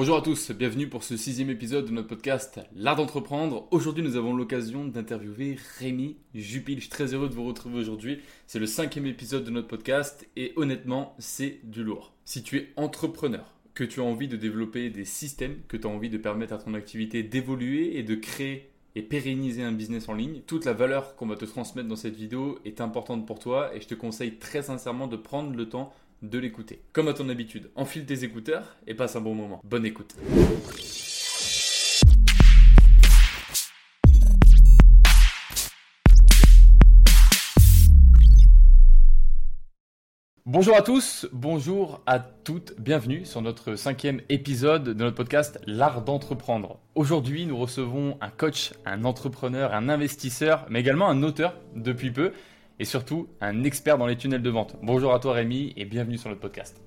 Bonjour à tous, bienvenue pour ce sixième épisode de notre podcast L'Art d'entreprendre. Aujourd'hui, nous avons l'occasion d'interviewer Rémi Jupil. Je suis très heureux de vous retrouver aujourd'hui. C'est le cinquième épisode de notre podcast et honnêtement, c'est du lourd. Si tu es entrepreneur, que tu as envie de développer des systèmes, que tu as envie de permettre à ton activité d'évoluer et de créer et pérenniser un business en ligne, toute la valeur qu'on va te transmettre dans cette vidéo est importante pour toi et je te conseille très sincèrement de prendre le temps de l'écouter. Comme à ton habitude, enfile tes écouteurs et passe un bon moment. Bonne écoute. Bonjour à tous, bonjour à toutes, bienvenue sur notre cinquième épisode de notre podcast L'art d'entreprendre. Aujourd'hui, nous recevons un coach, un entrepreneur, un investisseur, mais également un auteur depuis peu et surtout un expert dans les tunnels de vente. Bonjour à toi Rémi et bienvenue sur notre podcast.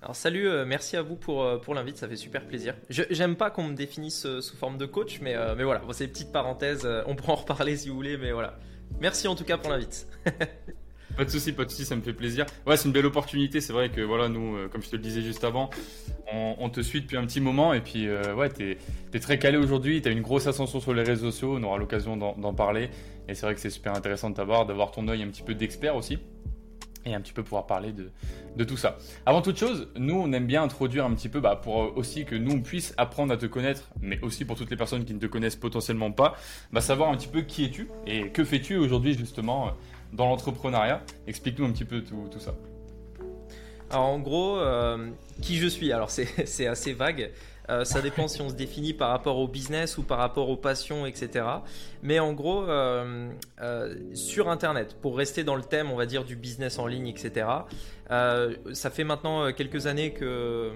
Alors salut, euh, merci à vous pour, euh, pour l'invite, ça fait super plaisir. J'aime pas qu'on me définisse euh, sous forme de coach, mais, mais voilà, bon, c'est une petite parenthèse, on pourra en reparler si vous voulez, mais voilà. Merci en tout cas pour l'invite. Pas de souci, pas de souci, ça me fait plaisir. Ouais, c'est une belle opportunité. C'est vrai que voilà, nous, comme je te le disais juste avant, on, te suit depuis un petit moment et puis ouais, t'es es très calé aujourd'hui. T'as une grosse ascension sur les réseaux sociaux. On aura l'occasion d'en parler. Et c'est vrai que c'est super intéressant de t'avoir, d'avoir ton œil un petit peu d'expert aussi et un petit peu pouvoir parler de, de, tout ça. Avant toute chose, nous, on aime bien introduire un petit peu bah, pour euh, aussi que nous, on puisse apprendre à te connaître, mais aussi pour toutes les personnes qui ne te connaissent potentiellement pas, bah, savoir un petit peu qui es-tu et que fais-tu aujourd'hui justement euh, dans l'entrepreneuriat. Explique-nous un petit peu tout, tout ça. Alors en gros, euh, qui je suis? Alors c'est assez vague. Euh, ça dépend si on se définit par rapport au business ou par rapport aux passions, etc. Mais en gros, euh, euh, sur Internet, pour rester dans le thème, on va dire, du business en ligne, etc. ça fait maintenant quelques années que,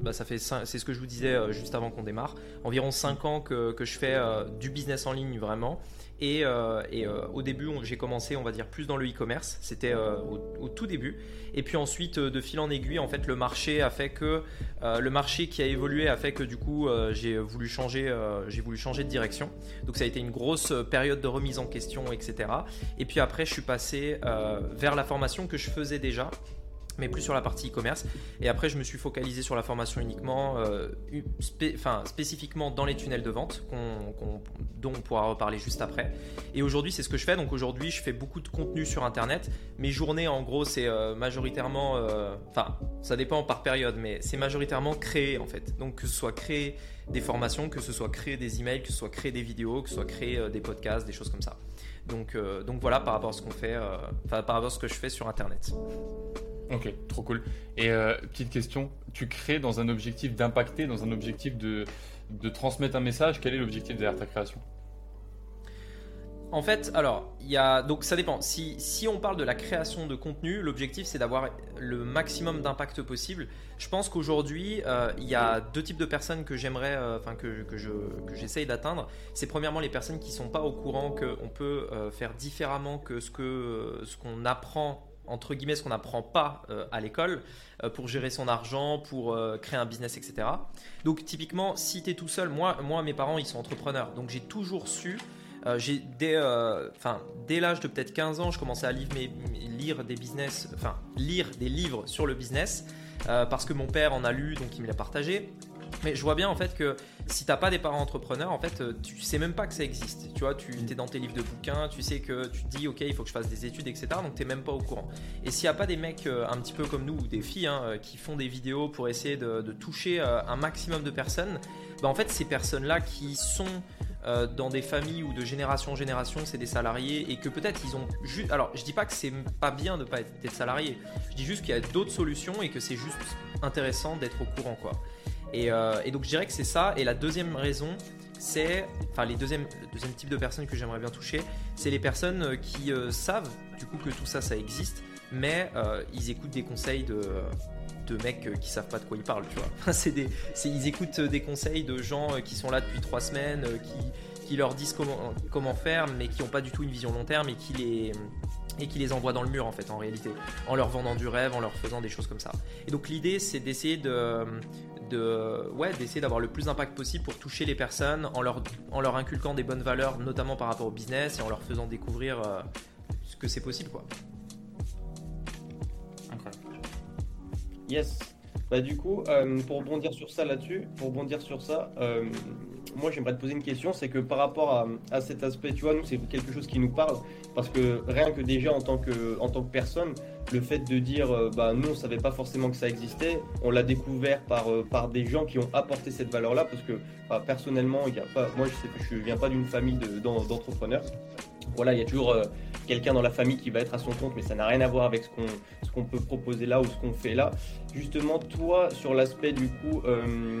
bah, ça fait, c'est ce que je vous disais juste avant qu'on démarre, environ 5 ans que, que je fais du business en ligne vraiment. Et, euh, euh, au début, j'ai commencé, on va dire, plus dans le e-commerce. C'était euh, au, tout début. Et puis ensuite, de fil en aiguille, en fait, le marché a le marché qui a évolué a fait que du coup, j'ai voulu changer, j'ai voulu changer de direction. Donc ça a été une grosse période de remise en question, etc. Et puis après, je suis passé vers la formation que je faisais déjà mais plus sur la partie e-commerce. Et après, je me suis focalisé sur la formation uniquement, euh, enfin, spécifiquement dans les tunnels de vente, dont on pourra reparler juste après. Et aujourd'hui, c'est ce que je fais. Donc aujourd'hui, je fais beaucoup de contenu sur Internet. Mes journées, en gros, c'est euh, majoritairement, euh, enfin, ça dépend par période, mais c'est majoritairement créer en fait. Donc que ce soit créer des formations, que ce soit créer des emails, que ce soit créer des vidéos, que ce soit créer des podcasts, des choses comme ça. Donc, donc voilà par rapport à ce qu'on fait, par rapport à ce que je fais sur Internet. Ok, trop cool. Et euh, petite question, tu crées dans un objectif d'impacter, dans un objectif de, de transmettre un message, quel est l'objectif derrière ta création? En fait, alors, il y a donc ça dépend. Si, si on parle de la création de contenu, l'objectif c'est d'avoir le maximum d'impact possible. Je pense qu'aujourd'hui, euh, il y a deux types de personnes que j'aimerais, euh, enfin que, que, je que j'essaye d'atteindre. C'est premièrement les personnes qui sont pas au courant qu'on peut faire différemment que ce que ce qu'on apprend entre guillemets ce qu'on n'apprend pas euh, à l'école euh, pour gérer son argent, pour euh, créer un business, etc. Donc typiquement, si tu es tout seul, moi, mes parents, ils sont entrepreneurs. Donc j'ai toujours su, j'ai dès, dès l'âge de peut-être 15 ans, je commençais à lire, lire des business, lire des livres sur le business parce que mon père en a lu, donc il me l'a partagé. Mais je vois bien en fait que si t'as pas des parents entrepreneurs, en fait, euh, tu sais même pas que ça existe. Tu vois, tu es dans tes livres de bouquins, tu sais que tu te dis, ok, il faut que je fasse des études, etc. Donc t'es même pas au courant. Et s'il y a pas des mecs euh, un petit peu comme nous ou des filles hein, euh, qui font des vidéos pour essayer de, toucher un maximum de personnes, bah en fait, ces personnes-là qui sont dans des familles ou de génération en génération, c'est des salariés et que peut-être ils ont juste. Alors, je dis pas que c'est pas bien de pas être salarié. Je dis juste qu'il y a d'autres solutions et que c'est juste intéressant d'être au courant, quoi. Euh, et, donc je dirais que c'est ça. Et la deuxième raison, c'est, enfin les deuxième, le deuxième type de personnes que j'aimerais bien toucher, c'est les personnes euh, qui euh, savent du coup que tout ça, ça existe, mais ils écoutent des conseils de, de mecs qui savent pas de quoi ils parlent, tu vois. c'est des, ils écoutent des conseils de gens qui sont là depuis trois semaines, qui, qui leur disent comment, comment faire, mais qui n'ont pas du tout une vision long terme et qui les et qui les envoient dans le mur en fait en réalité en leur vendant du rêve en leur faisant des choses comme ça et donc l'idée c'est d'essayer de, ouais, d'essayer d'avoir le plus d'impact possible pour toucher les personnes en leur, en leur inculquant des bonnes valeurs, notamment par rapport au business et en leur faisant découvrir euh, ce que c'est possible. Quoi. Incroyable. Yes. Bah du coup, euh, pour rebondir sur ça là-dessus, pour rebondir sur ça, euh, moi j'aimerais te poser une question, c'est que par rapport à, cet aspect, tu vois, nous c'est quelque chose qui nous parle, parce que rien que déjà en tant que, en tant que personne, le fait de dire, euh, bah nous on savait pas forcément que ça existait, on l'a découvert par, par des gens qui ont apporté cette valeur-là, parce que bah, personnellement, il y a pas, moi je sais je viens pas d'une famille d'entrepreneurs voilà, il y a toujours euh, quelqu'un dans la famille qui va être à son compte, mais ça n'a rien à voir avec ce qu'on peut proposer là ou ce qu'on fait là. Justement, toi, sur l'aspect du coup euh,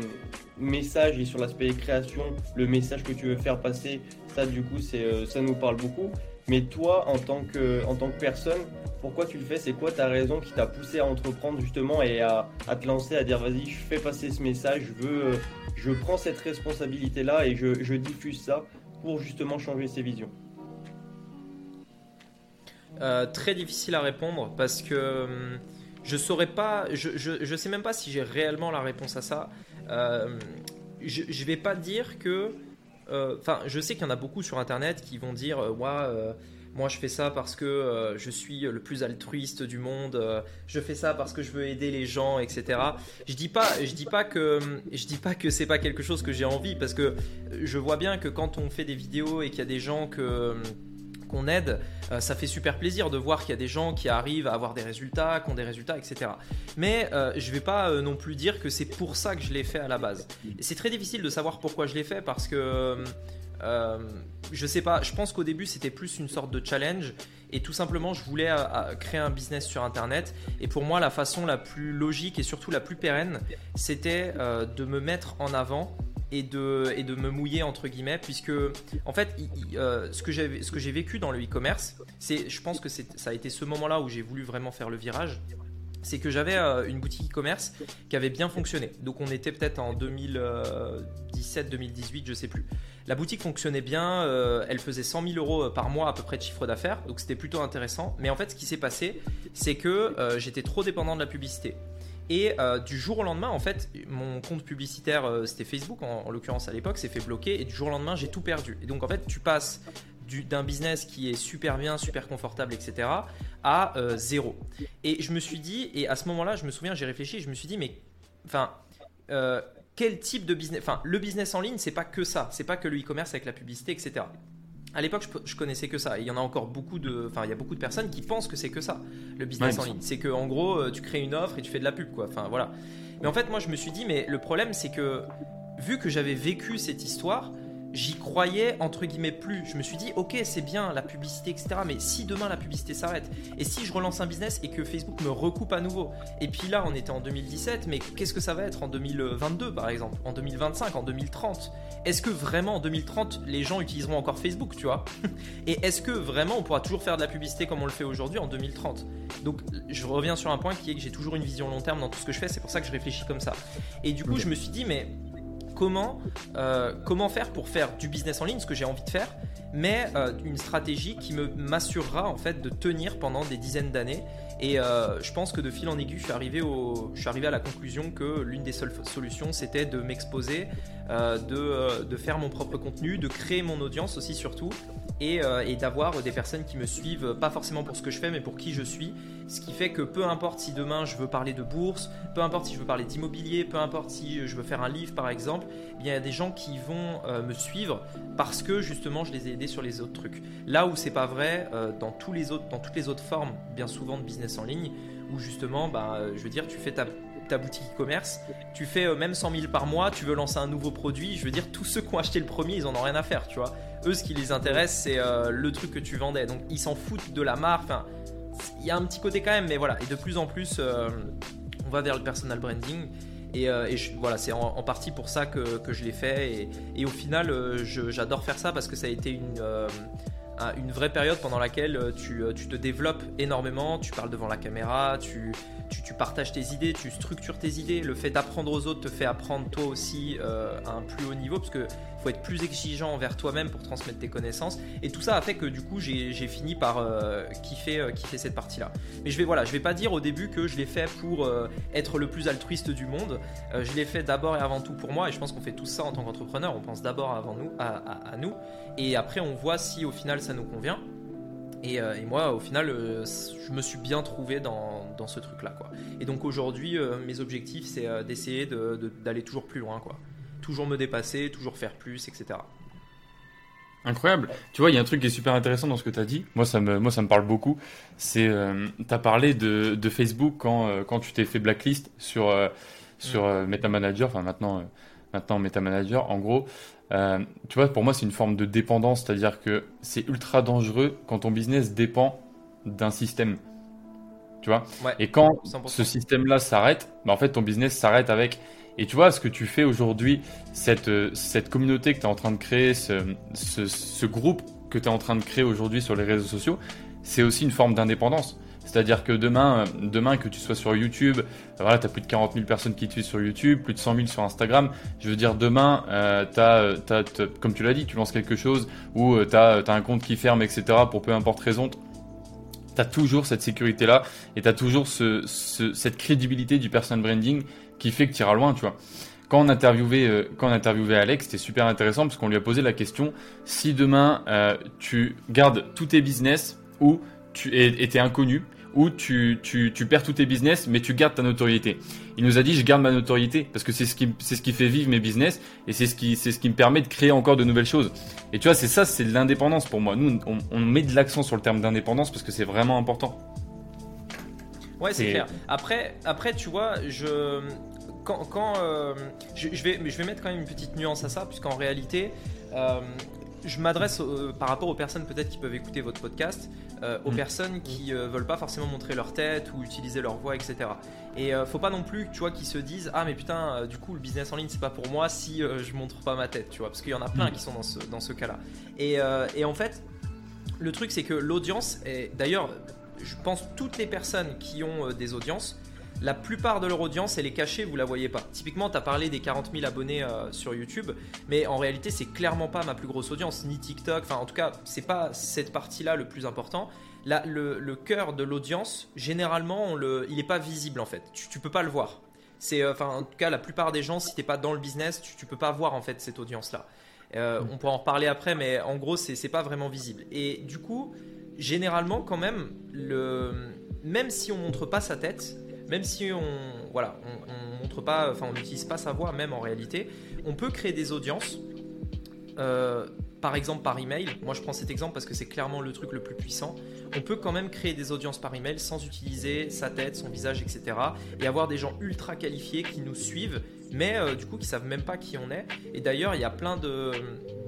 message et sur l'aspect création, le message que tu veux faire passer, ça du coup, euh, ça nous parle beaucoup. Mais toi, en tant que, en tant que personne, pourquoi tu le fais? C'est quoi ta raison qui t'a poussé à entreprendre justement et à, te lancer, à dire vas-y, je fais passer ce message, je veux, je prends cette responsabilité là et je, je diffuse ça pour justement changer ses visions? Euh, très difficile à répondre parce que hum, je saurais pas, je, je, sais même pas si j'ai réellement la réponse à ça. Euh, je, je vais pas dire que, enfin, je sais qu'il y en a beaucoup sur internet qui vont dire, ouais, moi je fais ça parce que je suis le plus altruiste du monde, je fais ça parce que je veux aider les gens, etc. Je dis pas, je dis pas que, je dis pas que c'est pas quelque chose que j'ai envie parce que je vois bien que quand on fait des vidéos et qu'il y a des gens que qu'on aide, euh, ça fait super plaisir de voir qu'il y a des gens qui arrivent à avoir des résultats, qui ont des résultats, etc. Mais euh, je vais pas euh, non plus dire que c'est pour ça que je l'ai fait à la base. C'est très difficile de savoir pourquoi je l'ai fait parce que je sais pas, je pense qu'au début c'était plus une sorte de challenge et tout simplement je voulais créer un business sur internet et pour moi la façon la plus logique et surtout la plus pérenne c'était de me mettre en avant et de, et de me mouiller entre guillemets puisque en fait euh, ce que j'ai vécu dans le e-commerce c'est je pense que ça a été ce moment là où j'ai voulu vraiment faire le virage c'est que j'avais euh, une boutique e-commerce qui avait bien fonctionné. Donc on était peut-être en 2017-2018, je sais plus. La boutique fonctionnait bien, euh, elle faisait 100 000 euros par mois à peu près de chiffre d'affaires, donc c'était plutôt intéressant. Mais en fait, ce qui s'est passé, c'est que j'étais trop dépendant de la publicité. Et euh, du jour au lendemain, en fait, mon compte publicitaire, euh, c'était Facebook en, l'occurrence à l'époque, s'est fait bloquer. Et du jour au lendemain, j'ai tout perdu. Et donc, en fait, tu passes d'un business qui est super bien, super confortable, etc., à euh, zéro. Et je me suis dit, et à ce moment-là, je me souviens, j'ai réfléchi, je me suis dit, mais enfin, quel type de business Enfin, le business en ligne, c'est pas que ça, c'est pas que le e-commerce avec la publicité, etc à l'époque, je, connaissais que ça. il y en a encore beaucoup de, enfin, il y a beaucoup de personnes qui pensent que c'est que ça, le business en ligne. C'est que, en gros, euh, tu crées une offre et tu fais de la pub, quoi. Enfin, voilà. Mais en fait, moi, je me suis dit, mais le problème, c'est que vu que j'avais vécu cette histoire, j'y croyais entre guillemets plus. Je me suis dit, ok, c'est bien la publicité, etc. Mais si demain la publicité s'arrête, et si je relance un business et que Facebook me recoupe à nouveau, et puis là on était en 2017, mais qu'est-ce que ça va être en 2022 par exemple, en 2025, en 2030 Est-ce que vraiment en 2030 les gens utiliseront encore Facebook, tu vois? Et est-ce que vraiment on pourra toujours faire de la publicité comme on le fait aujourd'hui en 2030 Donc je reviens sur un point qui est que j'ai toujours une vision long terme dans tout ce que je fais, c'est pour ça que je réfléchis comme ça. Et du coup, je me suis dit, mais comment, euh, comment faire pour faire du business en ligne, ce que j'ai envie de faire, mais euh, une stratégie qui me m'assurera en fait de tenir pendant des dizaines d'années. Et euh, je pense que de fil en aiguille, je suis arrivé, à la conclusion que l'une des seules solutions, c'était de m'exposer, de, faire mon propre contenu, de créer mon audience aussi surtout, euh, et, d'avoir des personnes qui me suivent, pas forcément pour ce que je fais, mais pour qui je suis. Ce qui fait que peu importe si demain je veux parler de bourse, peu importe si je veux parler d'immobilier, peu importe si je veux faire un livre par exemple, eh il y a des gens qui vont euh, me suivre parce que justement je les ai aidés sur les autres trucs. Là où c'est pas vrai euh, dans, tous les autres, dans toutes les autres formes, bien souvent de business en ligne, où justement, bah, je veux dire, tu fais ta ta boutique e-commerce, tu fais même 100 000 par mois, tu veux lancer un nouveau produit, je veux dire, tous ceux qui ont acheté le premier, ils en ont rien à faire, tu vois eux, ce qui les intéresse, c'est euh, le truc que tu vendais. Donc, ils s'en foutent de la marque. Enfin, il y a un petit côté quand même, mais voilà. Et de plus en plus, euh, on va vers le personal branding. Et, euh, voilà, c'est en, partie pour ça que, je l'ai fait. Et, au final, j'adore faire ça parce que ça a été une, une vraie période pendant laquelle tu, tu, te développes énormément. Tu parles devant la caméra, tu, tu, partages tes idées, tu structures tes idées. Le fait d'apprendre aux autres te fait apprendre toi aussi euh, à un plus haut niveau parce que faut être plus exigeant envers toi-même pour transmettre tes connaissances. Et tout ça a fait que du coup j'ai fini par euh, kiffer, euh, kiffer, cette partie-là. Mais je vais voilà, je vais pas dire au début que je l'ai fait pour être le plus altruiste du monde. je l'ai fait d'abord et avant tout pour moi. Et je pense qu'on fait tout ça en tant qu'entrepreneur. On pense d'abord avant nous, à nous, et après on voit si au final ça nous convient. Et, euh, et moi, au final, euh, je me suis bien trouvé dans, dans ce truc-là. Quoi. Et donc aujourd'hui, euh, mes objectifs, c'est d'essayer de- de- d'aller toujours plus loin. Quoi. Toujours me dépasser, toujours faire plus, etc. Incroyable. Tu vois, il y a un truc qui est super intéressant dans ce que tu as dit. Moi, ça me, moi, ça me parle beaucoup. C'est, euh, tu as parlé de, de Facebook quand, euh, quand tu t'es fait blacklist sur, euh, sur euh, Meta Manager, enfin maintenant, maintenant Meta Manager. En gros, euh, tu vois, pour moi, c'est une forme de dépendance, c'est-à-dire que c'est ultra dangereux quand ton business dépend d'un système. Tu vois? Ouais, Et quand 100%. ce système-là s'arrête, bah en fait, ton business s'arrête avec. Et tu vois, ce que tu fais aujourd'hui, cette, euh, cette communauté que tu es en train de créer, ce, ce, ce groupe que tu es en train de créer aujourd'hui sur les réseaux sociaux, c'est aussi une forme d'indépendance. C'est-à-dire que demain, euh, demain que tu sois sur YouTube, euh, voilà, tu as plus de 40 000 personnes qui te suivent sur YouTube, plus de 100 000 sur Instagram. Je veux dire, demain, euh, t'as- comme tu l'as dit, tu lances quelque chose où tu as, un compte qui ferme, etc. pour peu importe raison. Tu toujours cette sécurité-là et tu as toujours ce, ce- cette crédibilité du personal branding qui fait que tu iras loin, tu vois. Quand on interviewait, euh, quand on interviewait Alex, c'était super intéressant parce qu'on lui a posé la question si demain euh, tu gardes tous tes business ou tu es, et t'es inconnu ou tu, tu, tu perds tous tes business mais tu gardes ta notoriété. Il nous a dit je garde ma notoriété parce que c'est ce qui c'est ce qui fait vivre mes business et c'est ce qui c'est ce qui me permet de créer encore de nouvelles choses. Et tu vois, c'est ça, c'est de l'indépendance pour moi. Nous, on, on met de l'accent sur le terme d'indépendance parce que c'est vraiment important. Ouais, c'est clair. Après, après, tu vois, je quand, quand euh, je, je vais, je vais mettre quand même une petite nuance à ça, puisqu'en réalité, euh, je m'adresse euh, par rapport aux personnes peut-être qui peuvent écouter votre podcast, euh, aux Mm. personnes qui euh, veulent pas forcément montrer leur tête ou utiliser leur voix, etc. Et euh, faut pas non plus, tu vois, qu'ils se disent ah mais putain, du coup le business en ligne c'est pas pour moi si je montre pas ma tête, tu vois, parce qu'il y en a plein Mm. qui sont dans ce dans ce cas-là. Et, et en fait, le truc c'est que l'audience, et d'ailleurs, je pense toutes les personnes qui ont des audiences, la plupart de leur audience, elle est cachée, vous la voyez pas. Typiquement, tu as parlé des 40 000 abonnés euh, sur YouTube, mais en réalité, c'est clairement pas ma plus grosse audience, ni TikTok. Enfin, en tout cas, c'est pas cette partie-là le plus important. Là, le, le cœur de l'audience, généralement, on le, il n'est pas visible en fait. Tu, tu peux pas le voir. C'est, euh, enfin, en tout cas, la plupart des gens, si t'es pas dans le business, tu, tu peux pas voir en fait cette audience-là. Euh, on pourra en reparler après, mais en gros, c'est c'est pas vraiment visible. Et du coup, généralement, quand même, le, même si on montre pas sa tête, même si on, voilà, on, on montre pas, enfin, on n'utilise pas sa voix, même en réalité, on peut créer des audiences. euh, par exemple par email, moi je prends cet exemple parce que c'est clairement le truc le plus puissant. On peut quand même créer des audiences par email sans utiliser sa tête, son visage, etc. Et avoir des gens ultra qualifiés qui nous suivent, mais euh, du coup qui savent même pas qui on est. Et d'ailleurs, il y a plein de-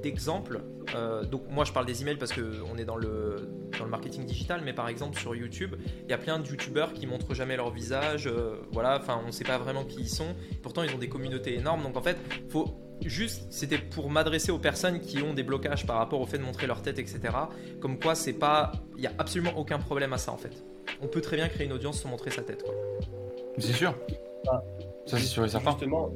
d'exemples. Euh, donc moi je parle des emails parce qu'on est dans le, dans le marketing digital, mais par exemple sur YouTube, il y a plein de youtubeurs qui montrent jamais leur visage. euh, voilà, enfin on sait pas vraiment qui ils sont. Pourtant ils ont des communautés énormes. Donc en fait, faut juste, c'était pour m'adresser aux personnes qui ont des blocages par rapport au fait de montrer leur tête, etc. Comme quoi c'est pas, il y a absolument aucun problème à ça en fait. On peut très bien créer une audience sans montrer sa tête. C'est sûr. Ah. Ça, c'est sûr et certain. Justement,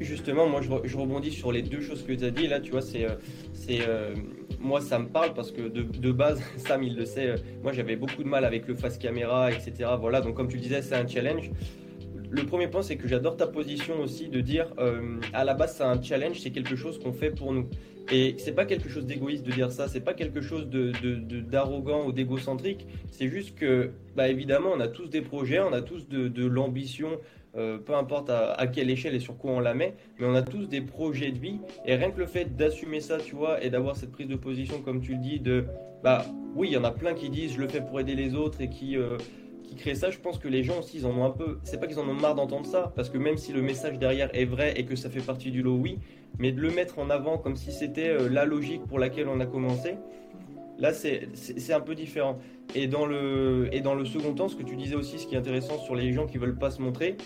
justement, moi je, re- je rebondis sur les deux choses que tu as dit. Là, tu vois, c'est. euh, c'est euh, moi, ça me parle parce que de, de base, Sam, il le sait, euh, moi j'avais beaucoup de mal avec le face caméra, etc. Voilà, donc comme tu le disais, c'est un challenge. Le premier point, c'est que j'adore ta position aussi de dire euh, à la base, c'est un challenge, c'est quelque chose qu'on fait pour nous. Et c'est pas quelque chose d'égoïste de dire ça, c'est pas quelque chose d'arrogant ou d'égocentrique. C'est juste que, bah évidemment, on a tous des projets, on a tous de, l'ambition, euh, peu importe à, à quelle échelle et sur quoi on la met, mais on a tous des projets de vie. Et rien que le fait d'assumer ça, tu vois, et d'avoir cette prise de position, comme tu le dis, de, bah oui, il y en a plein qui disent je le fais pour aider les autres et qui, euh, qui créent ça. Je pense que les gens aussi, ils en ont un peu. C'est pas qu'ils en ont marre d'entendre ça, parce que même si le message derrière est vrai et que ça fait partie du lot, oui, mais de le mettre en avant comme si c'était euh, la logique pour laquelle on a commencé. Là, c'est un peu différent. Et dans, le, et dans le second temps, ce que tu disais aussi, ce qui est intéressant sur les gens qui veulent pas se montrer,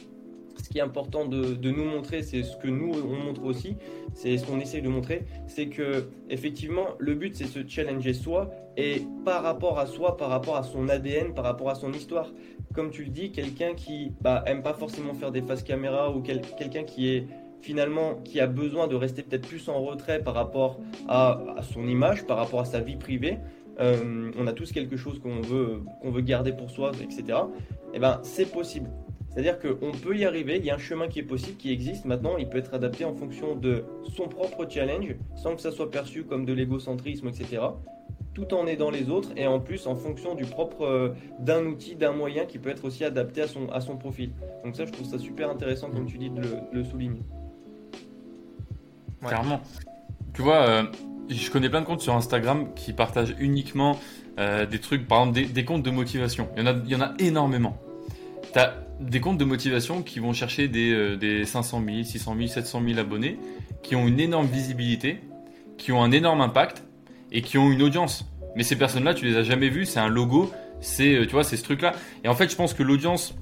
ce qui est important de, de nous montrer, c'est ce que nous on montre aussi, c'est ce qu'on essaye de montrer, c'est que effectivement le but c'est se challenger soi et par rapport à soi, par rapport à son ADN, par rapport à son histoire. Comme tu le dis, quelqu'un qui bah, aime pas forcément faire des faces caméra ou quel- quelqu'un qui est finalement qui a besoin de rester peut-être plus en retrait par rapport à, son image, par rapport à sa vie privée. euh, on a tous quelque chose qu'on veut, qu'on veut garder pour soi, etc. Et ben c'est possible. C'est-à-dire qu'on peut y arriver, il y a un chemin qui est possible, qui existe. Maintenant, il peut être adapté en fonction de son propre challenge, sans que ça soit perçu comme de l'égocentrisme, etc. tout en aidant les autres et en plus en fonction du propre euh, d'un outil, d'un moyen qui peut être aussi adapté à son, à son profil. Donc ça, je trouve ça super intéressant, comme tu dis, de le, souligner. Clairement. Tu vois, euh, je connais plein de comptes sur Instagram qui partagent uniquement euh, des trucs, par exemple des, comptes de motivation. Il y en a, il y en a énormément. Tu as des comptes de motivation qui vont chercher des, des 500 000, 600 000, 700 000 abonnés, qui ont une énorme visibilité, qui ont un énorme impact et qui ont une audience. Mais ces personnes-là, tu les as jamais vues, c'est un logo, c'est euh, tu vois, c'est ce truc-là. Et en fait, je pense que l'audience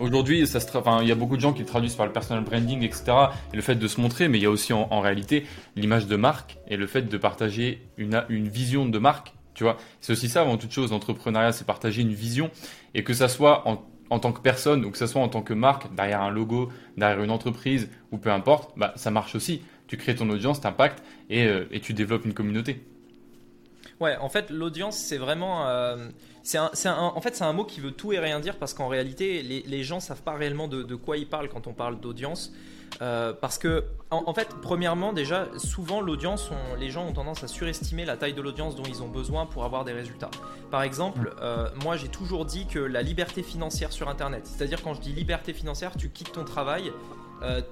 Aujourd'hui, ça se enfin, il y a beaucoup de gens qui le traduisent par le personal branding, etc. Et le fait de se montrer, mais il y a aussi en, réalité l'image de marque et le fait de partager une, une vision de marque. Tu vois, c'est aussi ça avant toute chose. L'entrepreneuriat, c'est partager une vision et que ça soit en, en, tant que personne ou que ça soit en tant que marque, derrière un logo, derrière une entreprise ou peu importe, bah, ça marche aussi. Tu crées ton audience, t'impactes et, euh, et tu développes une communauté. Ouais, en fait, l'audience, c'est vraiment. Euh, c'est un, en fait, c'est un mot qui veut tout et rien dire parce qu'en réalité, les, les, gens savent pas réellement de, de, quoi ils parlent quand on parle d'audience. Euh, parce que, en, fait, premièrement, déjà, souvent, l'audience, les gens ont tendance à surestimer la taille de l'audience dont ils ont besoin pour avoir des résultats. Par exemple, euh, moi, j'ai toujours dit que la liberté financière sur Internet, c'est-à-dire quand je dis liberté financière, tu quittes ton travail,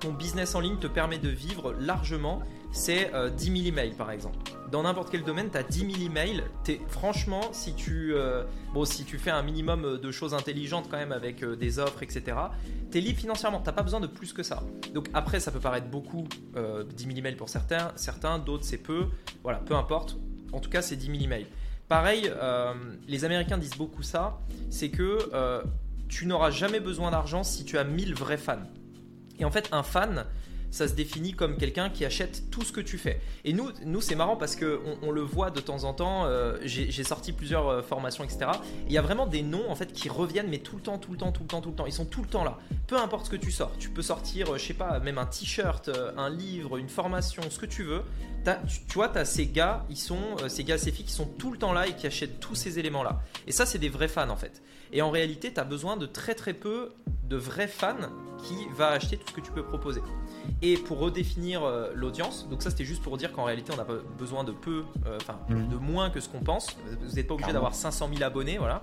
ton business en ligne te permet de vivre largement c'est 10 000 emails par exemple. Dans n'importe quel domaine, tu as 10 000 emails. Es, franchement, si tu, euh, bon, si tu fais un minimum de choses intelligentes quand même avec euh, des offres, etc., tu es libre financièrement. Tu pas besoin de plus que ça. Donc après, ça peut paraître beaucoup, 10 000 emails pour certains, certains d'autres c'est peu. Voilà, peu importe. En tout cas, c'est 10 000 emails. Pareil, euh, les Américains disent beaucoup ça, c'est que tu n'auras jamais besoin d'argent si tu as 1000 vrais fans. Et en fait, un fan, ça se définit comme quelqu'un qui achète tout ce que tu fais. Et nous, nous c'est marrant parce que on, le voit de temps en temps. Euh, j'ai sorti plusieurs euh, formations, etc. Il y a vraiment des noms en fait qui reviennent, mais tout le temps, tout le temps, tout le temps, tout le temps. Ils sont tout le temps là. Peu importe ce que tu sors, tu peux sortir, euh, je sais pas, même un t-shirt, un livre, une formation, ce que tu veux. tu, vois, tu as ces gars, ils sont, ces gars, ces filles qui sont tout le temps là et qui achètent tous ces éléments-là. Et ça, c'est des vrais fans en fait. Et en réalité, tu as besoin de très très peu de vrais fans qui va acheter tout ce que tu peux proposer. Et pour redéfinir euh, l'audience, donc ça c'était juste pour dire qu'en réalité on n'a pas besoin de peu, euh, enfin mhm. de moins que ce qu'on pense. Vous n'êtes pas obligé d'avoir 500 000 abonnés, voilà.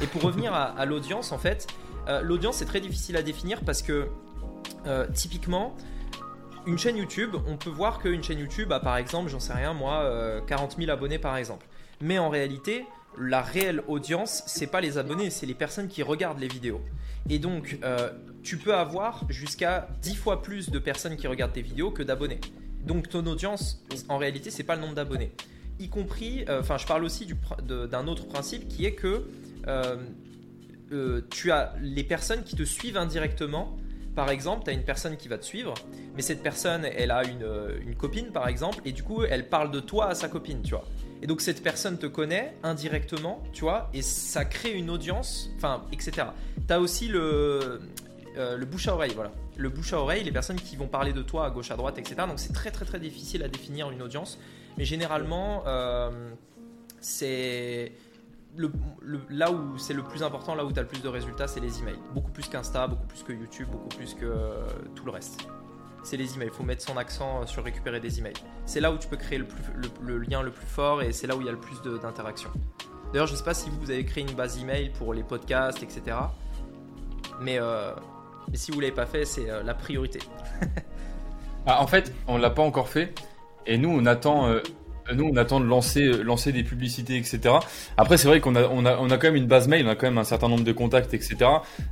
Et pour revenir à, l'audience, en fait, euh, l'audience c'est très difficile à définir parce que typiquement, une chaîne YouTube, on peut voir qu'une chaîne YouTube a par exemple, j'en sais rien moi, 40 000 abonnés par exemple. Mais en réalité, la réelle audience, c'est pas les abonnés, c'est les personnes qui regardent les vidéos. Et donc, euh, tu peux avoir jusqu'à 10 fois plus de personnes qui regardent tes vidéos que d'abonnés. Donc, ton audience, en réalité, c'est pas le nombre d'abonnés. Y compris, euh, enfin, je parle aussi d'un autre principe qui est que euh, tu as les personnes qui te suivent indirectement. Par exemple, tu as une personne qui va te suivre, mais cette personne, elle a une, une copine, par exemple, et du coup, elle parle de toi à sa copine, tu vois. Et donc cette personne te connaît indirectement, tu vois, et ça crée une audience, enfin, etc. Tu as aussi le, euh, le bouche à oreille, voilà. Le bouche à oreille, les personnes qui vont parler de toi à gauche, à droite, etc. Donc c'est très très très difficile à définir une audience. Mais généralement, euh, c'est... Le, là où c'est le plus important, là où tu as le plus de résultats, c'est les emails. Beaucoup plus qu'Insta, beaucoup plus que YouTube, beaucoup plus que tout le reste c'est les emails. Il faut mettre son accent sur récupérer des emails. C'est là où tu peux créer le, lien le plus fort et c'est là où il y a le plus d'interaction. D'ailleurs, je ne sais pas si vous avez créé une base email pour les podcasts, etc. Mais, euh, mais si vous ne l'avez pas fait, c'est euh, la priorité. ah, en fait, on ne l'a pas encore fait. Et nous, on attend euh, nous, on attend de lancer, euh, lancer des publicités, etc. Après, c'est vrai qu'on a, on a, on a quand même une base mail, on a quand même un certain nombre de contacts, etc.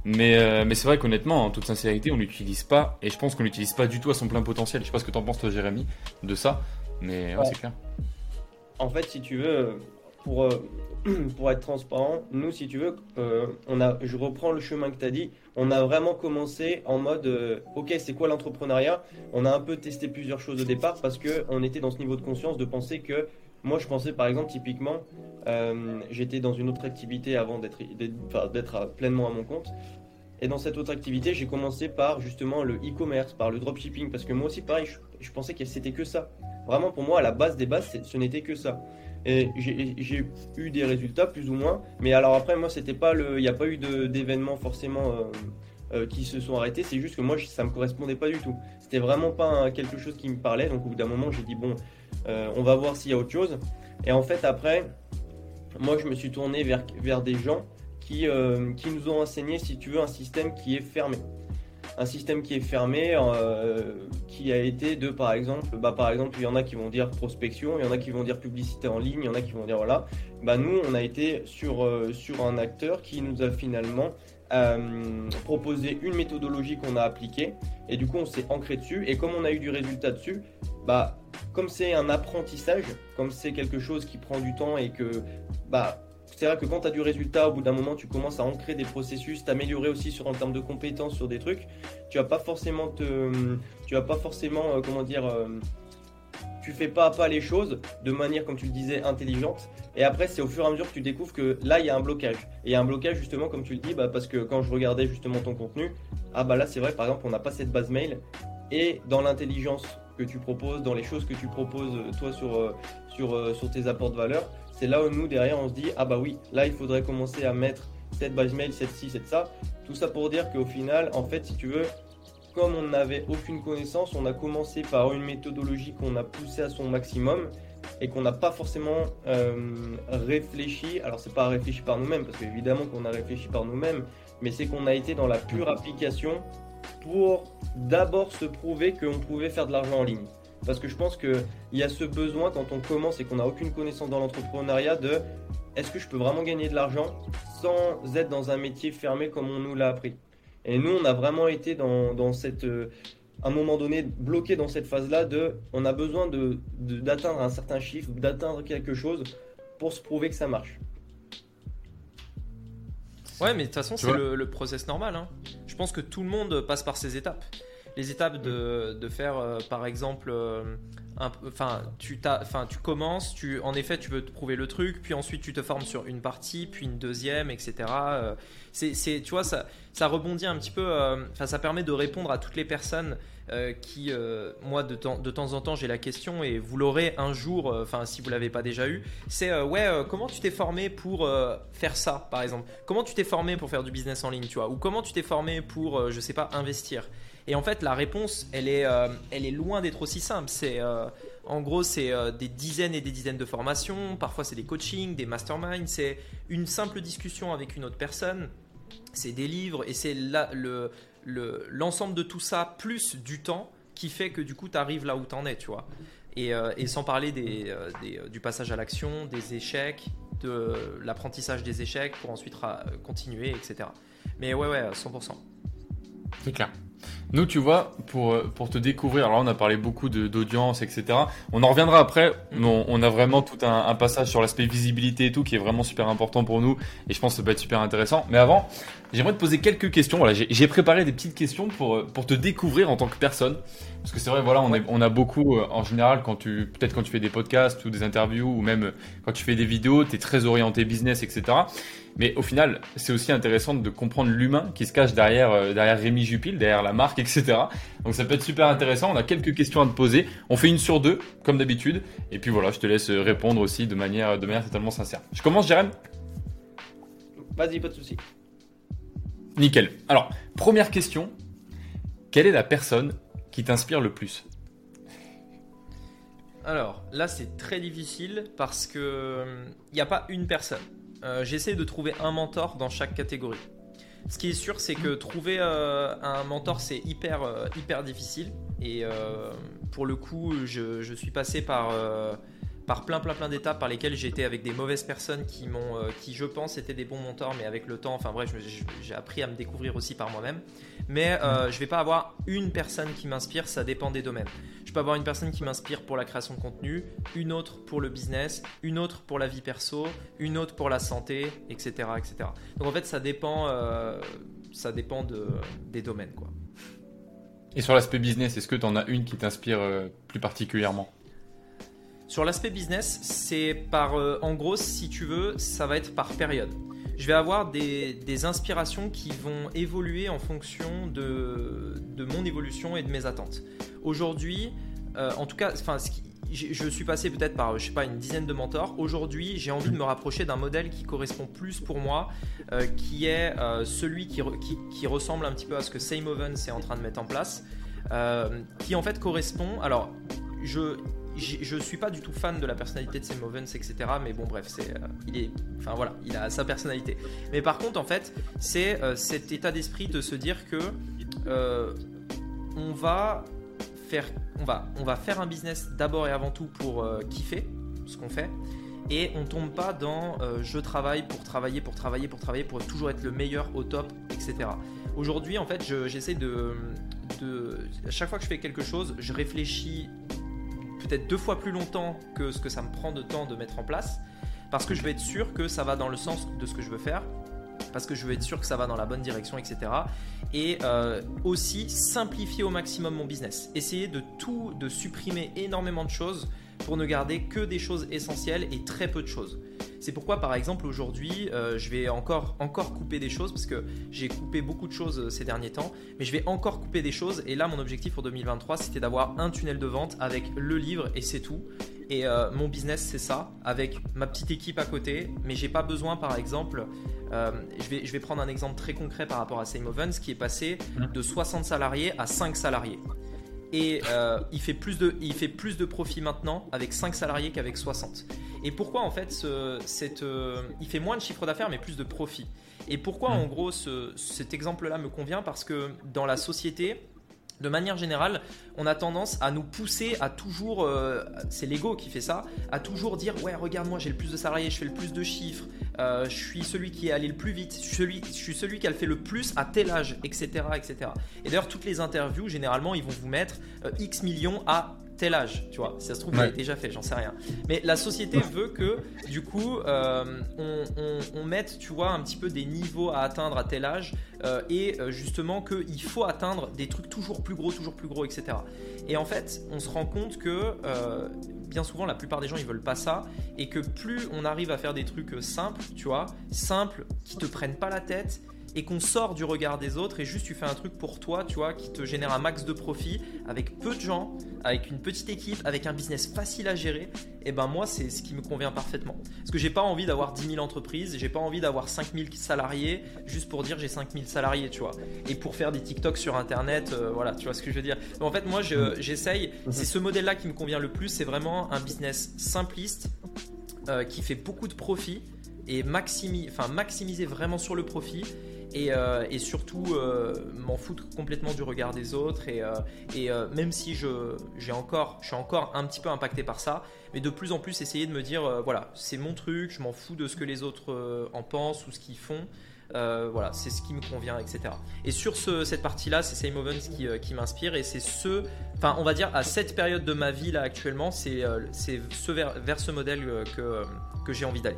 Mais, euh, mais c'est vrai qu'honnêtement, en toute sincérité, on l'utilise pas. Et je pense qu'on l'utilise pas du tout à son plein potentiel. Je sais pas ce que t'en penses, toi, Jérémy, de ça. Mais ouais, c'est clair. En fait, si tu veux, pour, pour être transparent, nous, si tu veux, a, je reprends le chemin que tu as dit on a vraiment commencé en mode euh, ok c'est quoi l'entrepreneuriat? On a un peu testé plusieurs choses au départ parce que on était dans ce niveau de conscience de penser que moi je pensais par exemple typiquement euh, j'étais dans une autre activité avant d'être pleinement à mon compte. Et dans cette autre activité j'ai commencé par justement le e-commerce par le dropshipping parce que moi aussi pareil je pensais que c'était que ça. Vraiment pour moi à la base des bases ce n'était que ça et j'ai eu des résultats plus ou moins. Mais alors après, moi, c'était pas le, il n'y a pas eu d'événements forcément euh, euh, qui se sont arrêtés. C'est juste que moi, ça me correspondait pas du tout. C'était vraiment pas quelque chose qui me parlait. Donc au bout d'un moment, j'ai dit bon, euh, on va voir s'il y a autre chose. Et en fait, après, moi je me suis tourné vers, vers des gens qui, qui nous ont enseigné, si tu veux, un système qui est fermé. Un système qui est fermé, euh, qui a été de, par exemple, bah, par exemple, il y en a qui vont dire prospection, il y en a qui vont dire publicité en ligne, il y en a qui vont dire voilà. Bah, nous, on a été sur, euh, sur un acteur qui nous a finalement proposé une méthodologie qu'on a appliquée et du coup on s'est ancré dessus et comme on a eu du résultat dessus, bah comme c'est un apprentissage, comme c'est quelque chose qui prend du temps et que bah c'est vrai que quand tu as du résultat, au bout d'un moment, tu commences à ancrer des processus, t'améliorer aussi sur en termes de compétences sur des trucs. Tu vas pas forcément te, tu vas pas forcément, euh, comment dire, euh, tu fais pas à pas les choses de manière, comme tu le disais, intelligente. Et après, c'est au fur et à mesure que tu découvres que là, il y a un blocage. Et il y a un blocage justement, comme tu le dis, bah, parce que quand je regardais justement ton contenu, ah bah là, c'est vrai, par exemple, on n'a pas cette base mail. Et dans l'intelligence que tu proposes, dans les choses que tu proposes euh, toi sur, sur, sur tes apports de valeur, c'est là où nous, derrière, on se dit, ah bah oui, là, il faudrait commencer à mettre cette base mail, cette ci, cette ça. Tout ça pour dire qu'au final, en fait, si tu veux, comme on n'avait aucune connaissance, on a commencé par une méthodologie qu'on a poussée à son maximum et qu'on n'a pas forcément euh, réfléchi. Alors, c'est pas réfléchi par nous-mêmes, parce qu'évidemment qu'on a réfléchi par nous-mêmes, mais c'est qu'on a été dans la pure application pour d'abord se prouver qu'on pouvait faire de l'argent en ligne. Parce que je pense qu'il y a ce besoin quand on commence et qu'on n'a aucune connaissance dans l'entrepreneuriat de est-ce que je peux vraiment gagner de l'argent sans être dans un métier fermé comme on nous l'a appris? Et nous, on a vraiment été dans, cette, euh, un moment donné, bloqué dans cette phase-là de on a besoin d'atteindre de, d'atteindre un certain chiffre, d'atteindre quelque chose pour se prouver que ça marche. Ouais, mais de toute façon, c'est le, le, process normal. Hein. Je pense que tout le monde passe par ces étapes les étapes de, faire, euh, par exemple, euh, enfin, tu, tu commences, tu, en effet, tu veux te prouver le truc, puis ensuite tu te formes sur une partie, puis une deuxième, etc. Euh, c'est, tu vois, ça, ça rebondit un petit peu, enfin, ça permet de répondre à toutes les personnes qui, moi, de temps, de temps en temps, j'ai la question et vous l'aurez un jour, enfin, si vous l'avez pas déjà eu, c'est ouais, comment tu t'es formé pour faire ça, par exemple? Comment tu t'es formé pour faire du business en ligne, tu vois? Ou comment tu t'es formé pour, je sais pas, investir? Et en fait, la réponse, elle est, euh, elle est loin d'être aussi simple. C'est, euh, en gros, c'est euh, des dizaines et des dizaines de formations. Parfois, c'est des coachings, des masterminds. C'est une simple discussion avec une autre personne. C'est des livres et c'est le, le, l'ensemble de tout ça plus du temps qui fait que du coup, tu arrives là où tu en es, tu vois. Et, sans parler du passage à l'action, des échecs, de l'apprentissage des échecs pour ensuite continuer, etc. Mais ouais, ouais, 100%. C'est clair. Nous, tu vois, pour, euh, pour te découvrir, alors on a parlé beaucoup d'audience, etc. On en reviendra après. On, on a vraiment tout un, passage sur l'aspect visibilité et tout qui est vraiment super important pour nous. Et je pense que ça peut être super intéressant. Mais avant, j'aimerais te poser quelques questions. Voilà, j'ai préparé des petites questions pour, euh, pour te découvrir en tant que personne. Parce que c'est vrai, voilà, on, est, on a beaucoup, euh, en général, quand tu, peut-être quand tu fais des podcasts ou des interviews ou même quand tu fais des vidéos, tu es très orienté business, etc. Mais au final, c'est aussi intéressant de comprendre l'humain qui se cache derrière, euh, derrière Rémi Jupil, derrière la marque, etc. Donc ça peut être super intéressant. On a quelques questions à te poser. On fait une sur deux, comme d'habitude. Et puis voilà, je te laisse répondre aussi de manière, de manière totalement sincère. Je commence, Jérém? Vas-y, pas de souci. Nickel. Alors, première question. Quelle est la personne qui t'inspire le plus? Alors là, c'est très difficile parce que il hum, n'y a pas une personne. Euh, j'essaie de trouver un mentor dans chaque catégorie. Ce qui est sûr, c'est que trouver euh, un mentor, c'est hyper, euh, hyper difficile. Et pour le coup, je, suis passé par, par plein, plein, plein d'étapes par lesquelles j'étais avec des mauvaises personnes qui, m'ont, qui, je pense, étaient des bons mentors, mais avec le temps, enfin bref, j'ai appris à me découvrir aussi par moi-même. Mais je ne vais pas avoir une personne qui m'inspire, ça dépend des domaines peux avoir une personne qui m'inspire pour la création de contenu, une autre pour le business, une autre pour la vie perso, une autre pour la santé, etc. etc. Donc en fait, ça dépend, euh, ça dépend de, des domaines. Quoi. Et sur l'aspect business, est-ce que tu en as une qui t'inspire euh, plus particulièrement? Sur l'aspect business, c'est par, euh, en gros, si tu veux, ça va être par période je vais avoir des, des, inspirations qui vont évoluer en fonction de, de, mon évolution et de mes attentes. Aujourd'hui, euh, en tout cas, enfin, je suis passé peut-être par, je sais pas, une dizaine de mentors. Aujourd'hui, j'ai envie de me rapprocher d'un modèle qui correspond plus pour moi, euh, qui est euh, celui qui, qui, ressemble un petit peu à ce que Same Oven est en train de mettre en place, qui en fait correspond. Alors, je, je suis pas du tout fan de la personnalité de Sam Ovens, etc. Mais bon, bref, c'est, il est, enfin voilà, il a sa personnalité. Mais par contre, en fait, c'est cet état d'esprit de se dire que on va faire, on va, on va faire un business d'abord et avant tout pour kiffer ce qu'on fait et on tombe pas dans euh, je travaille pour travailler, pour travailler, pour travailler, pour toujours être le meilleur au top, etc. Aujourd'hui, en fait, j'essaie de, de. À chaque fois que je fais quelque chose, je réfléchis peut-être deux fois plus longtemps que ce que ça me prend de temps de mettre en place, parce que je veux être sûr que ça va dans le sens de ce que je veux faire, parce que je veux être sûr que ça va dans la bonne direction, etc. Et euh, aussi simplifier au maximum mon business. Essayer de tout, de supprimer énormément de choses pour ne garder que des choses essentielles et très peu de choses. C'est pourquoi par exemple aujourd'hui euh, je vais encore, encore couper des choses parce que j'ai coupé beaucoup de choses euh, ces derniers temps, mais je vais encore couper des choses et là mon objectif pour 2023 c'était d'avoir un tunnel de vente avec le livre et c'est tout. Et euh, mon business c'est ça, avec ma petite équipe à côté, mais j'ai pas besoin par exemple, je, vais, je vais prendre un exemple très concret par rapport à Same Ovens qui est passé mmh. de 60 salariés à 5 salariés et euh, il, fait plus de, il fait plus de profit maintenant avec 5 salariés qu'avec 60. Et pourquoi en fait cette, euh, il fait moins de chiffre d'affaires mais plus de profit Et pourquoi en gros cet exemple-là me convient? Parce que dans la société, de manière générale, on a tendance à nous pousser à toujours, euh, c'est l'ego qui fait ça, à toujours dire ouais regarde moi j'ai le plus de salariés, je fais le plus de chiffres, euh, je suis celui qui est allé le plus vite, je suis celui, je suis celui qui a fait le plus à tel âge, etc. etc. Et d'ailleurs toutes les interviews généralement ils vont vous mettre euh, X millions à tel âge, tu vois. Si ça se trouve, vous déjà fait, j'en sais rien. Mais la société veut que, du coup, euh, on, mette, tu vois, un petit peu des niveaux à atteindre à tel âge euh, et euh, justement qu'il faut atteindre des trucs toujours plus gros, toujours plus gros, etc. Et en fait, on se rend compte que bien souvent, la plupart des gens, ils veulent pas ça et que plus on arrive à faire des trucs simples, tu vois, simples, qui te prennent pas la tête et qu'on sort du regard des autres et juste tu fais un truc pour toi, tu vois, qui te génère un max de profit avec peu de gens, avec une petite équipe, avec un business facile à gérer, et ben moi c'est ce qui me convient parfaitement. Parce que j'ai pas envie d'avoir 10 000 entreprises, j'ai pas envie d'avoir 5 000 salariés juste pour dire j'ai 5 000 salariés, tu vois. Et pour faire des TikTok sur internet, euh, voilà, tu vois ce que je veux dire. en fait, moi j'essaye, c'est ce modèle là qui me convient le plus, c'est vraiment un business simpliste euh, qui fait beaucoup de profit et maximi, enfin, maximiser vraiment sur le profit euh, et, surtout euh, m'en foutre complètement du regard des autres et, euh, même si je, j'ai encore, je suis encore un petit peu impacté par ça, mais de plus en plus essayer de me dire voilà c'est mon truc, je m'en fous de ce que les autres en pensent ou ce qu'ils font. voilà, c'est ce qui me convient, etc. Et sur cette partie-là, c'est Same Ovens qui, qui m'inspire et c'est ce, enfin, on va dire à cette période de ma vie là actuellement, c'est c'est ce vers, vers, ce modèle que, que j'ai envie d'aller.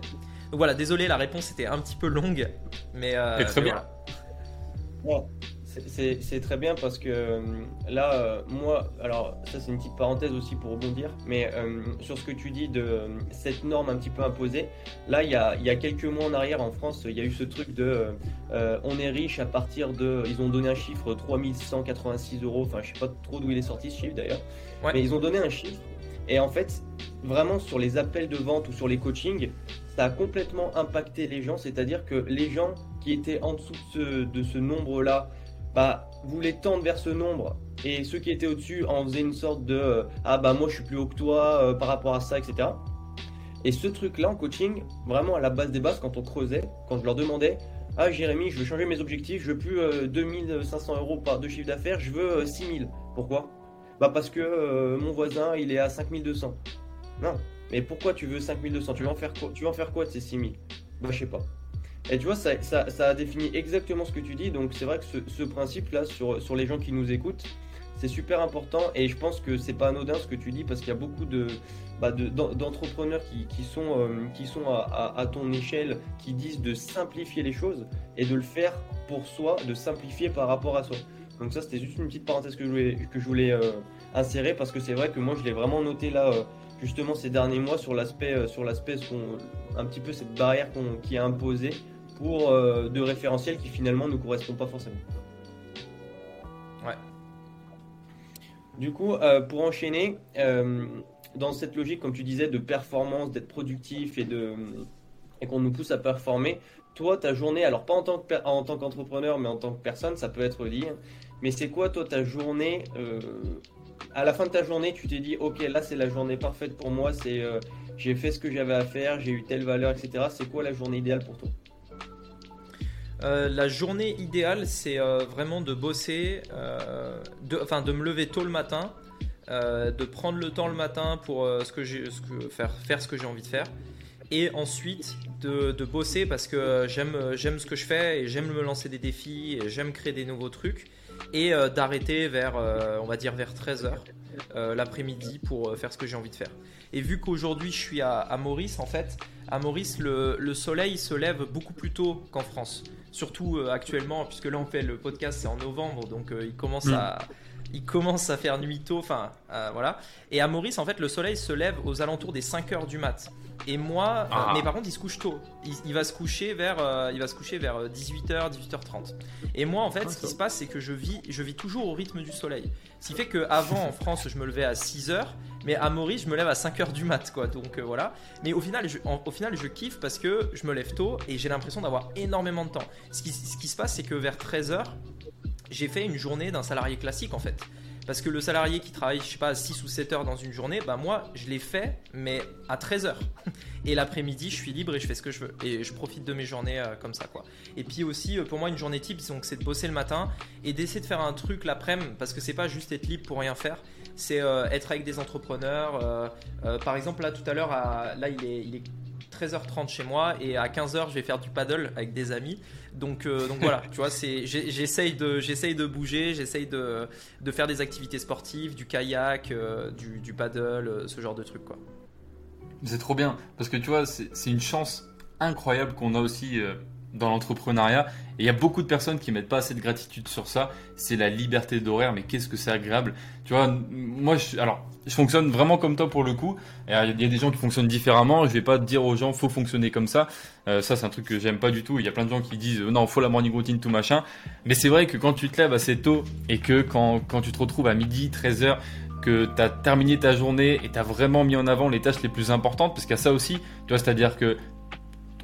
Donc voilà, désolé, la réponse était un petit peu longue, mais. Euh, très bien. c'est très bien parce que euh, là, euh, moi, alors ça c'est une petite parenthèse aussi pour rebondir, mais sur ce que tu dis de cette norme un petit peu imposée, là il y a, y a, quelques mois en arrière en France, il y a eu ce truc de on est riche à partir de. Ils ont donné un chiffre 3186 euros, enfin je sais pas trop d'où il est sorti ce chiffre d'ailleurs, mais ils ont donné un chiffre. Et en fait, vraiment sur les appels de vente ou sur les coachings, a complètement impacté les gens, c'est-à-dire que les gens qui étaient en dessous de ce, nombre-là, bah, voulaient tendre vers ce nombre, et ceux qui étaient au-dessus en faisaient une sorte de euh, ah bah moi je suis plus haut que toi euh, par rapport à ça, etc. Et ce truc-là en coaching, vraiment à la base des bases, quand on creusait, quand je leur demandais ah Jérémy, je veux changer mes objectifs, je veux plus 2500 euh, euros par de chiffre d'affaires, je veux 6000. Pourquoi? Bah parce que mon voisin il est à 5200. Non, mais pourquoi tu veux 5200 tu veux, en faire quoi, tu veux en faire quoi de ces 6000 Bah, je sais pas. Et tu vois, ça, ça, a défini exactement ce que tu dis. Donc, c'est vrai que ce, principe-là, sur, sur les gens qui nous écoutent, c'est super important. Et je pense que c'est pas anodin ce que tu dis parce qu'il y a beaucoup de, bah, d'entrepreneurs qui, qui, sont, euh, qui sont à, ton échelle, qui disent de simplifier les choses et de le faire pour soi, de simplifier par rapport à soi. Donc, ça, c'était juste une petite parenthèse que je voulais, que je voulais euh, insérer parce que c'est vrai que moi, je l'ai vraiment noté là. Euh, justement ces derniers mois sur l'aspect euh, sur l'aspect un petit peu cette barrière qui est imposée pour euh, de référentiels qui finalement ne correspondent pas forcément. Ouais. Du coup, euh, pour enchaîner, dans cette logique, comme tu disais, de performance, d'être productif et de et qu'on nous pousse à performer, toi, ta journée, alors pas en tant que en tant qu'entrepreneur, mais en tant que personne, ça peut être lié. Mais c'est quoi, toi, ta journée à la fin de ta journée, tu t'es dit, ok, là c'est la journée parfaite pour moi, c'est euh, j'ai fait ce que j'avais à faire, j'ai eu telle valeur, etc. C'est quoi la journée idéale pour toi? Euh, la journée idéale, c'est euh, vraiment de bosser, enfin de me lever tôt le matin, de prendre le temps le matin pour ce que faire, ce que j'ai envie de faire, et ensuite de, de bosser parce que j'aime, j'aime ce que je fais et j'aime me lancer des défis et j'aime créer des nouveaux trucs et euh, d'arrêter vers, euh, on va dire, vers 13h euh, l'après-midi pour faire ce que j'ai envie de faire. Et vu qu'aujourd'hui je suis à, Maurice, en fait, à Maurice, le, le, soleil se lève beaucoup plus tôt qu'en France. Surtout actuellement, puisque là on fait le podcast, c'est en novembre, donc il commence mm. à il commence à faire nuit tôt, enfin voilà. Et à Maurice, en fait, le soleil se lève aux alentours des 5 heures du mat. Et moi, euh, ah. mais par contre, il se couche tôt. Il, va se coucher vers, euh, il va se coucher vers 18h, euh, 18h30. Et moi, en fait, ah, ce qui se passe, c'est que je vis, je vis toujours au rythme du soleil. Ce qui fait qu'avant, en France, je me levais à 6h, mais à Maurice, je me lève à 5h du mat, quoi. Donc voilà. Mais au final, je, au final, je kiffe parce que je me lève tôt et j'ai l'impression d'avoir énormément de temps. Ce qui, ce qui se passe, c'est que vers 13h, j'ai fait une journée d'un salarié classique, en fait. Parce que le salarié qui travaille, je sais pas, 6 ou 7 heures dans une journée, bah moi, je l'ai fait, mais à 13 heures. Et l'après-midi, je suis libre et je fais ce que je veux. Et je profite de mes journées euh, comme ça, quoi. Et puis aussi, euh, pour moi, une journée type, c'est de bosser le matin et d'essayer de faire un truc l'après-midi, parce que c'est pas juste être libre pour rien faire. C'est euh, être avec des entrepreneurs. par exemple, là, tout à l'heure, là, il est, il est 13h30 chez moi et à 15h je vais faire du paddle avec des amis. Donc, euh, donc voilà, tu vois, j'essaye de, bouger, j'essaye de, de, faire des activités sportives, du kayak, euh, du, du, paddle, euh, ce genre de trucs quoi. C'est trop bien parce que tu vois, c'est une chance incroyable qu'on a aussi dans l'entrepreneuriat. Et il y a beaucoup de personnes qui mettent pas assez de gratitude sur ça. C'est la liberté d'horaire, mais qu'est-ce que c'est agréable. Tu vois, moi, je, alors, je fonctionne vraiment comme toi pour le coup. Il y a des gens qui fonctionnent différemment. Je vais pas dire aux gens, faut fonctionner comme ça. Euh, ça, c'est un truc que j'aime pas du tout. Il y a plein de gens qui disent, non, faut la morning routine, tout machin. Mais c'est vrai que quand tu te lèves assez tôt et que quand, quand tu te retrouves à midi, 13h, que tu as terminé ta journée et tu as vraiment mis en avant les tâches les plus importantes, parce qu'il y a ça aussi, tu vois, c'est-à-dire que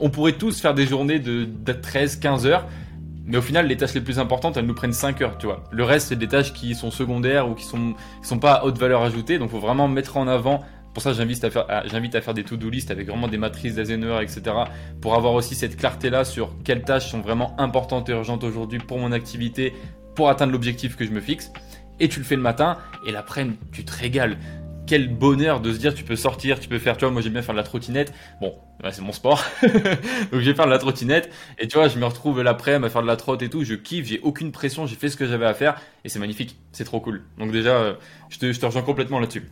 on pourrait tous faire des journées de, 13, 15 heures, mais au final, les tâches les plus importantes, elles nous prennent 5 heures, tu vois. Le reste, c'est des tâches qui sont secondaires ou qui sont, sont pas à haute valeur ajoutée, donc faut vraiment mettre en avant. Pour ça, j'invite à faire, j'invite à faire des to-do list avec vraiment des matrices d'Eisenhower, etc. Pour avoir aussi cette clarté-là sur quelles tâches sont vraiment importantes et urgentes aujourd'hui pour mon activité, pour atteindre l'objectif que je me fixe. Et tu le fais le matin, et l'après-midi, tu te régales quel bonheur de se dire tu peux sortir, tu peux faire, tu vois, moi j'aime bien faire de la trottinette. Bon, c'est mon sport. Donc je vais faire de la trottinette et tu vois, je me retrouve l'après-midi à faire de la trotte et tout, je kiffe, j'ai aucune pression, j'ai fait ce que j'avais à faire et c'est magnifique, c'est trop cool. Donc déjà, euh, je te, je te rejoins complètement là-dessus.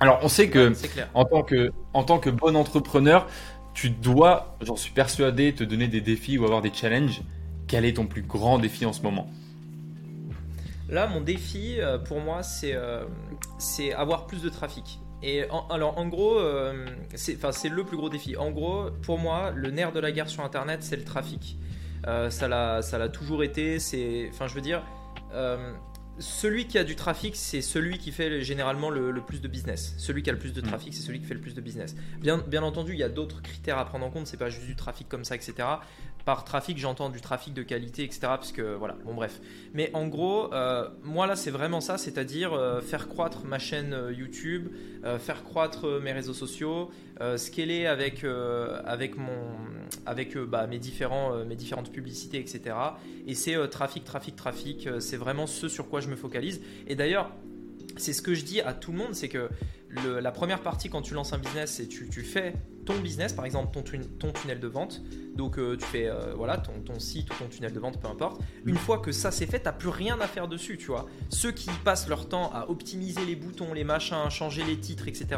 Alors on sait que en tant que en tant que bon entrepreneur, tu dois, j'en suis persuadé, te donner des défis ou avoir des challenges. Quel est ton plus grand défi en ce moment? Là, mon défi euh, pour moi, euh, c'est avoir plus de trafic. Et alors, en gros, euh, c'est le plus gros défi. En gros, pour moi, le nerf de la guerre sur Internet, c'est le trafic. ça l'a toujours été. Enfin, je veux dire, celui qui a du trafic, c'est celui qui fait généralement le, plus de business. Celui qui a le plus de mm. trafic, c'est celui qui fait le plus de business. Bien, bien entendu, il y a d'autres critères à prendre en compte. C'est pas juste du trafic comme ça, etc. Par trafic, j'entends du trafic de qualité, etc. Parce que voilà, bon bref. Mais en gros, euh, moi là, c'est vraiment ça, c'est-à-dire euh, faire croître ma chaîne euh, YouTube, faire croître mes réseaux sociaux, scaler avec avec mon avec bah, mes différents mes différentes publicités, etc. Et c'est trafic, trafic, trafic. c'est vraiment ce sur quoi je me focalise. Et d'ailleurs, c'est ce que je dis à tout le monde, c'est que la première partie quand tu lances un business, c'est tu, tu fais ton business, par exemple ton, tunnel de vente. Donc euh, tu fais euh, voilà ton, ton, site ou ton tunnel de vente, peu importe. Une fois que ça c'est fait, t'as plus rien à faire dessus, tu vois. Ceux qui passent leur temps à optimiser les boutons, les machins, changer les titres, etc.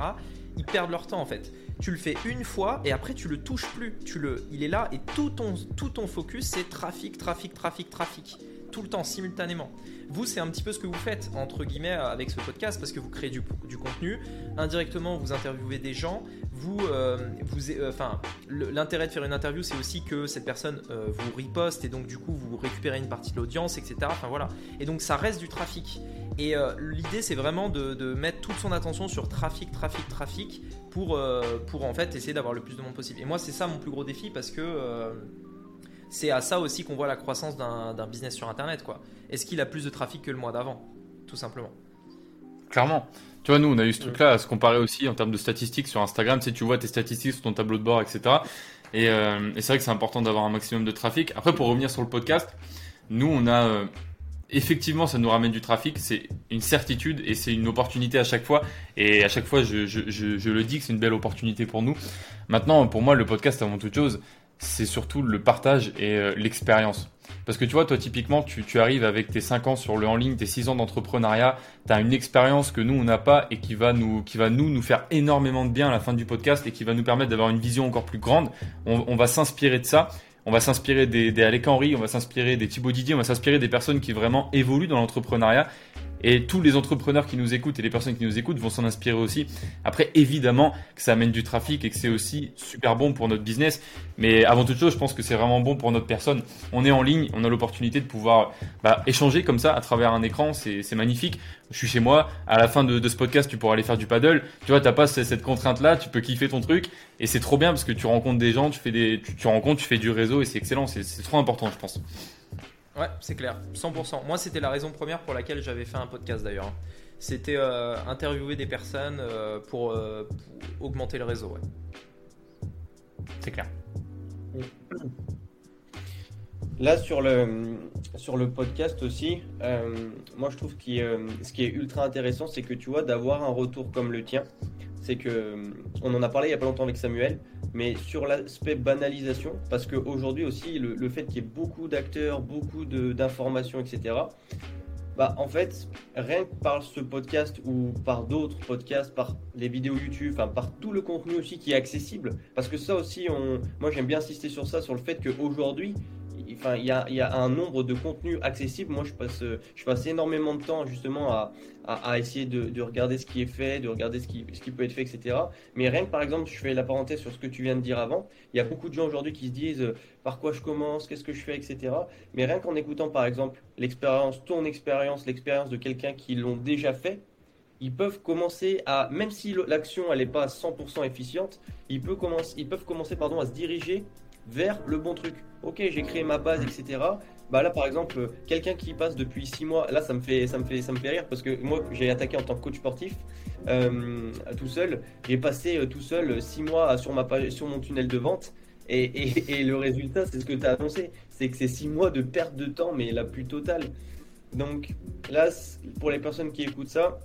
Ils perdent leur temps en fait. Tu le fais une fois et après tu le touches plus. Tu le, il est là et tout ton, tout ton focus c'est trafic, trafic, trafic, trafic, tout le temps simultanément. Vous, c'est un petit peu ce que vous faites, entre guillemets, avec ce podcast, parce que vous créez du, contenu. Indirectement, vous interviewez des gens. Vous, euh, vous, euh, enfin, l'intérêt de faire une interview, c'est aussi que cette personne euh, vous riposte et donc, du coup, vous récupérez une partie de l'audience, etc. Enfin, voilà. Et donc, ça reste du trafic. Et l'idée, c'est vraiment de, mettre toute son attention sur trafic, trafic, trafic pour, pour en fait essayer d'avoir le plus de monde possible. Et moi, c'est ça mon plus gros défi parce que c'est à ça aussi qu'on voit la croissance d'un business sur Internet. quoi. Est-ce qu'il a plus de trafic que le mois d'avant Tout simplement? Clairement. Tu vois, nous, on a eu ce truc-là à se comparer aussi en termes de statistiques sur Instagram. Tu sais, tu vois tes statistiques sur ton tableau de bord, etc. Et, euh, et c'est vrai que c'est important d'avoir un maximum de trafic. Après, pour revenir sur le podcast, nous, on a euh, effectivement, ça nous ramène du trafic. C'est une certitude et c'est une opportunité à chaque fois. Et à chaque fois, je, je, je, je le dis que c'est une belle opportunité pour nous. Maintenant, pour moi, le podcast, avant toute chose, c'est surtout le partage et euh, l'expérience. Parce que tu vois, toi, typiquement, tu, arrives avec tes 5 ans sur le en ligne, tes 6 ans d'entrepreneuriat, tu as une expérience que nous, on n'a pas et qui va, nous, faire énormément de bien à la fin du podcast et qui va nous permettre d'avoir une vision encore plus grande. On, on va s'inspirer de ça. On va s'inspirer des, des Alec Henry, on va s'inspirer des Thibaut Didier, on va s'inspirer des personnes qui vraiment évoluent dans l'entrepreneuriat et tous les entrepreneurs qui nous écoutent et les personnes qui nous écoutent vont s'en inspirer aussi. Après, évidemment que ça amène du trafic et que c'est aussi super bon pour notre business. Mais avant toute chose, je pense que c'est vraiment bon pour notre personne. On est en ligne, on a l'opportunité de pouvoir bah, échanger comme ça à travers un écran. C'est magnifique. Je suis chez moi. À la fin de, de, ce podcast, tu pourras aller faire du paddle. Tu vois, t'as pas cette contrainte-là. Tu peux kiffer ton truc. Et c'est trop bien parce que tu rencontres des gens, tu fais des, tu, tu rencontres, tu fais du réseau et c'est excellent. C'est trop important, je pense. Ouais, c'est clair, 100%. Moi, c'était la raison première pour laquelle j'avais fait un podcast d'ailleurs. C'était euh, interviewer des personnes euh, pour, euh, pour, augmenter le réseau. C'est clair. Là, sur le, sur le podcast aussi, moi je trouve que ce qui est ultra intéressant, c'est que tu vois, d'avoir un retour comme le tien, c'est que, on en a parlé il y a pas longtemps avec Samuel, mais sur l'aspect banalisation, parce qu'aujourd'hui aussi, le, le, fait qu'il y ait beaucoup d'acteurs, beaucoup d'informations, etc., bah, en fait, rien que par ce podcast ou par d'autres podcasts, par les vidéos YouTube, enfin, par tout le contenu aussi qui est accessible, parce que ça aussi, on, moi j'aime bien insister sur ça, sur le fait qu'aujourd'hui, il y a, un nombre de contenus accessibles. Moi, je passe, énormément de temps justement à, essayer de, de, regarder ce qui est fait, de regarder ce qui, peut être fait, etc. Mais rien que par exemple, je fais la parenthèse sur ce que tu viens de dire avant, il y a beaucoup de gens aujourd'hui qui se disent euh, par quoi je commence, qu'est-ce que je fais, etc. Mais rien qu'en écoutant par exemple l'expérience, ton expérience, l'expérience de quelqu'un qui l'ont déjà fait, ils peuvent commencer à, même si l'action n'est pas 100% efficiente, ils peuvent commencer, ils peuvent commencer pardon, à se diriger vers le bon truc. Ok, j'ai créé ma base, etc. Bah là, par exemple, quelqu'un qui passe depuis 6 mois, là, ça me fait, ça me fait, ça me fait rire parce que moi, j'ai attaqué en tant que coach sportif euh, tout seul. J'ai passé euh, tout seul 6 mois sur ma page, sur mon tunnel de vente. Et, et, et le résultat, c'est ce que tu as annoncé, c'est que c'est 6 mois de perte de temps, mais la plus totale. Donc là, pour les personnes qui écoutent ça,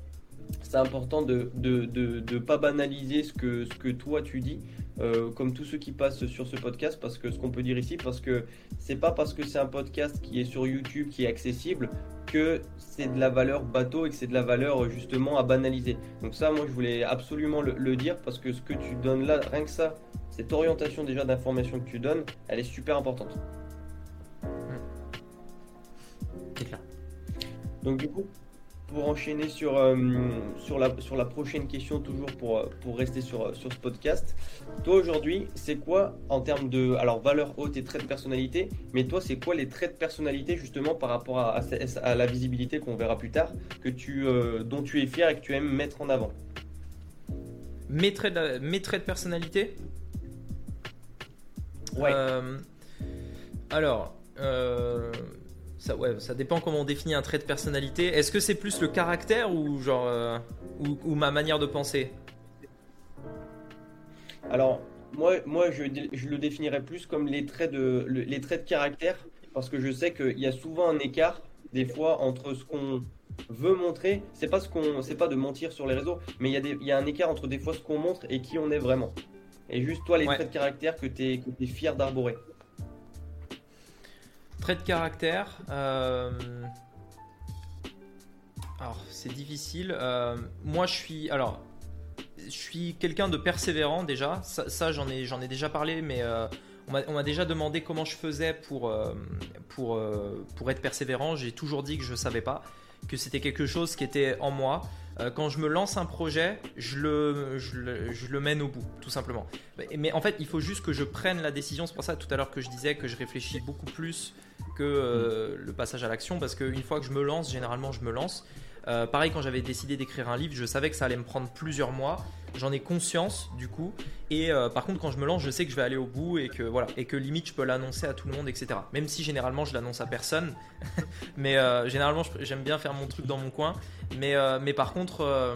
c'est important de ne de, de, de, pas banaliser ce que, ce que toi tu dis, euh, comme tous ceux qui passent sur ce podcast, parce que ce qu'on peut dire ici, parce que c'est pas parce que c'est un podcast qui est sur YouTube, qui est accessible, que c'est de la valeur bateau et que c'est de la valeur justement à banaliser. Donc ça, moi je voulais absolument le, le dire, parce que ce que tu donnes là, rien que ça, cette orientation déjà d'information que tu donnes, elle est super importante. C'est clair. Donc du coup, pour enchaîner sur, euh, sur, la, sur la prochaine question, toujours pour, pour rester sur, sur ce podcast. Toi aujourd'hui, c'est quoi en termes de alors valeur haute et traits de personnalité Mais toi, c'est quoi les traits de personnalité justement par rapport à, à, à la visibilité qu'on verra plus tard, que tu, euh, dont tu es fier et que tu aimes mettre en avant? Mes traits de, mes traits de personnalité? Ouais. Euh, alors. Ça, ouais, ça dépend comment on définit un trait de personnalité. Est-ce que c'est plus le caractère ou genre euh, ou, ou, ma manière de penser? Alors moi, moi je, je, le définirais plus comme les traits de les traits de caractère parce que je sais qu'il y a souvent un écart des fois entre ce qu'on veut montrer. C'est pas ce qu'on, c'est pas de mentir sur les réseaux, mais il y a des, il y a un écart entre des fois ce qu'on montre et qui on est vraiment. Et juste toi les ouais. traits de caractère que tu es, que es fier d'arborer. Trait de caractère. Euh... Alors, c'est difficile. Euh, moi, je suis. Alors, je suis quelqu'un de persévérant déjà. Ça, j'en ai, j'en ai déjà parlé, mais euh, on m'a déjà demandé comment je faisais pour, pour, pour être persévérant. J'ai toujours dit que je savais pas, que c'était quelque chose qui était en moi. Quand je me lance un projet, je le, je le, je le mène au bout, tout simplement. Mais en fait, il faut juste que je prenne la décision. C'est pour ça tout à l'heure que je disais que je réfléchis beaucoup plus que euh, le passage à l'action parce qu'une fois que je me lance, généralement je me lance. Euh, pareil, quand j'avais décidé d'écrire un livre, je savais que ça allait me prendre plusieurs mois. J'en ai conscience du coup. Et euh, par contre, quand je me lance, je sais que je vais aller au bout et que voilà, et que limite je peux l'annoncer à tout le monde, etc. Même si généralement je l'annonce à personne, mais euh, généralement j'aime bien faire mon truc dans mon coin. Mais mais par contre.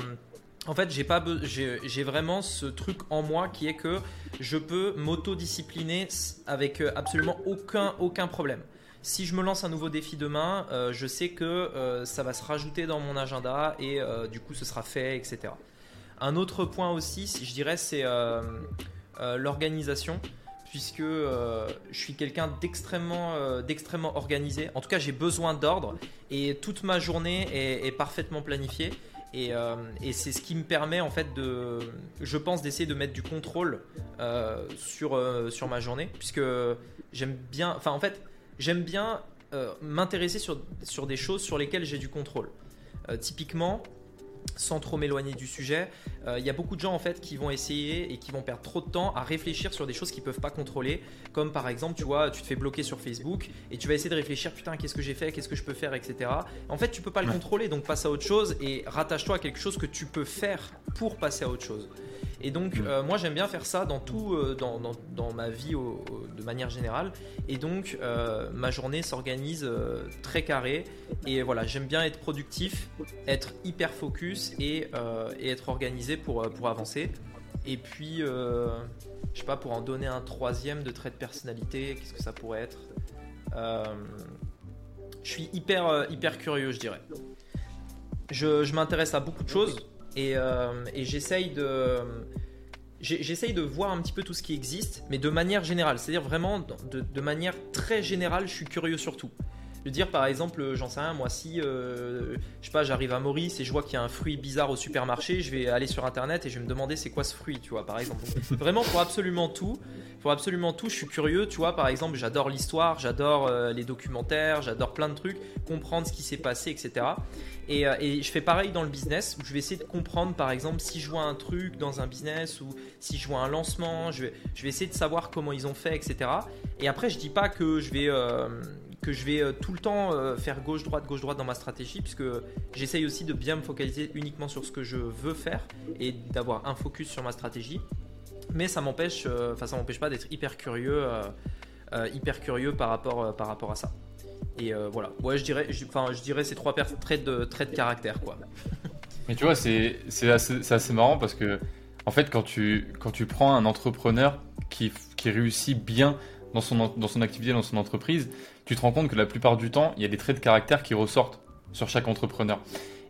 en fait, j'ai pas, j'ai vraiment ce truc en moi qui est que je peux m'autodiscipliner avec absolument aucun, aucun problème si je me lance un nouveau défi demain, euh, je sais que euh, ça va se rajouter dans mon agenda et euh, du coup ce sera fait, etc. Un autre point aussi, je dirais, c'est l'organisation puisque je suis quelqu'un d'extrêmement organisé. En tout cas, j'ai besoin d'ordre et toute ma journée est, parfaitement planifiée. Et, et c'est ce qui me permet en fait de, je pense, d'essayer de mettre du contrôle sur, ma journée, puisque j'aime bien, enfin en fait, j'aime bien euh, m'intéresser sur, des choses sur lesquelles j'ai du contrôle. Euh, typiquement, sans trop m'éloigner du sujet, euh, il y a beaucoup de gens en fait qui vont essayer et qui vont perdre trop de temps à réfléchir sur des choses qu'ils peuvent pas contrôler, comme par exemple, tu vois, tu te fais bloquer sur Facebook et tu vas essayer de réfléchir, putain, qu'est-ce que j'ai fait, qu'est-ce que je peux faire, etc. En fait, tu peux pas le contrôler, donc passe à autre chose et rattache-toi à quelque chose que tu peux faire pour passer à autre chose. Et donc, mm. euh, moi, j'aime bien faire ça dans tout, euh, dans, dans, ma vie de manière générale. Et donc, euh, ma journée s'organise très carré. Et voilà, j'aime bien être productif, être hyper focus et, et être organisé pour, pour avancer. Et puis, je sais pas, pour en donner un troisième de trait de personnalité, qu'est-ce que ça pourrait être? Je suis hyper, hyper curieux, je dirais. Je, je m'intéresse à beaucoup de choses. Et, euh, j'essaye de j'essaye de voir un petit peu tout ce qui existe, mais de manière générale. C'est-à-dire vraiment de, de, manière très générale, je suis curieux sur tout. De dire par exemple, j'en sais rien, moi si euh, je sais pas, j'arrive à Maurice et je vois qu'il y a un fruit bizarre au supermarché, je vais aller sur internet et je vais me demander c'est quoi ce fruit, tu vois, par exemple. vraiment pour absolument tout, pour absolument tout, je suis curieux, tu vois, par exemple, j'adore l'histoire, j'adore euh, les documentaires, j'adore plein de trucs, comprendre ce qui s'est passé, etc. Euh, et, je fais pareil dans le business où je vais essayer de comprendre, par exemple, si je vois un truc dans un business ou si je vois un lancement, je vais, je vais essayer de savoir comment ils ont fait, etc. Et après, je dis pas que je vais, euh, que je vais euh, tout le temps faire gauche-droite, gauche-droite dans ma stratégie, puisque j'essaye aussi de bien me focaliser uniquement sur ce que je veux faire et d'avoir un focus sur ma stratégie. Mais ça m'empêche, enfin, ça m'empêche pas d'être hyper curieux, hyper curieux par rapport, par rapport à ça. Et euh, voilà. Ouais, je dirais, enfin, je dirais ces trois traits de, traits de caractère, quoi. Mais tu vois, c'est assez, assez, marrant parce que, en fait, quand tu, quand tu prends un entrepreneur qui, qui réussit bien dans son, dans son activité, dans son entreprise, tu te rends compte que la plupart du temps, il y a des traits de caractère qui ressortent sur chaque entrepreneur.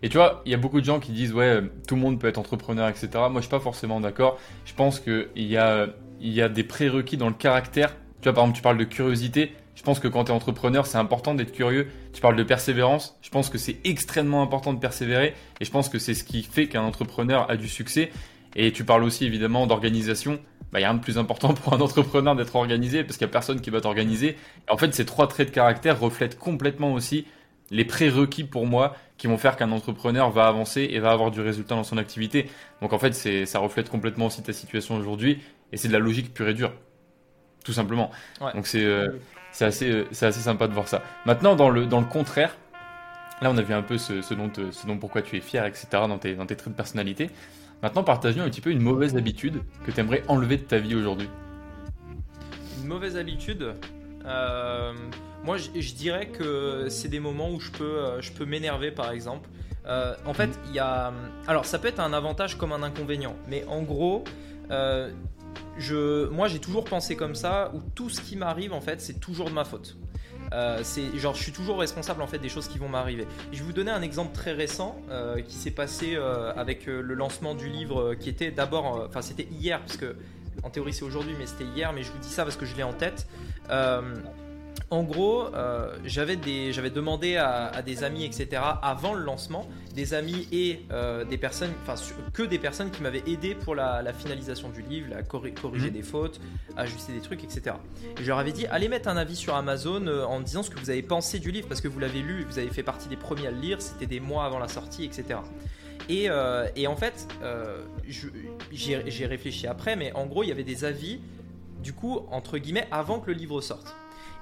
Et tu vois, il y a beaucoup de gens qui disent, ouais, tout le monde peut être entrepreneur, etc. Moi, je suis pas forcément d'accord. Je pense qu'il y a, il y a des prérequis dans le caractère. Tu vois, par exemple, tu parles de curiosité. Je pense que quand tu es entrepreneur, c'est important d'être curieux. Tu parles de persévérance. Je pense que c'est extrêmement important de persévérer. Et je pense que c'est ce qui fait qu'un entrepreneur a du succès. Et tu parles aussi évidemment d'organisation. Bah, il y a rien de plus important pour un entrepreneur d'être organisé parce qu'il n'y a personne qui va t'organiser. En fait, ces trois traits de caractère reflètent complètement aussi les prérequis pour moi qui vont faire qu'un entrepreneur va avancer et va avoir du résultat dans son activité. Donc en fait, ça reflète complètement aussi ta situation aujourd'hui et c'est de la logique pure et dure. Tout simplement. Donc c'est euh, c'est assez, euh, c'est assez sympa de voir ça. Maintenant, dans le, dans le contraire, là on a vu un peu ce, ce, dont, ce dont pourquoi tu es fier, etc. dans tes, dans tes traits de personnalité. Maintenant, partage-nous un petit peu une mauvaise habitude que tu aimerais enlever de ta vie aujourd'hui. Une mauvaise habitude euh, Moi, je, dirais que c'est des moments où je peux, euh, je peux m'énerver, par exemple. en fait, il y a. Alors, ça peut être un avantage comme un inconvénient, mais en gros, moi j'ai toujours pensé comme ça où tout ce qui m'arrive en fait c'est toujours de ma faute. Euh, c'est genre je suis toujours responsable en fait des choses qui vont m'arriver. Je vais vous donner un exemple très récent euh, qui s'est passé euh, avec le lancement du livre qui était d'abord, enfin c'était hier parce que en théorie c'est aujourd'hui mais c'était hier mais je vous dis ça parce que je l'ai en tête. En gros, euh, j'avais demandé à, des amis, etc., avant le lancement, des amis et euh, des personnes, enfin que des personnes qui m'avaient aidé pour la, finalisation du livre, la corriger mhm. des fautes, ajuster des trucs, etc. Et je leur avais dit, allez mettre un avis sur Amazon euh, en disant ce que vous avez pensé du livre, parce que vous l'avez lu, vous avez fait partie des premiers à le lire, c'était des mois avant la sortie, etc. Et, et en fait, j'ai réfléchi après, mais en gros, il y avait des avis, du coup, entre guillemets, avant que le livre sorte.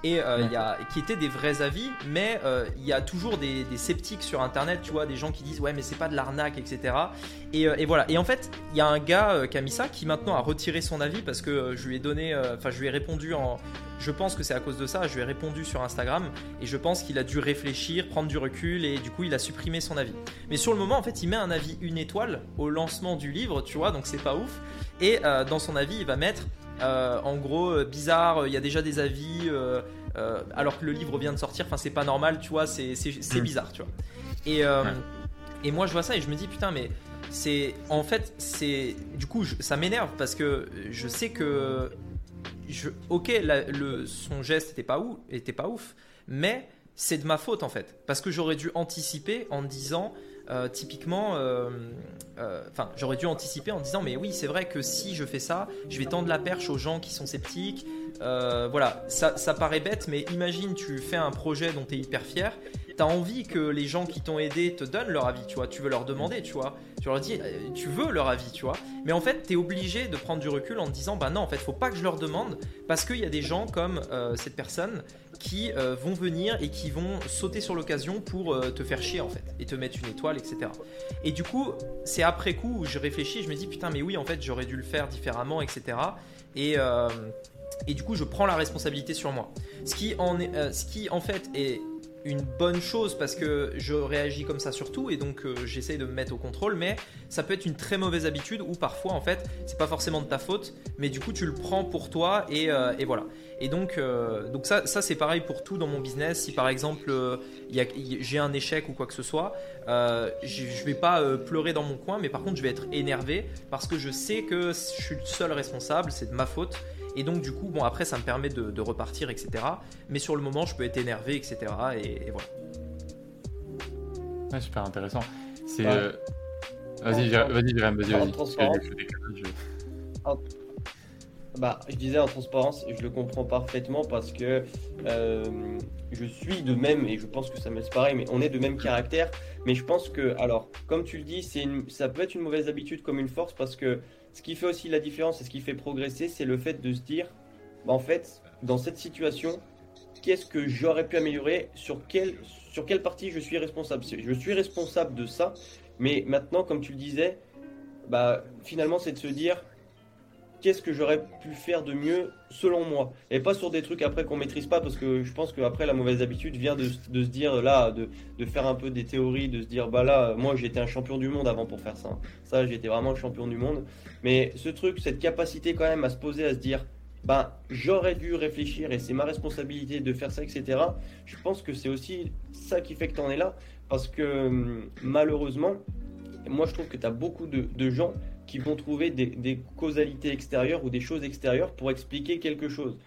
Et il y a, qui étaient des vrais avis, mais il y a toujours des, sceptiques sur internet, tu vois, des gens qui disent ouais mais c'est pas de l'arnaque, etc. Et, et, voilà. Et en fait, il y a un gars qui a mis ça qui maintenant a retiré son avis parce que je lui ai donné, enfin je lui ai répondu en, je pense que c'est à cause de ça, je lui ai répondu sur Instagram et je pense qu'il a dû réfléchir, prendre du recul et du coup il a supprimé son avis. Mais sur le moment en fait il met un avis une étoile au lancement du livre, tu vois, donc c'est pas ouf. Et euh, dans son avis il va mettre euh, en gros euh, bizarre, il y a déjà des avis alors que le livre vient de sortir, enfin c'est pas normal, tu vois, c'est mm. bizarre, tu vois. Et, et moi je vois ça et je me dis putain mais c'est en fait c'est du coup ça m'énerve parce que je sais que ok, le, son geste était pas, ouf, était pas ouf, mais c'est de ma faute en fait. Parce que j'aurais dû anticiper en disant, euh, typiquement, euh, euh, j'aurais dû anticiper en disant, mais oui, c'est vrai que si je fais ça, je vais tendre la perche aux gens qui sont sceptiques. voilà, ça, ça paraît bête, mais imagine, tu fais un projet dont tu es hyper fier t'as envie que les gens qui t'ont aidé te donnent leur avis, tu vois. Tu veux leur demander, tu vois. Tu leur dis, tu veux leur avis, tu vois. Mais en fait, t'es obligé de prendre du recul en te disant, bah non, en fait, faut pas que je leur demande parce qu'il y a des gens comme cette personne qui euh, vont venir et qui vont sauter sur l'occasion pour te faire chier en fait et te mettre une étoile, etc. Et du coup, c'est après coup où je réfléchis, je me dis putain, mais oui, en fait, j'aurais dû le faire différemment, etc. Et et du coup, je prends la responsabilité sur moi. Ce en, ce qui en fait est une bonne chose parce que je réagis comme ça surtout et donc euh, j'essaye de me mettre au contrôle mais ça peut être une très mauvaise habitude où parfois en fait c'est pas forcément de ta faute mais du coup tu le prends pour toi et, euh, voilà. Et donc, euh, donc ça, ça c'est pareil pour tout dans mon business. Si par exemple j'ai un échec ou quoi que ce soit je vais pas pleurer dans mon coin mais par contre je vais être énervé parce que je sais que je suis le seul responsable c'est de ma faute et donc, du coup, bon, après, ça me permet de, repartir, etc. Mais sur le moment, je peux être énervé, etc. Et, voilà. Ouais, super intéressant. C'est. Euh, vas-y, vas-y, vas-y, vas-y. Bah, je disais en transparence, je le comprends parfaitement parce que euh, je suis de même, et je pense que ça me pareil, mais on est de même caractère. Mais je pense que, alors, comme tu le dis, ça peut être une mauvaise habitude comme une force parce que ce qui fait aussi la différence et ce qui fait progresser, c'est le fait de se dire, bah, en fait, dans cette situation, qu'est-ce que j'aurais pu améliorer sur quelle, sur quelle partie je suis responsable? Je suis responsable de ça, mais maintenant, comme tu le disais, bah, finalement, c'est de se dire, qu'est-ce que j'aurais pu faire de mieux selon moi. Et pas sur des trucs après qu'on maîtrise pas parce que je pense qu'après la mauvaise habitude vient de, se dire là de, de, faire un peu des théories de se dire bah là moi j'étais un champion du monde avant pour faire ça. Ça j'étais vraiment champion du monde. Mais ce truc cette capacité quand même à se poser à se dire bah j'aurais dû réfléchir et c'est ma responsabilité de faire ça etc je pense que c'est aussi ça qui fait que tu en es là. Parce que hum, malheureusement moi je trouve que tu as beaucoup de gens qui vont trouver des, causalités extérieures ou des choses extérieures pour expliquer quelque chose.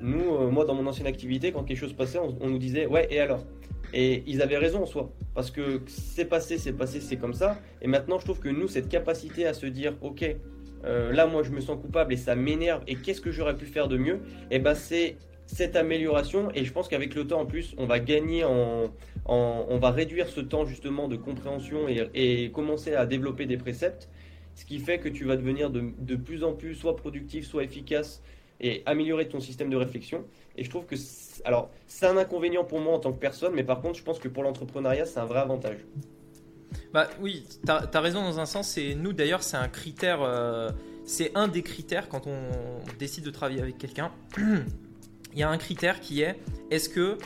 Nous, euh, moi, dans mon ancienne activité, quand quelque chose passait, on, nous disait ouais, et alors? Et ils avaient raison en soi, parce que c'est passé, c'est passé, c'est comme ça. Et maintenant, je trouve que nous, cette capacité à se dire ok, euh, là, moi, je me sens coupable et ça m'énerve, et qu'est-ce que j'aurais pu faire de mieux? Et eh ben, c'est cette amélioration et je pense qu'avec le temps en plus on va gagner en, on va réduire ce temps justement de compréhension et, et, commencer à développer des préceptes ce qui fait que tu vas devenir de, plus en plus soit productif, soit efficace et améliorer ton système de réflexion. Et je trouve que, alors, c'est un inconvénient pour moi en tant que personne, mais par contre, je pense que pour l'entrepreneuriat, c'est un vrai avantage. Bah oui, tu as, raison dans un sens, et nous d'ailleurs, c'est un critère, euh, c'est un des critères quand on décide de travailler avec quelqu'un. Il y a un critère qui est est-ce que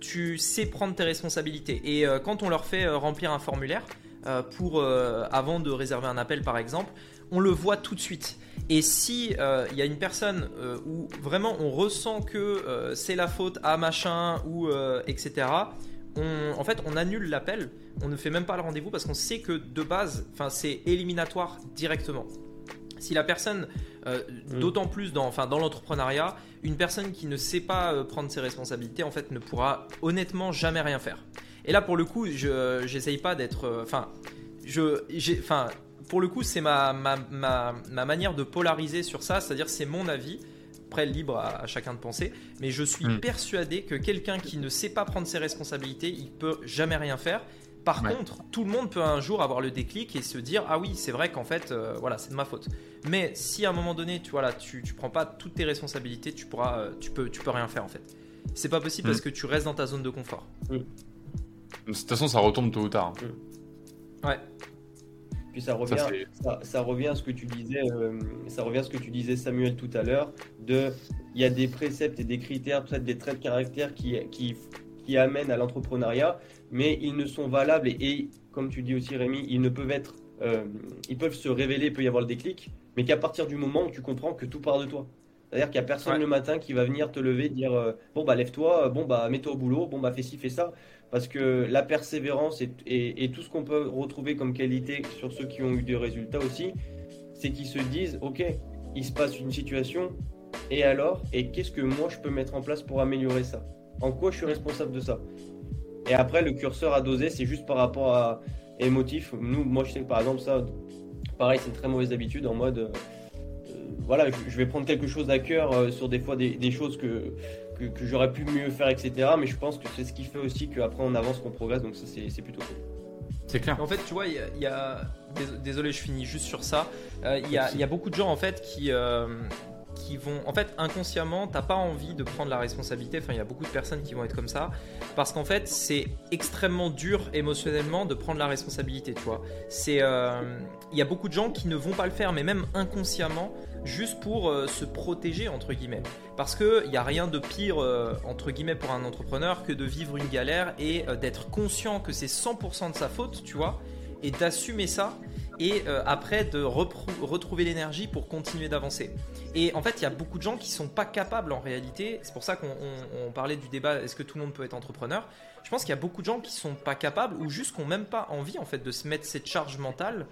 tu sais prendre tes responsabilités? Et euh, quand on leur fait euh, remplir un formulaire, pour euh, avant de réserver un appel par exemple, on le voit tout de suite. Et si euh, il y a une personne où vraiment on ressent que c'est la faute à machin ou etc. en fait, on annule l'appel. On ne fait même pas le rendez-vous parce qu'on sait que de base, enfin, c'est éliminatoire directement. Si la personne, mm. d'autant plus dans, enfin, dans l'entrepreneuriat, une personne qui ne sait pas prendre ses responsabilités, en fait, ne pourra honnêtement jamais rien faire. Et là, pour le coup, je j'essaye pas d'être. Euh, enfin, je, enfin, pour le coup, c'est ma, ma, ma, manière de polariser sur ça, c'est-à-dire c'est mon avis. Après, libre à, chacun de penser, mais je suis hmm. persuadé que quelqu'un qui ne sait pas prendre ses responsabilités, il peut jamais rien faire. Par contre, tout le monde peut un jour avoir le déclic et se dire ah oui, c'est vrai qu'en fait, euh, voilà, c'est de ma faute. Mais si à un moment donné, tu voilà, tu, tu prends pas toutes tes responsabilités, tu pourras, euh, tu peux, tu peux rien faire en fait. c'est pas possible Mm. parce que tu restes dans ta zone de confort. De toute façon, ça retombe tôt ou tard. Ouais. Puis ça revient, ça, ça revient à ce que tu disais, euh, ça revient à ce que tu disais Samuel tout à l'heure. De, il y a des préceptes et des critères, peut-être des traits de caractère qui, qui, qui amènent à l'entrepreneuriat, mais ils ne sont valables et, et, comme tu dis aussi Rémi, ils ne peuvent être, euh, ils peuvent se révéler, il peut y avoir le déclic, mais qu'à partir du moment où tu comprends que tout part de toi. C'est-à-dire qu'il n'y a personne Ouais. le matin qui va venir te lever, dire euh, bon bah lève-toi, bon bah mets-toi au boulot, bon bah fais ci, fais ça. Parce que la persévérance et, tout ce qu'on peut retrouver comme qualité sur ceux qui ont eu des résultats aussi, c'est qu'ils se disent ok, il se passe une situation, et alors Et qu'est-ce que moi je peux mettre en place pour améliorer ça? En quoi je suis responsable de ça? Et après, le curseur à doser, c'est juste par rapport à émotif. Nous, moi je sais que par exemple, ça, pareil, c'est une très mauvaise habitude en mode. euh, euh, voilà, je, vais prendre quelque chose à cœur euh, sur des fois des choses que, que, que j'aurais pu mieux faire, etc. Mais je pense que c'est ce qui fait aussi qu'après on avance, qu'on progresse, donc ça c'est c'est plutôt cool. C'est clair. En fait, tu vois, il y a, y Désolé, je finis juste sur ça. Euh, Il y, a, il y a beaucoup de gens en fait qui, euh, qui vont. En fait, inconsciemment, t'as pas envie de prendre la responsabilité. Enfin, il y a beaucoup de personnes qui vont être comme ça. Parce qu'en fait, c'est extrêmement dur émotionnellement de prendre la responsabilité, tu vois. C'est. euh, Il y a beaucoup de gens qui ne vont pas le faire, mais même inconsciemment, juste pour euh, se protéger, entre guillemets. Parce qu'il n'y a rien de pire, euh, entre guillemets, pour un entrepreneur que de vivre une galère et d'être conscient que c'est 100% de sa faute, tu vois, et d'assumer ça, et euh, après de retrouver l'énergie pour continuer d'avancer. Et en fait, il y a beaucoup de gens qui sont pas capables en réalité, c'est pour ça qu'on on- on parlait du débat, est-ce que tout le monde peut être entrepreneur? Je pense qu'il y a beaucoup de gens qui sont pas capables, ou juste qui n'ont même pas envie, en fait, de se mettre cette charge mentale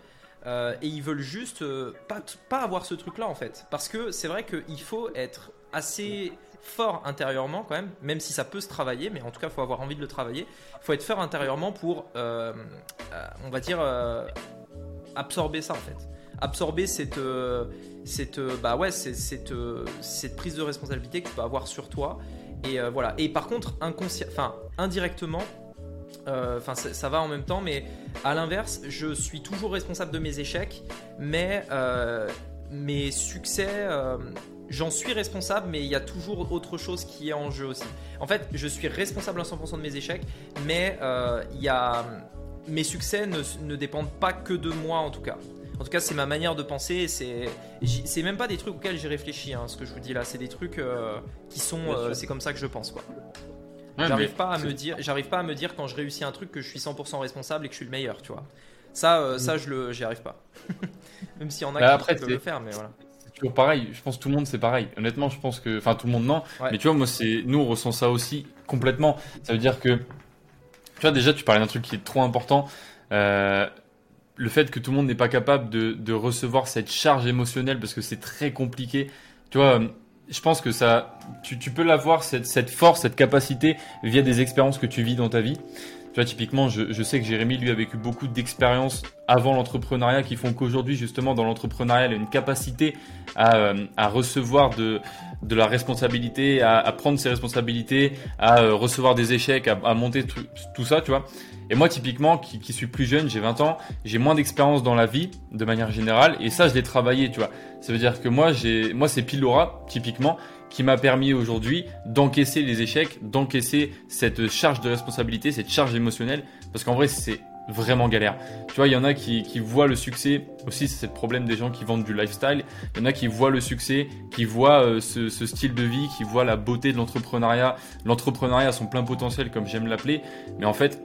euh, et ils veulent juste euh, pas, pas avoir ce truc là en fait. Parce que c'est vrai qu'il faut être assez fort intérieurement quand même même si ça peut se travailler mais en tout cas il faut avoir envie de le travailler. Il faut être fort intérieurement pour on va dire absorber ça en fait. Absorber cette euh, cette euh, bah ouais cette euh, cette prise de responsabilité que tu peux avoir sur toi. Et voilà. Et par contre enfin indirectement enfin ça, ça va en même temps mais à l'inverse, je suis toujours responsable de mes échecs, mais mes succès, j'en suis responsable, mais il y a toujours autre chose qui est en jeu aussi. En fait, je suis responsable à 100% de mes échecs, mais il y a mes succès ne, ne dépendent pas que de moi en tout cas. En tout cas, c'est ma manière de penser. C'est, même pas des trucs auxquels j'ai réfléchi. hein, ce que je vous dis là, c'est des trucs euh, qui sont. Euh, c'est comme ça que je pense quoi. Ouais, J'arrive pas à me dire, j'arrive pas à me dire quand je réussis un truc que je suis 100% responsable et que je suis le meilleur, tu vois. Ça, euh, ça je le, j'y arrive pas. Même s'il y en a Bah, qui, après, peuvent le faire, mais voilà. C'est toujours pareil. Je pense que tout le monde c'est pareil. Honnêtement, je pense que, enfin, tout le monde non. Ouais. Mais tu vois, moi, c'est, nous, on ressent ça aussi complètement. Ça veut dire que, tu vois, déjà, tu parlais d'un truc qui est trop important. Euh, le fait que tout le monde n'est pas capable de, recevoir cette charge émotionnelle parce que c'est très compliqué. Tu vois, je pense que ça, tu, peux l'avoir cette, cette force, cette capacité via des expériences que tu vis dans ta vie. Tu vois, typiquement, je, sais que Jérémy, lui, a vécu beaucoup d'expériences avant l'entrepreneuriat qui font qu'aujourd'hui, justement, dans l'entrepreneuriat, il a une capacité à, euh, à recevoir de, de la responsabilité, à, à prendre ses responsabilités, à euh, recevoir des échecs, à, à monter tout, ça, tu vois. Et moi, typiquement, qui, qui suis plus jeune, j'ai 20 ans, j'ai moins d'expérience dans la vie, de manière générale, et ça, je l'ai travaillé, tu vois. Ça veut dire que moi, j'ai, moi, c'est Pilora, typiquement, qui m'a permis aujourd'hui d'encaisser les échecs, d'encaisser cette charge de responsabilité, cette charge émotionnelle, parce qu'en vrai, c'est vraiment galère. Tu vois, il y en a qui, qui voient le succès, aussi c'est le problème des gens qui vendent du lifestyle, il y en a qui voient le succès, qui voient euh, ce, style de vie, qui voient la beauté de l'entrepreneuriat, l'entrepreneuriat à son plein potentiel comme j'aime l'appeler, mais en fait,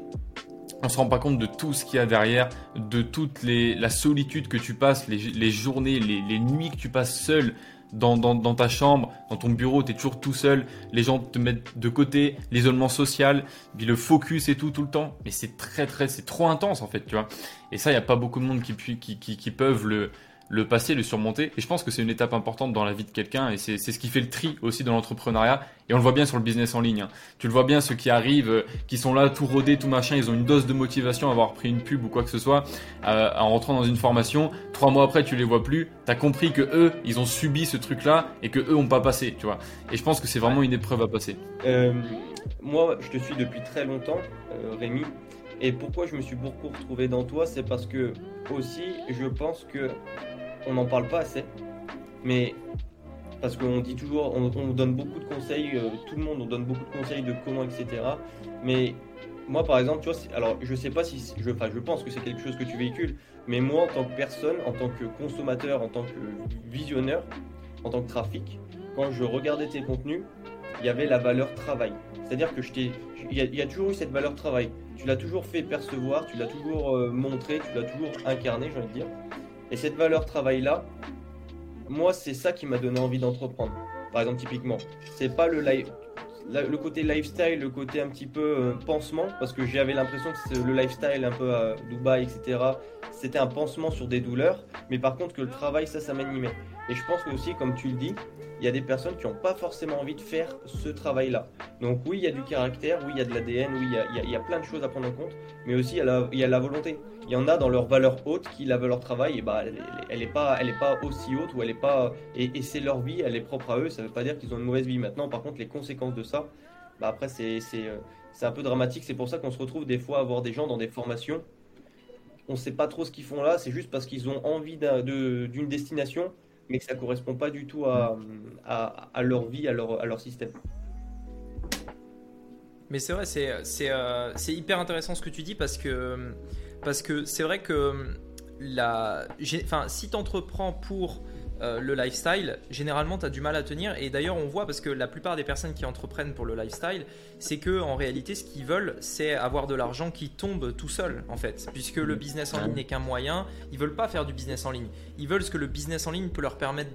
on se rend pas compte de tout ce qu'il y a derrière, de toute les, la solitude que tu passes, les, les journées, les, les nuits que tu passes seul dans, dans, dans ta chambre, dans ton bureau, tu es toujours tout seul, les gens te mettent de côté, l'isolement social, puis le focus et tout tout le temps. Mais c'est très très, c'est trop intense en fait, tu vois. Et ça, il n'y a pas beaucoup de monde qui, qui, qui, qui peuvent le, le passer, le surmonter. Et je pense que c'est une étape importante dans la vie de quelqu'un et c'est ce qui fait le tri aussi dans l'entrepreneuriat. Et on le voit bien sur le business en ligne. hein. Tu le vois bien, ceux qui arrivent, euh, qui sont là tout rodés, tout machin, ils ont une dose de motivation à avoir pris une pub ou quoi que ce soit, euh, en rentrant dans une formation. Trois mois après, tu les vois plus. T'as compris que eux, ils ont subi ce truc-là et que eux ont pas passé, tu vois. Et je pense que c'est vraiment une épreuve à passer. Euh, moi, je te suis depuis très longtemps, Rémi. Et pourquoi je me suis beaucoup retrouvé dans toi, c'est parce que aussi, je pense que on n'en parle pas assez. Mais parce qu'on dit toujours, on, donne beaucoup de conseils, euh, tout le monde, on donne beaucoup de conseils de comment, etc. Mais moi, par exemple, tu vois, alors je sais pas si, je, enfin, je pense que c'est quelque chose que tu véhicules, mais moi, en tant que personne, en tant que consommateur, en tant que visionneur, en tant que trafic, quand je regardais tes contenus, il y avait la valeur travail. C'est-à-dire que je il y, a toujours eu cette valeur travail. Tu l'as toujours fait percevoir, tu l'as toujours euh, montré, tu l'as toujours incarné, j'ai envie de dire. Et cette valeur travail là, moi, c'est ça qui m'a donné envie d'entreprendre. Par exemple, typiquement, c'est pas le côté lifestyle, le côté un petit peu euh, pansement, parce que j'avais l'impression que le lifestyle un peu à Dubaï, etc., c'était un pansement sur des douleurs, mais par contre que le travail, ça, ça m'animait. Et je pense que aussi, comme tu le dis, il y a des personnes qui n'ont pas forcément envie de faire ce travail-là. Donc oui, il y a du caractère, oui, il y a de l'ADN, oui, il y, a, plein de choses à prendre en compte, mais aussi il y, a il y a la volonté. Il y en a dans leur valeur haute qui, la valeur travail, et bah, elle n'est pas, elle est pas aussi haute, ou elle est pas, et, c'est leur vie, elle est propre à eux, ça ne veut pas dire qu'ils ont une mauvaise vie. Maintenant, par contre, les conséquences de ça, bah après, c'est euh, un peu dramatique. C'est pour ça qu'on se retrouve des fois à voir des gens dans des formations on ne sait pas trop ce qu'ils font là, c'est juste parce qu'ils ont envie d'une destination mais que ça correspond pas du tout à, à, leur vie, à leur, à leur système. Mais c'est vrai, c'est euh, hyper intéressant ce que tu dis parce que parce que c'est vrai que la, enfin, si tu entreprends pour euh, le lifestyle, généralement tu as du mal à tenir. Et d'ailleurs, on voit parce que la plupart des personnes qui entreprennent pour le lifestyle, c'est que en réalité, ce qu'ils veulent, c'est avoir de l'argent qui tombe tout seul, en fait. Puisque le business en ligne n'est qu'un moyen, ils veulent pas faire du business en ligne. Ils veulent ce que le business en ligne peut leur permettre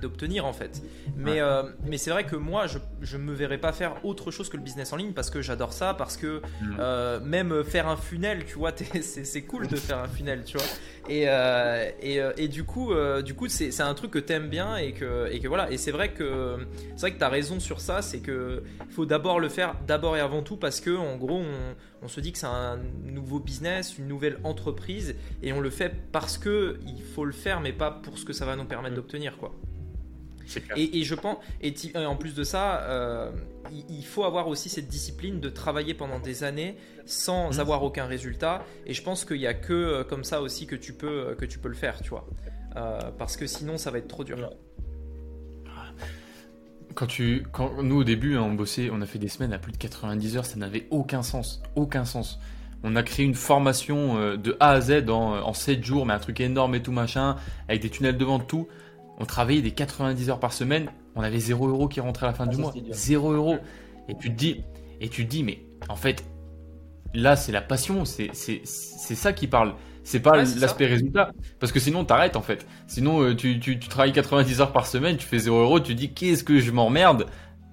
d'obtenir en fait. Mais, euh, mais c'est vrai que moi, je ne me verrais pas faire autre chose que le business en ligne parce que j'adore ça, parce que mm. euh, même faire un funnel, tu vois, c'est cool de faire un funnel, tu vois. Et, euh, et, et, du coup, du coup c'est un truc que tu aimes bien et que, et que voilà. Et c'est vrai que c'est vrai que tu as raison sur ça, c'est que faut d'abord le faire d'abord et avant tout parce que en gros, on, on se dit que c'est un nouveau business, une nouvelle entreprise et on le fait parce que il faut le faire mais pas pour ce que ça va nous permettre mm. d'obtenir quoi. Et, je pense, et, en plus de ça, euh, il, faut avoir aussi cette discipline de travailler pendant des années sans mmh. avoir aucun résultat. Et je pense qu'il n'y a que euh, comme ça aussi que tu peux, que tu peux le faire, tu vois. Euh, parce que sinon, ça va être trop dur. Quand tu, quand nous au début, hein, on bossait, on a fait des semaines à plus de 90 heures, ça n'avait aucun sens, aucun sens. On a créé une formation de A à Z en, en 7 jours, mais un truc énorme et tout machin, avec des tunnels devant tout on travaillait des 90 heures par semaine, on avait 0 euros qui rentrait à la fin ah, du mois. 0 euros. Et tu te dis, et tu dis, mais en fait, là, c'est la passion, c'est ça qui parle. C'est pas l'aspect résultat. Parce que sinon, t'arrêtes en fait. Sinon, euh, tu, tu, travailles 90 heures par semaine, tu fais 0 euros, tu dis, qu'est-ce que je m'emmerde?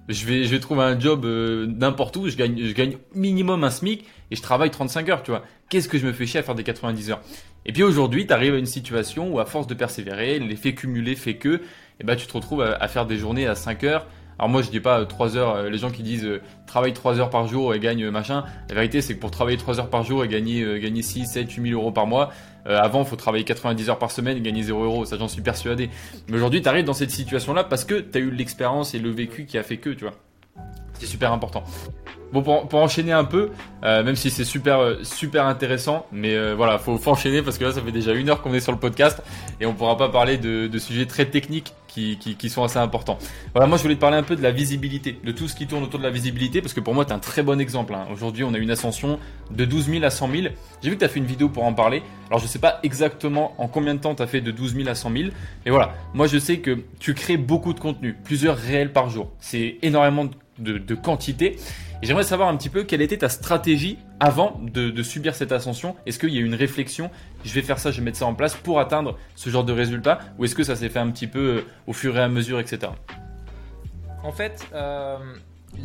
Je vais, je vais trouver un job euh, n'importe où, je gagne, je gagne minimum un SMIC et je travaille 35 heures, tu vois. Qu'est-ce que je me fais chier à faire des 90 heures? Et puis aujourd'hui, tu arrives à une situation où à force de persévérer, l'effet cumulé fait que eh ben, tu te retrouves à, faire des journées à 5 heures. Alors moi je dis pas 3 heures, euh, les gens qui disent euh, travaille 3 heures par jour et gagne euh, machin, la vérité c'est que pour travailler 3 heures par jour et gagner, gagner 6, 7, 8 000 euros par mois, avant il faut travailler 90 heures par semaine et gagner 0 euros, ça j'en suis persuadé. Mais aujourd'hui tu arrives dans cette situation là parce que tu as eu l'expérience et le vécu qui a fait que, tu vois. C'est super important. Bon, pour, enchaîner un peu, euh, même si c'est super euh, super intéressant, mais euh, voilà, faut, faut enchaîner parce que là, ça fait déjà une heure qu'on est sur le podcast et on pourra pas parler de, de sujets très techniques qui, qui, sont assez importants. Voilà, moi, je voulais te parler un peu de la visibilité, de tout ce qui tourne autour de la visibilité, parce que pour moi, tu un très bon exemple. Hein. Aujourd'hui, on a une ascension de 12 000 à 100 000. J'ai vu que tu as fait une vidéo pour en parler. Alors, je sais pas exactement en combien de temps tu as fait de 12 000 à 100 000, mais voilà, moi, je sais que tu crées beaucoup de contenu, plusieurs réels par jour. C'est énormément de, de quantité. J'aimerais savoir un petit peu quelle était ta stratégie avant de, subir cette ascension. Est-ce qu'il y a eu une réflexion Je vais faire ça, je vais mettre ça en place pour atteindre ce genre de résultat Ou est-ce que ça s'est fait un petit peu euh, au fur et à mesure, etc. En fait, euh,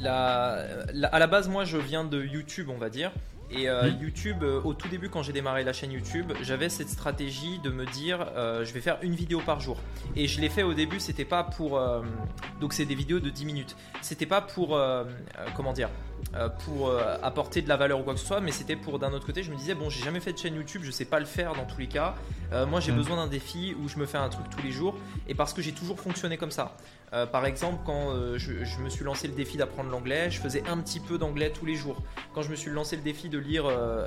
à la base, moi, je viens de YouTube, on va dire. Et euh, hmm. YouTube, au tout début, quand j'ai démarré la chaîne YouTube, j'avais cette stratégie de me dire, je vais faire une vidéo par jour. Et je l'ai fait au début, c'était pas pour. donc, c'est des vidéos de 10 minutes. C'était pas pour. comment dire euh, pour euh, apporter de la valeur ou quoi que ce soit, mais c'était pour d'un autre côté, je me disais, bon, j'ai jamais fait de chaîne YouTube, je sais pas le faire dans tous les cas. Euh, moi, j'ai mm. besoin d'un défi où je me fais un truc tous les jours, et parce que j'ai toujours fonctionné comme ça. par exemple, quand je, me suis lancé le défi d'apprendre l'anglais, je faisais un petit peu d'anglais tous les jours. Quand je me suis lancé le défi de lire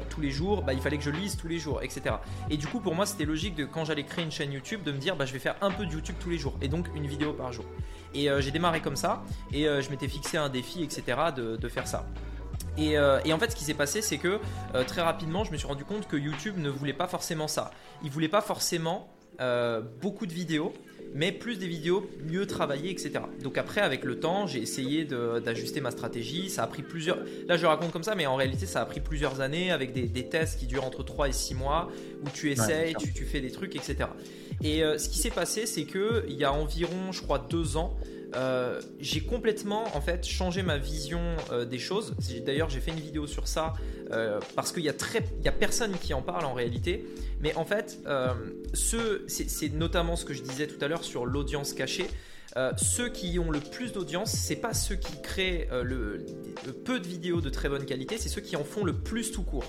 tous les jours, bah, il fallait que je lise tous les jours, etc. Et du coup, pour moi, c'était logique de quand j'allais créer une chaîne YouTube de me dire, bah, je vais faire un peu de YouTube tous les jours, et donc une vidéo par jour. Et j'ai démarré comme ça, et je m'étais fixé un défi, etc., de, de faire ça. Et, et, en fait, ce qui s'est passé, c'est que très rapidement, je me suis rendu compte que YouTube ne voulait pas forcément ça. Il voulait pas forcément beaucoup de vidéos mais plus des vidéos mieux travaillées, etc. Donc après, avec le temps, j'ai essayé d'ajuster ma stratégie. Ça a pris plusieurs. Là, je raconte comme ça, mais en réalité, ça a pris plusieurs années avec des, tests qui durent entre 3 et 6 mois où tu essayes, tu, fais des trucs, etc. Et euh, ce qui s'est passé, c'est que il y a environ, je crois, deux ans, euh, j'ai complètement en fait changé ma vision euh, des choses. D'ailleurs, j'ai fait une vidéo sur ça parce qu'il y a très, il y a personne qui en parle en réalité. Mais en fait, c'est notamment ce que je disais tout à l'heure sur l'audience cachée. ceux qui ont le plus d'audience, c'est pas ceux qui créent le, peu de vidéos de très bonne qualité, c'est ceux qui en font le plus tout court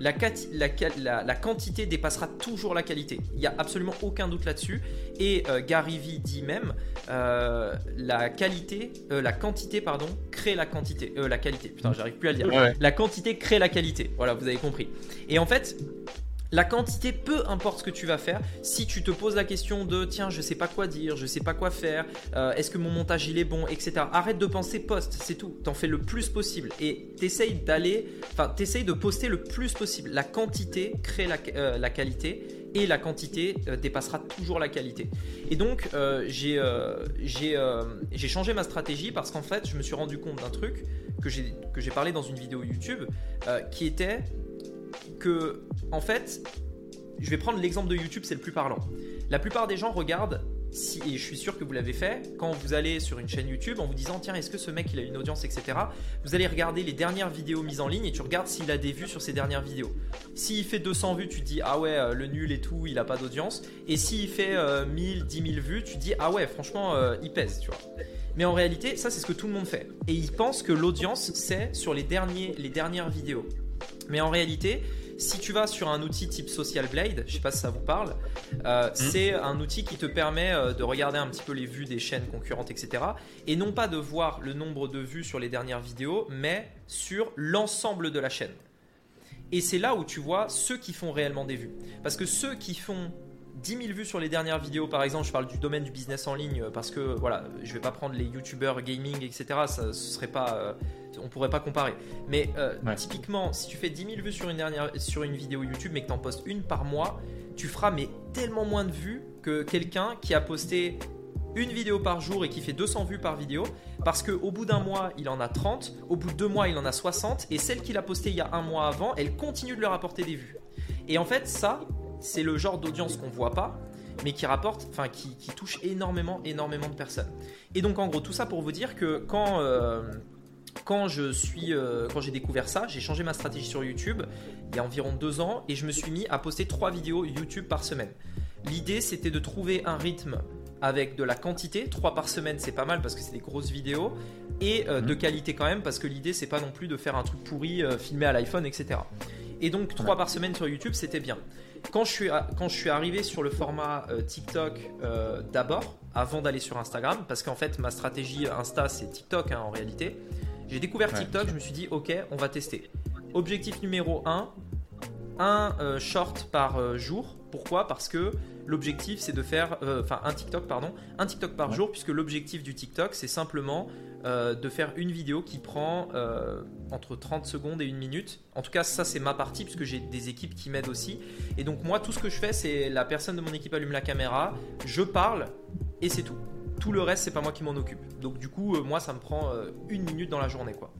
la, quantité dépassera toujours la qualité. Il n'y a absolument aucun doute là-dessus. Et euh, Gary Vee dit même, euh, la qualité, euh, la quantité, pardon, crée la quantité. la qualité, putain, j'arrive plus à le dire. La quantité crée la qualité. Voilà, vous avez compris. Et en fait, la quantité, peu importe ce que tu vas faire, si tu te poses la question de tiens, je sais pas quoi dire, je sais pas quoi faire, euh, est-ce que mon montage il est bon, etc. Arrête de penser post, c'est tout. T'en fais le plus possible et t'essayes d'aller, enfin, t'essayes de poster le plus possible. La quantité crée la, euh, qualité et la quantité euh, dépassera toujours la qualité. Et donc, j'ai changé ma stratégie parce qu'en fait, je me suis rendu compte d'un truc que j'ai parlé dans une vidéo YouTube qui était que, en fait, je vais prendre l'exemple de YouTube, c'est le plus parlant. La plupart des gens regardent, et je suis sûr que vous l'avez fait, quand vous allez sur une chaîne YouTube en vous disant tiens, est-ce que ce mec il a une audience, etc. Vous allez regarder les dernières vidéos mises en ligne et tu regardes s'il a des vues sur ses dernières vidéos. S'il fait 200 vues, tu te dis ah ouais, euh, le nul et tout, il a pas d'audience. Et s'il fait 1000, 10 000 vues, tu te dis ah ouais, franchement, euh, il pèse, tu vois. Mais en réalité, ça c'est ce que tout le monde fait. Et ils pensent que l'audience c'est sur les dernières vidéos. Mais en réalité, si tu vas sur un outil type Social Blade, je sais pas si ça vous parle, euh, hmm. c'est un outil qui te permet euh, de regarder un petit peu les vues des chaînes concurrentes, etc. Et non pas de voir le nombre de vues sur les dernières vidéos, mais sur l'ensemble de la chaîne. Et c'est là où tu vois ceux qui font réellement des vues. Parce que ceux qui font 10 000 vues sur les dernières vidéos, par exemple, je parle du domaine du business en ligne parce que voilà, je vais pas prendre les youtubeurs gaming, etc. Ça, ce serait pas, euh, on pourrait pas comparer. Mais euh, typiquement, si tu fais 10 000 vues sur une, dernière, sur une vidéo YouTube mais que tu en postes une par mois, tu feras mais tellement moins de vues que quelqu'un qui a posté une vidéo par jour et qui fait 200 vues par vidéo parce qu'au bout d'un mois il en a 30, au bout de deux mois il en a 60 et celle qu'il a postée il y a un mois avant, elle continue de leur apporter des vues. Et en fait ça, c'est le genre d'audience qu'on voit pas mais qui rapporte, enfin qui, touche énormément, énormément de personnes. Et donc en gros tout ça pour vous dire que quand euh, quand je suis, euh, quand j'ai découvert ça, j'ai changé ma stratégie sur YouTube il y a environ deux ans et je me suis mis à poster trois vidéos YouTube par semaine. L'idée c'était de trouver un rythme avec de la quantité, trois par semaine c'est pas mal parce que c'est des grosses vidéos et euh, de mhm. qualité quand même parce que l'idée c'est pas non plus de faire un truc pourri euh, filmé à l'iPhone etc. Et donc trois par semaine sur YouTube c'était bien. Quand je, suis, quand je suis arrivé sur le format TikTok d'abord, avant d'aller sur Instagram, parce qu'en fait ma stratégie Insta c'est TikTok hein, en réalité, j'ai découvert TikTok, je me suis dit, ok, on va tester. Objectif numéro 1, un euh, short par euh, jour. Pourquoi? Parce que l'objectif c'est de faire, euh, enfin un TikTok pardon, un TikTok par jour, puisque l'objectif du TikTok c'est simplement de faire une vidéo qui prend entre 30 secondes et une minute. En tout cas ça c'est ma partie puisque j'ai des équipes qui m'aident aussi. Et donc moi tout ce que je fais c'est la personne de mon équipe allume la caméra, je parle et c'est tout. Tout le reste, c'est pas moi qui m'en occupe. Donc du coup, euh, moi, ça me prend euh, une minute dans la journée, quoi.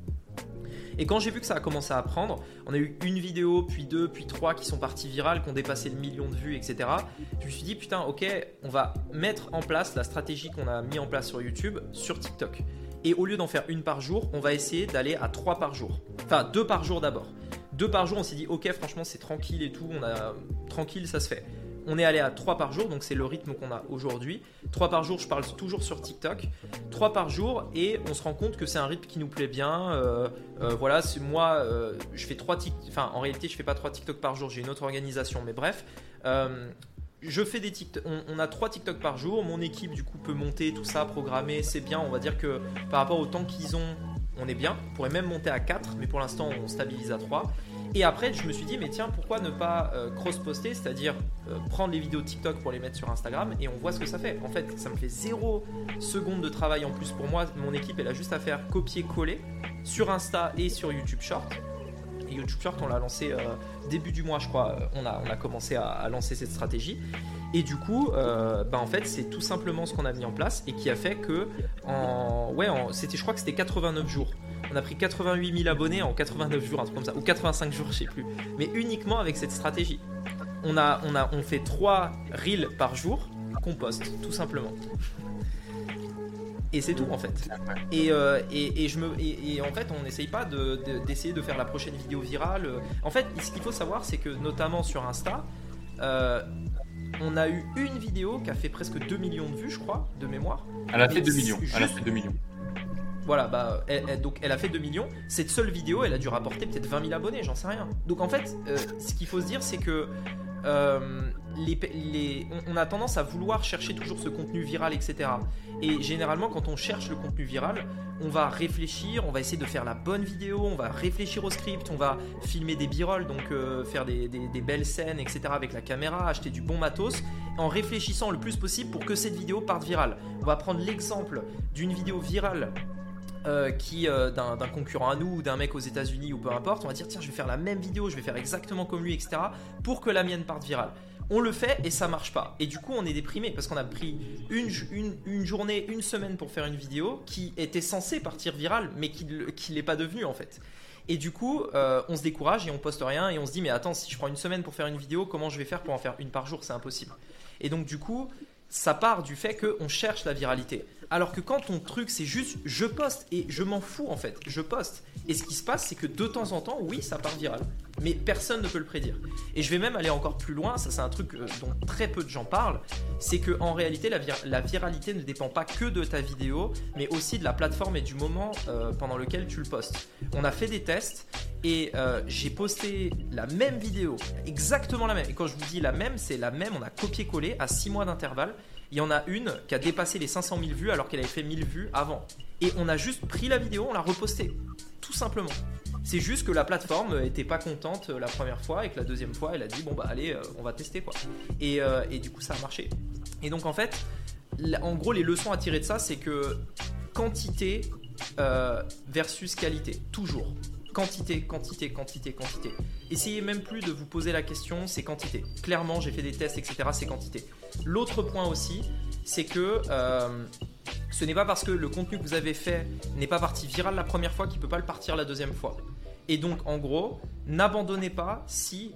Et quand j'ai vu que ça a commencé à prendre, on a eu une vidéo, puis deux, puis trois qui sont parties virales, qui ont dépassé le million de vues, etc. Je me suis dit, putain, ok, on va mettre en place la stratégie qu'on a mis en place sur YouTube sur TikTok. Et au lieu d'en faire une par jour, on va essayer d'aller à trois par jour. Enfin, deux par jour d'abord. Deux par jour, on s'est dit, ok, franchement, c'est tranquille et tout, on a tranquille, ça se fait on est allé à 3 par jour, donc c'est le rythme qu'on a aujourd'hui. 3 par jour, je parle toujours sur TikTok. 3 par jour, et on se rend compte que c'est un rythme qui nous plaît bien. Euh, euh, voilà, moi, euh, je fais 3 TikTok, en réalité, je fais pas 3 TikTok par jour, j'ai une autre organisation, mais bref. on, a 3 TikTok par jour, mon équipe du coup peut monter tout ça, programmer, c'est bien, on va dire que par rapport au temps qu'ils ont, on est bien, on pourrait même monter à 4, mais pour l'instant on stabilise à 3. Et après, je me suis dit, mais tiens, pourquoi ne pas euh, cross-poster, c'est-à-dire euh, prendre les vidéos TikTok pour les mettre sur Instagram et on voit ce que ça fait. En fait, ça me fait zéro seconde de travail en plus pour moi. Mon équipe, elle a juste à faire copier-coller sur Insta et sur YouTube Short. YouTube Short, on l'a lancé euh, début du mois, je crois. On a commencé à, lancer cette stratégie. Et du coup, bah en fait, c'est tout simplement ce qu'on a mis en place et qui a fait que, en, ouais, c'était, je crois que c'était 89 jours. On a pris 88 000 abonnés en 89 jours, un truc comme ça, ou 85 jours, je sais plus. Mais uniquement avec cette stratégie. On, a, on, a, on fait 3 reels par jour qu'on poste, tout simplement. Et c'est tout en fait. Et, euh, et, je me, et, en fait, on n'essaye pas d'essayer de, faire la prochaine vidéo virale. En fait, ce qu'il faut savoir, c'est que notamment sur Insta, euh, on a eu une vidéo qui a fait presque 2 millions de vues, je crois, de mémoire. Elle a fait 2 millions. Elle a fait 2 millions. Voilà, bah, elle, donc elle a fait 2 millions. Cette seule vidéo, elle a dû rapporter peut-être 20 000 abonnés, j'en sais rien. Donc en fait, euh, ce qu'il faut se dire, c'est que euh, on, a tendance à vouloir chercher toujours ce contenu viral, etc. Et généralement, quand on cherche le contenu viral, on va réfléchir, on va essayer de faire la bonne vidéo, on va réfléchir au script, on va filmer des b-rolls, donc euh, faire des, des, belles scènes, etc. avec la caméra, acheter du bon matos, en réfléchissant le plus possible pour que cette vidéo parte virale. On va prendre l'exemple d'une vidéo virale euh, qui euh, d'un concurrent à nous ou d'un mec aux États-Unis ou peu importe, on va dire tiens, je vais faire la même vidéo, je vais faire exactement comme lui, etc. pour que la mienne parte virale. On le fait et ça marche pas. Et du coup, on est déprimé parce qu'on a pris une, journée, une semaine pour faire une vidéo qui était censée partir virale, mais qui ne l'est pas devenue en fait. Et du coup, euh, on se décourage et on poste rien et on se dit mais attends, si je prends une semaine pour faire une vidéo, comment je vais faire pour en faire une par jour? C'est impossible. Et donc du coup, ça part du fait qu'on cherche la viralité. Alors que quand ton truc c'est juste je poste et je m'en fous en fait, je poste. Et ce qui se passe c'est que de temps en temps, oui, ça part viral. Mais personne ne peut le prédire. Et je vais même aller encore plus loin, ça c'est un truc euh, dont très peu de gens parlent, c'est que en réalité la, viralité ne dépend pas que de ta vidéo, mais aussi de la plateforme et du moment euh, pendant lequel tu le postes. On a fait des tests et euh, j'ai posté la même vidéo, exactement la même. Et quand je vous dis la même, c'est la même, on a copié-collé à 6 mois d'intervalle il y en a une qui a dépassé les 500 000 vues alors qu'elle avait fait 1000 vues avant. Et on a juste pris la vidéo, on l'a repostée. Tout simplement. C'est juste que la plateforme était pas contente euh, la première fois et que la deuxième fois elle a dit bon bah allez euh, on va tester quoi. Et, euh, et du coup ça a marché. Et donc en fait, en gros les leçons à tirer de ça c'est que quantité versus qualité, toujours. Quantité, quantité, quantité, quantité. Essayez même plus de vous poser la question, c'est quantité. Clairement, j'ai fait des tests, etc. C'est quantité. L'autre point aussi, c'est que euh, ce n'est pas parce que le contenu que vous avez fait n'est pas parti viral la première fois qu'il ne peut pas le partir la deuxième fois. Et donc, en gros, n'abandonnez pas si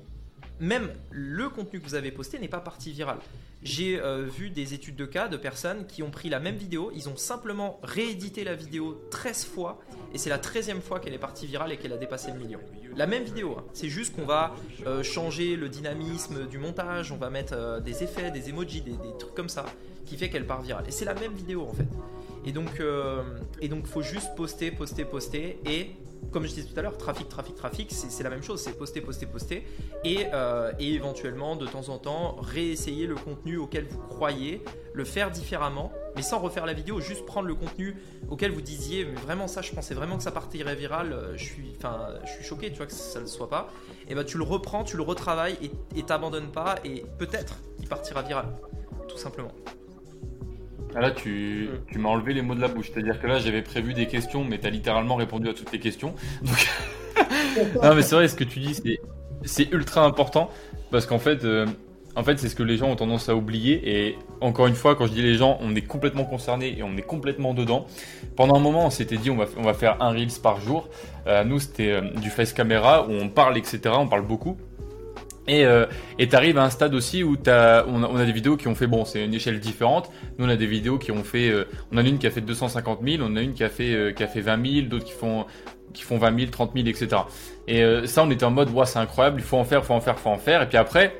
même le contenu que vous avez posté n'est pas parti viral. J'ai euh, vu des études de cas de personnes qui ont pris la même vidéo, ils ont simplement réédité la vidéo 13 fois et c'est la 13e fois qu'elle est partie virale et qu'elle a dépassé le million. La même vidéo, hein. c'est juste qu'on va euh, changer le dynamisme du montage, on va mettre euh, des effets, des emojis, des, trucs comme ça qui fait qu'elle part virale. Et c'est la même vidéo en fait. Et donc, et donc faut juste poster, poster, poster et comme je disais tout à l'heure, trafic, trafic, trafic, c'est la même chose, c'est poster, poster, poster, et, euh, et, éventuellement de temps en temps réessayer le contenu auquel vous croyez, le faire différemment, mais sans refaire la vidéo, juste prendre le contenu auquel vous disiez, mais vraiment ça, je pensais vraiment que ça partirait viral, euh, je suis, je suis choqué, tu vois que ça ne le soit pas, et ben tu le reprends, tu le retravailles et t'abandonnes pas, et peut-être il partira viral, tout simplement. Ah, là, tu, tu m'as enlevé les mots de la bouche. C'est-à-dire que là, j'avais prévu des questions, mais tu as littéralement répondu à toutes les questions. Donc... non, mais c'est vrai, ce que tu dis, c'est ultra important. Parce qu'en fait, euh, en fait c'est ce que les gens ont tendance à oublier. Et encore une fois, quand je dis les gens, on est complètement concernés et on est complètement dedans. Pendant un moment, on s'était dit, on va, on va faire un Reels par jour. Euh, nous, c'était euh, du face caméra où on parle, etc. On parle beaucoup. Et euh, tu arrives à un stade aussi où as, on, a, on, a, des vidéos qui ont fait, bon, c'est une échelle différente. Nous, on a des vidéos qui ont fait, euh, on a une qui a fait 250 000, on a une qui a fait, euh, qui a fait 20 000, d'autres qui font, qui font 20 000, 30 000, etc. Et euh, ça, on était en mode, ouais, c'est incroyable, il faut en faire, faut en faire, faut en faire. Et puis après,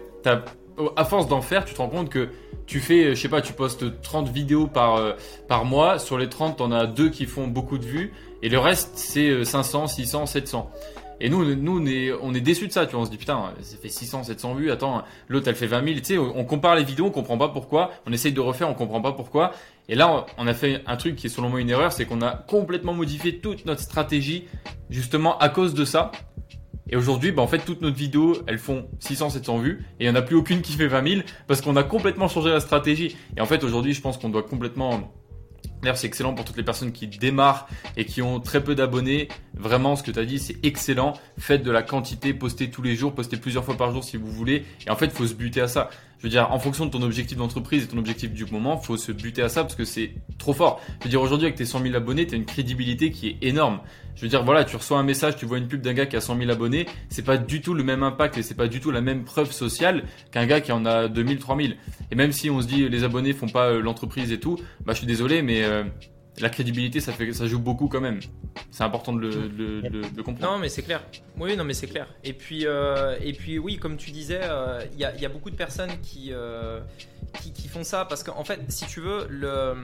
à force d'en faire, tu te rends compte que tu fais, je sais pas, tu postes 30 vidéos par, par mois. Sur les 30, t'en as deux qui font beaucoup de vues. Et le reste, c'est 500, 600, 700. Et nous, nous on est, on est déçus de ça, tu vois. On se dit putain, ça fait 600, 700 vues. Attends, l'autre elle fait 20 000. Tu sais, on compare les vidéos, on comprend pas pourquoi. On essaye de refaire, on comprend pas pourquoi. Et là, on a fait un truc qui est selon moi une erreur, c'est qu'on a complètement modifié toute notre stratégie justement à cause de ça. Et aujourd'hui, bah, en fait, toutes nos vidéos, elles font 600, 700 vues et il n'y en a plus aucune qui fait 20 000 parce qu'on a complètement changé la stratégie. Et en fait, aujourd'hui, je pense qu'on doit complètement C'est excellent pour toutes les personnes qui démarrent et qui ont très peu d'abonnés. Vraiment, ce que tu as dit, c'est excellent. Faites de la quantité, postez tous les jours, postez plusieurs fois par jour si vous voulez. Et en fait, il faut se buter à ça. Je veux dire, en fonction de ton objectif d'entreprise et ton objectif du moment, faut se buter à ça parce que c'est trop fort. Je veux dire, aujourd'hui, avec tes 100 000 abonnés, tu as une crédibilité qui est énorme. Je veux dire, voilà, tu reçois un message, tu vois une pub d'un gars qui a 100 000 abonnés, c'est pas du tout le même impact et c'est pas du tout la même preuve sociale qu'un gars qui en a 2000, 3000. Et même si on se dit les abonnés font pas euh, l'entreprise et tout, bah je suis désolé, mais euh, la crédibilité, ça, fait, ça joue beaucoup quand même. C'est important de le, comprendre. Non, mais c'est clair. Oui, non, mais c'est clair. Et puis, euh, et puis, oui, comme tu disais, euh, il y, a, beaucoup de personnes qui, euh, qui, font ça parce qu'en fait, si tu veux, le,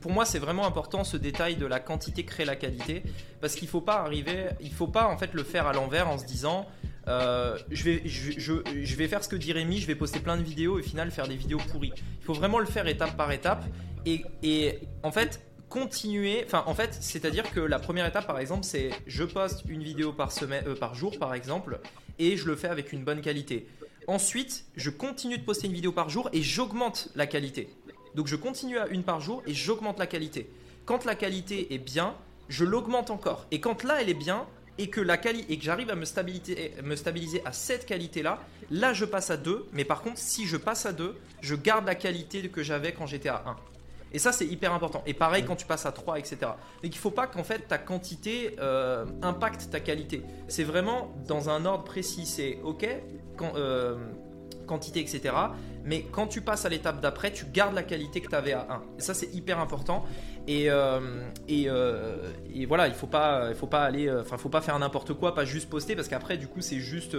pour moi, c'est vraiment important ce détail de la quantité crée la qualité parce qu'il faut pas arriver, il faut pas en fait le faire à l'envers en se disant. je, vais, je, je, vais faire ce que dit Rémi, je vais poster plein de vidéos et au final faire des vidéos pourries. Il faut vraiment le faire étape par étape. Et, et en fait, continuer. Enfin, en fait, c'est-à-dire que la première étape, par exemple, c'est je poste une vidéo par, semaine, euh, par jour, par exemple, et je le fais avec une bonne qualité. Ensuite, je continue de poster une vidéo par jour et j'augmente la qualité. Donc, je continue à une par jour et j'augmente la qualité. Quand la qualité est bien, je l'augmente encore. Et quand là, elle est bien, et que, la que j'arrive à me stabiliser, me stabiliser à cette qualité-là, là je passe à 2. Mais par contre, si je passe à 2, je garde la qualité que j'avais quand j'étais à 1. Et ça, c'est hyper important. Et pareil quand tu passes à 3, etc. Donc il ne faut pas qu'en fait ta quantité euh, impacte ta qualité. C'est vraiment dans un ordre précis. C'est OK, euh, quantité, etc. Mais quand tu passes à l'étape d'après, tu gardes la qualité que tu avais à 1. Et ça, c'est hyper important. Et, euh, et, voilà, il faut pas, il faut pas aller, enfin, faut pas faire n'importe quoi, pas juste poster, parce qu'après, du coup, c'est juste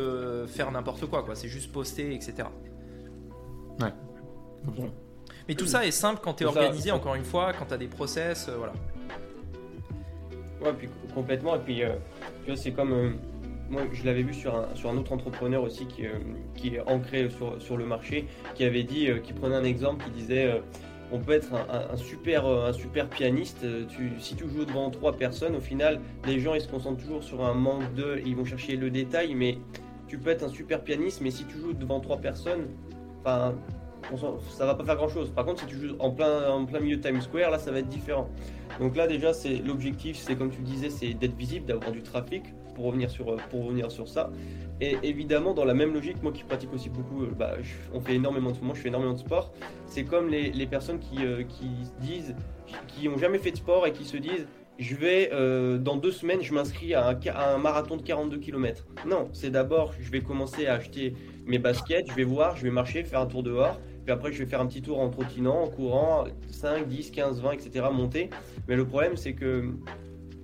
faire n'importe quoi, quoi. C'est juste poster, etc. Ouais. Mais tout ça est simple quand tu es organisé, encore une fois, quand tu as des process, euh, voilà. Ouais, puis complètement. Et puis, euh, tu vois, c'est comme. Euh, moi, je l'avais vu sur un, sur un autre entrepreneur aussi qui, qui est ancré sur, sur, le marché, qui avait dit, qui prenait un exemple, qui disait on peut être un, super, un super pianiste. Tu, si tu joues devant trois personnes, au final, les gens ils se concentrent toujours sur un manque de. Ils vont chercher le détail, mais tu peux être un super pianiste, mais si tu joues devant trois personnes, enfin, ça va pas faire grand chose. Par contre, si tu joues en plein, en plein milieu de Times Square, là, ça va être différent. Donc là, déjà, c'est l'objectif, c'est comme tu disais, c'est d'être visible, d'avoir du trafic pour revenir sur, pour revenir sur ça. Et évidemment, dans la même logique, moi qui pratique aussi beaucoup, euh, bah, on fait énormément de, moi je fais énormément de sport. C'est comme les, les personnes qui, euh, qui disent, qui ont jamais fait de sport et qui se disent, je vais euh, dans deux semaines, je m'inscris à, à un, marathon de 42 km. Non, c'est d'abord, je vais commencer à acheter mes baskets, je vais voir, je vais marcher, faire un tour dehors, puis après, je vais faire un petit tour en trottinant, en courant, 5, 10, 15, 20, etc. monter. Mais le problème, c'est que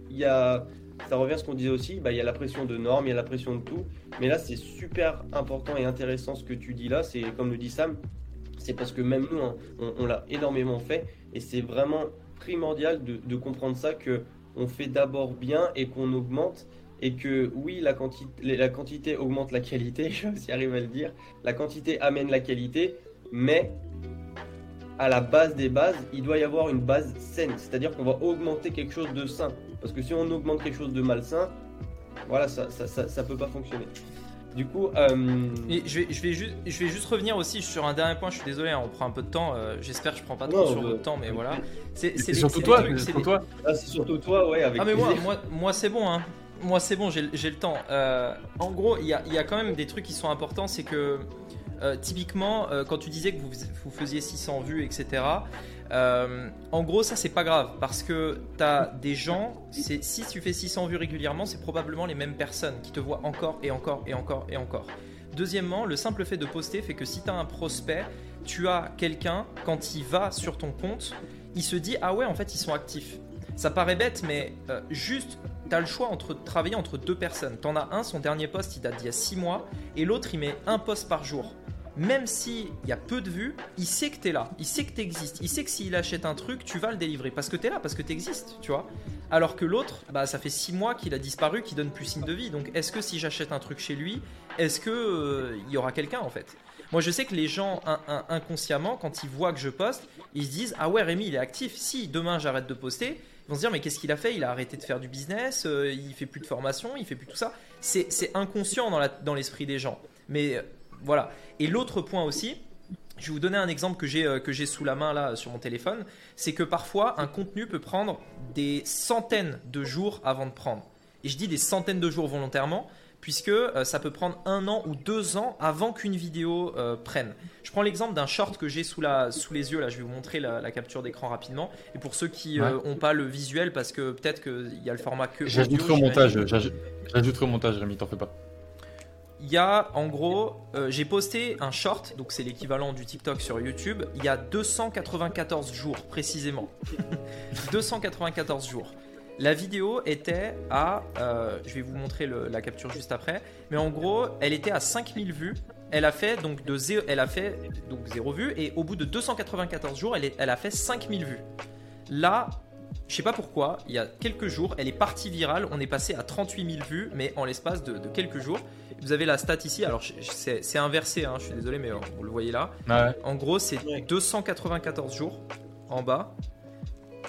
y a, ça revient à ce qu'on disait aussi, bah, il y a la pression de normes, il y a la pression de tout. Mais là, c'est super important et intéressant ce que tu dis là. C'est comme le dit Sam, c'est parce que même nous, hein, on, l'a énormément fait. Et c'est vraiment primordial de, comprendre ça, que on fait d'abord bien et qu'on augmente et que oui, la quantité, la quantité augmente la qualité, je arriver à le dire, la quantité amène la qualité, mais à la base des bases, il doit y avoir une base saine, c'est-à-dire qu'on va augmenter quelque chose de sain. Parce que si on augmente quelque chose de malsain, voilà, ça ça, ça, peut pas fonctionner. Du coup, euh... je, vais, je, vais juste, je vais juste revenir aussi sur un dernier point. Je suis désolé, hein, on prend un peu de temps. Euh, j'espère que je prends pas trop sur votre temps, mais voilà. C'est surtout toi. C'est toi. Ah, c'est surtout toi, ouais. Avec ah mais moi, moi, moi c'est bon. Hein. Moi c'est bon, j'ai le temps. Euh, en gros, il y a, y a, quand même des trucs qui sont importants. C'est que euh, typiquement, euh, quand tu disais que vous, vous faisiez 600 vues, etc., euh, en gros, ça c'est pas grave parce que tu as des gens, si tu fais 600 vues régulièrement, c'est probablement les mêmes personnes qui te voient encore et encore et encore et encore. Deuxièmement, le simple fait de poster fait que si tu as un prospect, tu as quelqu'un, quand il va sur ton compte, il se dit Ah ouais, en fait, ils sont actifs. Ça paraît bête, mais juste, tu as le choix entre travailler entre deux personnes. Tu en as un, son dernier post, il date d'il y a 6 mois, et l'autre, il met un post par jour même s'il y a peu de vues, il sait que tu es là, il sait que tu existes, il sait que s'il achète un truc, tu vas le délivrer parce que tu es là, parce que tu existes, tu vois. Alors que l'autre, bah, ça fait 6 mois qu'il a disparu, qu'il donne plus signe de vie. Donc est-ce que si j'achète un truc chez lui, est-ce que euh, il y aura quelqu'un en fait? Moi je sais que les gens inconsciemment, quand ils voient que je poste, ils se disent Ah ouais, Rémi il est actif, si demain j'arrête de poster, vont se dire Mais qu'est-ce qu'il a fait? Il a arrêté de faire du business, euh, il fait plus de formation, il fait plus tout ça c'est inconscient dans l'esprit des gens. Mais euh, voilà. Et l'autre point aussi, je vais vous donner un exemple que j'ai que j'ai sous la main là sur mon téléphone, c'est que parfois un contenu peut prendre des centaines de jours avant de prendre. Et je dis des centaines de jours volontairement puisque euh, ça peut prendre un an ou deux ans avant qu'une vidéo euh, prenne. Je prends l'exemple d'un short que j'ai sous, sous les yeux, là je vais vous montrer la, capture d'écran rapidement. Et pour ceux qui n'ont euh, pas le visuel, parce que peut-être qu'il y a le format que... J'ajouterai au montage, j'ajouterai au montage Rémi, t'en fais pas. Il y a en gros, j'ai posté un short, donc c'est l'équivalent du TikTok sur YouTube, il y a 294 jours précisément. 294 jours. La vidéo était à, euh, je vais vous montrer la capture juste après, mais en gros, elle était à 5000 vues. Elle a fait donc de zéro, elle a fait donc 0 vues et au bout de 294 jours, elle, elle a fait 5000 vues. Là, je sais pas pourquoi, il y a quelques jours, elle est partie virale. On est passé à 38 000 vues, mais en l'espace de, quelques jours. Vous avez la stat ici. Alors, c'est inversé, hein, je suis désolé, mais euh, vous le voyez là. En gros, c'est 294 jours en bas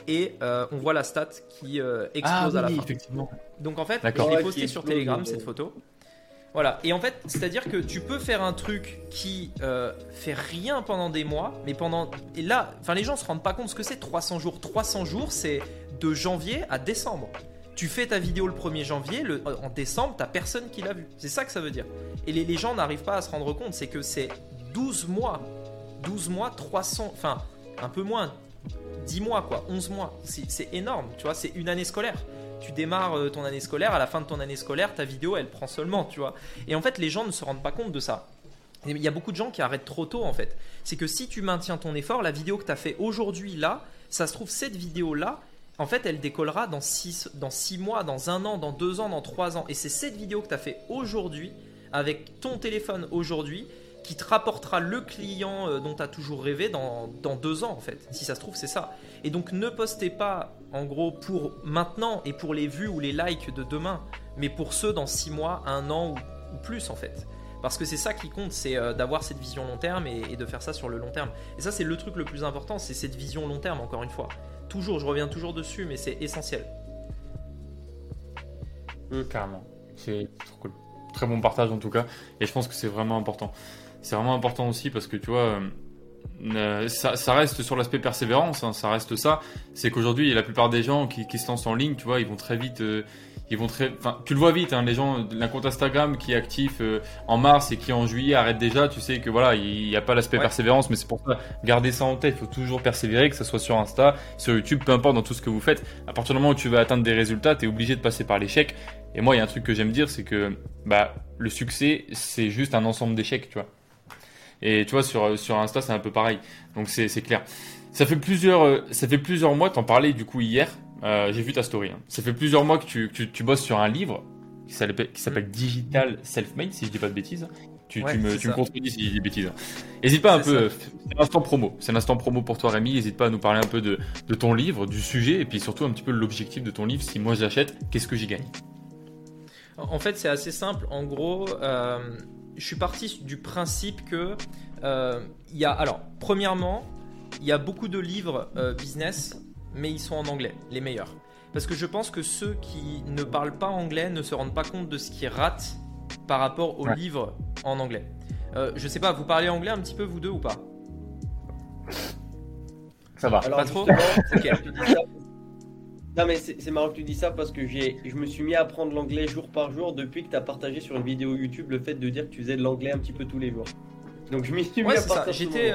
et euh, on voit la stat qui euh, explose ah à la fin. Effectivement. Donc en fait, je l'ai posté sur Telegram cette photo. Voilà, et en fait, c'est-à-dire que tu peux faire un truc qui euh, fait rien pendant des mois, mais pendant. Et là, enfin, les gens se rendent pas compte ce que c'est 300 jours. 300 jours, c'est de janvier à décembre. Tu fais ta vidéo le 1er janvier, le, en décembre, t'as personne qui l'a vu. C'est ça que ça veut dire. Et les, les gens n'arrivent pas à se rendre compte, c'est que c'est 12 mois. 12 mois, 300. Enfin, un peu moins, 10 mois, quoi, 11 mois. C'est énorme, tu vois, c'est une année scolaire. Tu démarres euh, ton année scolaire, à la fin de ton année scolaire, ta vidéo, elle prend seulement, tu vois. Et en fait, les gens ne se rendent pas compte de ça. Il y a beaucoup de gens qui arrêtent trop tôt, en fait. C'est que si tu maintiens ton effort, la vidéo que tu as fait aujourd'hui, là, ça se trouve, cette vidéo-là, en fait, elle décollera dans 6 dans six mois, dans un an, dans deux ans, dans trois ans. Et c'est cette vidéo que tu as fait aujourd'hui, avec ton téléphone aujourd'hui, qui te rapportera le client euh, dont tu as toujours rêvé dans, dans, deux ans en fait. Si ça se trouve, c'est ça. Et donc ne postez pas en gros pour maintenant et pour les vues ou les likes de demain, mais pour ceux dans six mois, un an ou, plus en fait. Parce que c'est ça qui compte, c'est euh, d'avoir cette vision long terme et, de faire ça sur le long terme. Et ça, c'est le truc le plus important, c'est cette vision long terme, encore une fois. Toujours, je reviens toujours dessus, mais c'est essentiel. Euh, carrément. C'est trop cool. Très bon partage en tout cas. Et je pense que c'est vraiment important c'est vraiment important aussi parce que tu vois, euh, euh, ça, reste sur l'aspect persévérance, hein, ça reste ça. C'est qu'aujourd'hui, la plupart des gens qui, se lancent en ligne, tu vois, ils vont très vite. Euh, ils vont très, tu le vois vite, hein, les gens, d'un compte Instagram qui est actif en mars et qui en juillet arrête déjà, tu sais que voilà, il n'y a pas l'aspect persévérance, mais c'est pour ça, garder ça en tête, il faut toujours persévérer, que ce soit sur Insta, sur YouTube, peu importe dans tout ce que vous faites. À partir du moment où tu veux atteindre des résultats, tu es obligé de passer par l'échec. Et moi, il y a un truc que j'aime dire, c'est que bah, le succès, c'est juste un ensemble d'échecs, tu vois. Et tu vois, sur, sur Insta, c'est un peu pareil. Donc c'est clair. Ça fait plusieurs, euh, ça fait plusieurs mois, t'en parlais du coup hier, euh, j'ai vu ta story. Hein. Ça fait plusieurs mois que tu, tu, tu bosses sur un livre qui s'appelle Digital Self-Made, si je dis pas de bêtises. Tu, tu me, tu me contredis si je dis des bêtises. N'hésite pas un peu, c'est l'instant promo. C'est l'instant promo pour toi Rémi. N'hésite pas à nous parler un peu de, de, ton livre, du sujet et puis surtout un petit peu l'objectif de ton livre. Si moi j'achète, qu'est-ce que j'y gagne? En fait, c'est assez simple. En gros, euh, je suis parti du principe que euh, il y a alors premièrement il y a beaucoup de livres euh, business mais ils sont en anglais les meilleurs. Parce que je pense que ceux qui ne parlent pas anglais ne se rendent pas compte de ce qu'ils ratent par rapport aux livres en anglais. Euh, je sais pas vous parlez anglais un petit peu vous deux ou pas? Ça va. Pas trop? Non mais c'est marrant que tu dis ça parce que je me suis mis à apprendre l'anglais jour par jour depuis que tu as partagé sur une vidéo YouTube le fait de dire que tu faisais de l'anglais un petit peu tous les jours. Donc je m'y suis mis à partir J'étais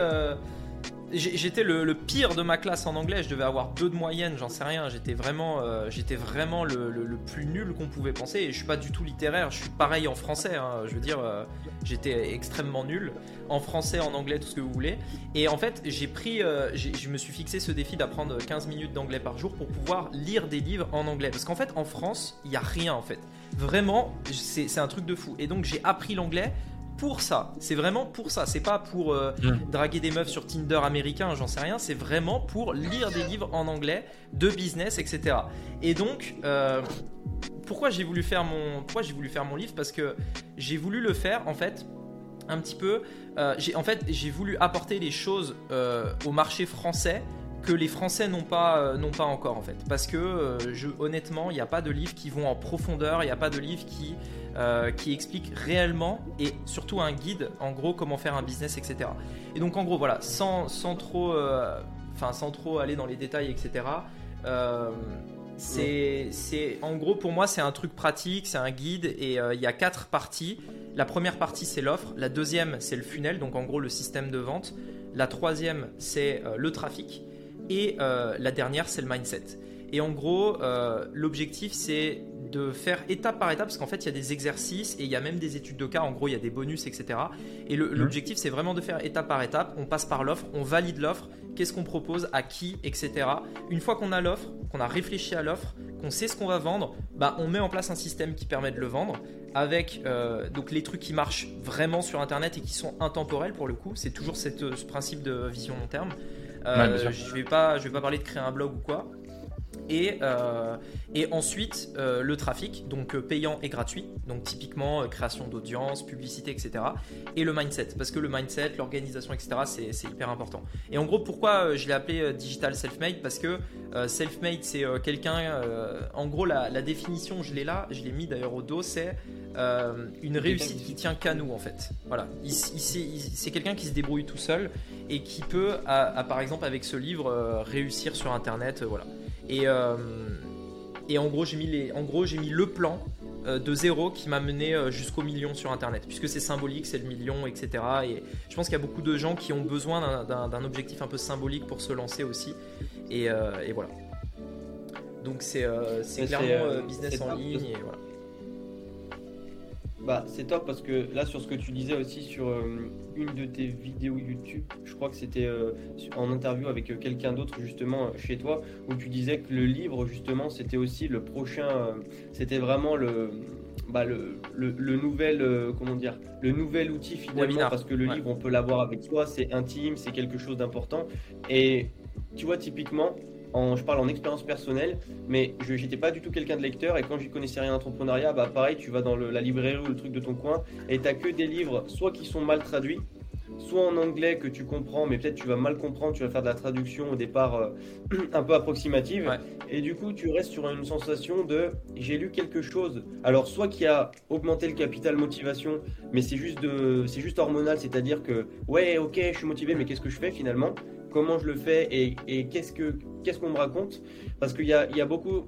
J'étais le, pire de ma classe en anglais, je devais avoir deux de moyenne, j'en sais rien. J'étais vraiment, euh, j'étais vraiment le, plus nul qu'on pouvait penser. Et je suis pas du tout littéraire, je suis pareil en français. Hein. je veux dire, euh, j'étais extrêmement nul en français, en anglais, tout ce que vous voulez. Et en fait, j'ai pris, euh, je me suis fixé ce défi d'apprendre 15 minutes d'anglais par jour pour pouvoir lire des livres en anglais. Parce qu'en fait, en France, il y a rien en fait. Vraiment, c'est un truc de fou. Et donc, j'ai appris l'anglais pour ça. C'est vraiment pour ça. C'est pas pour euh, mm. draguer des meufs sur Tinder américain, j'en sais rien. C'est vraiment pour lire des livres en anglais de business, etc. Et donc, euh, pourquoi j'ai voulu faire mon, pourquoi j'ai voulu faire mon livre? Parce que j'ai voulu le faire en fait un petit peu. Euh, en fait, j'ai voulu apporter les choses au marché français que les Français n'ont pas, n'ont pas encore en fait. Parce que je, honnêtement, il n'y a pas de livres qui vont en profondeur, il n'y a pas de livres qui, qui expliquent réellement et surtout un guide en gros comment faire un business, etc. Et donc en gros voilà, sans, sans trop, enfin sans trop aller dans les détails, etc. C'est, en gros pour moi c'est un truc pratique, c'est un guide et euh, il y a quatre parties. La première partie c'est l'offre, la deuxième c'est le funnel, donc en gros le système de vente. La troisième c'est euh, le trafic et euh, la dernière c'est le mindset. Et en gros l'objectif c'est de faire étape par étape, parce qu'en fait, il y a des exercices et il y a même des études de cas, en gros, il y a des bonus, etc. Et mhm. l'objectif, c'est vraiment de faire étape par étape. On passe par l'offre, on valide l'offre, qu'est-ce qu'on propose, à qui, etc. Une fois qu'on a l'offre, qu'on a réfléchi à l'offre, qu'on sait ce qu'on va vendre, bah, on met en place un système qui permet de le vendre avec euh, donc les trucs qui marchent vraiment sur Internet et qui sont intemporels pour le coup. C'est toujours cette, ce principe de vision long terme. Euh, je vais pas, je vais pas parler de créer un blog ou quoi. Et, euh, et ensuite, euh, le trafic, donc euh, payant et gratuit, donc typiquement création d'audience, publicité, etc. Et le mindset, parce que le mindset, l'organisation, etc., c'est hyper important. Et en gros, pourquoi je l'ai appelé digital self-made? Parce que self-made, c'est quelqu'un, en gros, la, la définition, je l'ai là, je l'ai mis d'ailleurs au dos, c'est une réussite qui tient qu'à nous, en fait. Voilà, c'est quelqu'un qui se débrouille tout seul et qui peut, à, par exemple, avec ce livre, réussir sur Internet, voilà. Et, euh, et en gros, j'ai mis, les, en gros, j'ai mis le plan euh, de zéro qui m'a mené euh, jusqu'au million sur Internet, puisque c'est symbolique, c'est le million, etc. Et je pense qu'il y a beaucoup de gens qui ont besoin d'un objectif un peu symbolique pour se lancer aussi. Et, et voilà. Donc c'est clairement business en ligne. Et voilà. Bah, c'est top parce que là, sur ce que tu disais aussi sur euh, une de tes vidéos YouTube, je crois que c'était euh, en interview avec euh, quelqu'un d'autre justement chez toi, où tu disais que le livre justement c'était aussi le prochain, c'était vraiment le, bah, le, le, nouvel, comment dire, le nouvel outil finalement parce que le livre on peut l'avoir avec soi, c'est intime, c'est quelque chose d'important. Et tu vois typiquement je parle en expérience personnelle, mais je n'étais pas du tout quelqu'un de lecteur et quand je connaissais rien d'entrepreneuriat, bah pareil, tu vas dans la librairie ou le truc de ton coin et tu que des livres soit qui sont mal traduits, soit en anglais que tu comprends, mais peut-être tu vas mal comprendre, tu vas faire de la traduction au départ euh, un peu approximative. Et du coup, tu restes sur une sensation de j'ai lu quelque chose. Alors, soit qui a augmenté le capital motivation, mais c'est juste, de, c'est juste hormonal, c'est-à-dire que ouais, ok, je suis motivé, mais qu'est-ce que je fais finalement? Comment je le fais et, qu'est-ce que qu'est-ce qu'on me raconte. Parce qu'il y a, il y a beaucoup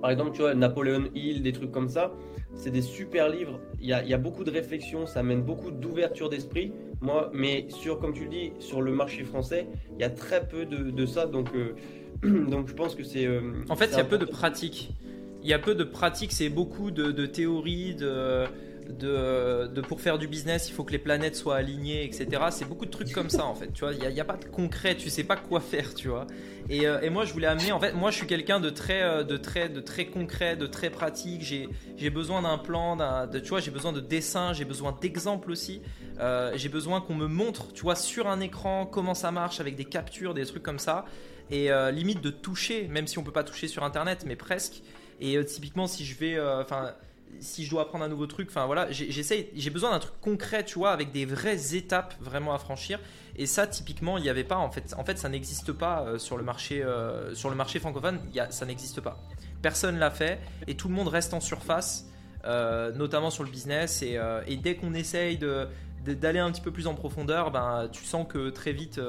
par exemple tu vois Napoléon Hill des trucs comme ça c'est des super livres. Il y, a, il y a beaucoup de réflexion ça amène beaucoup d'ouverture d'esprit. Moi mais sur comme tu le dis sur le marché français il y a très peu de, de ça. Donc euh, donc je pense que c'est euh, en fait il y a peu de pratique il y a peu de pratique c'est beaucoup de, de théories de de, pour faire du business, il faut que les planètes soient alignées, etc. C'est beaucoup de trucs comme ça en fait. Tu vois, il n'y a, pas de concret, tu sais pas quoi faire, tu vois. Et, euh, moi, je voulais amener, en fait, moi, je suis quelqu'un de très, euh, de très, de très concret, de très pratique. J'ai besoin d'un plan, de, tu vois, j'ai besoin de dessins, j'ai besoin d'exemples aussi. Euh, j'ai besoin qu'on me montre, tu vois, sur un écran comment ça marche avec des captures, des trucs comme ça. Et limite de toucher, même si on peut pas toucher sur Internet, mais presque. Et typiquement, si je vais, enfin si je dois apprendre un nouveau truc, enfin voilà, j'essaye, j'ai besoin d'un truc concret, tu vois, avec des vraies étapes vraiment à franchir. Et ça, typiquement, il n'y avait pas. En fait, en fait, ça n'existe pas euh, sur le marché, euh, sur le marché francophone. Y a, ça n'existe pas. Personne l'a fait et tout le monde reste en surface, euh, notamment sur le business. Et, dès qu'on essaye d'aller un petit peu plus en profondeur, ben, tu sens que très vite,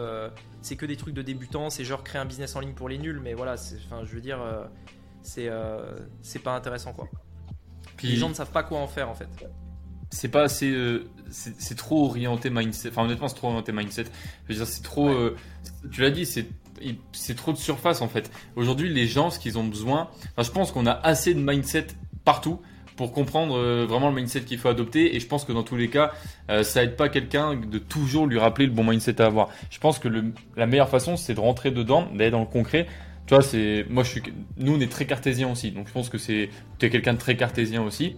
c'est que des trucs de débutants. C'est genre créer un business en ligne pour les nuls. Mais voilà, enfin, je veux dire, c'est pas intéressant quoi les gens ne savent pas quoi en faire en fait. C'est pas assez. Euh, c'est trop orienté mindset. Enfin, honnêtement, c'est trop orienté mindset. Je veux dire, c'est trop. Euh, tu l'as dit, c'est c'est trop de surface en fait. Aujourd'hui, les gens, ce qu'ils ont besoin, enfin, je pense qu'on a assez de mindset partout pour comprendre euh, vraiment le mindset qu'il faut adopter. Et je pense que dans tous les cas, ça aide pas quelqu'un de toujours lui rappeler le bon mindset à avoir. Je pense que le, la meilleure façon, c'est de rentrer dedans, d'aller dans le concret, moi je nous on est très cartésien aussi. Donc je pense que c'est tu es quelqu'un de très cartésien aussi.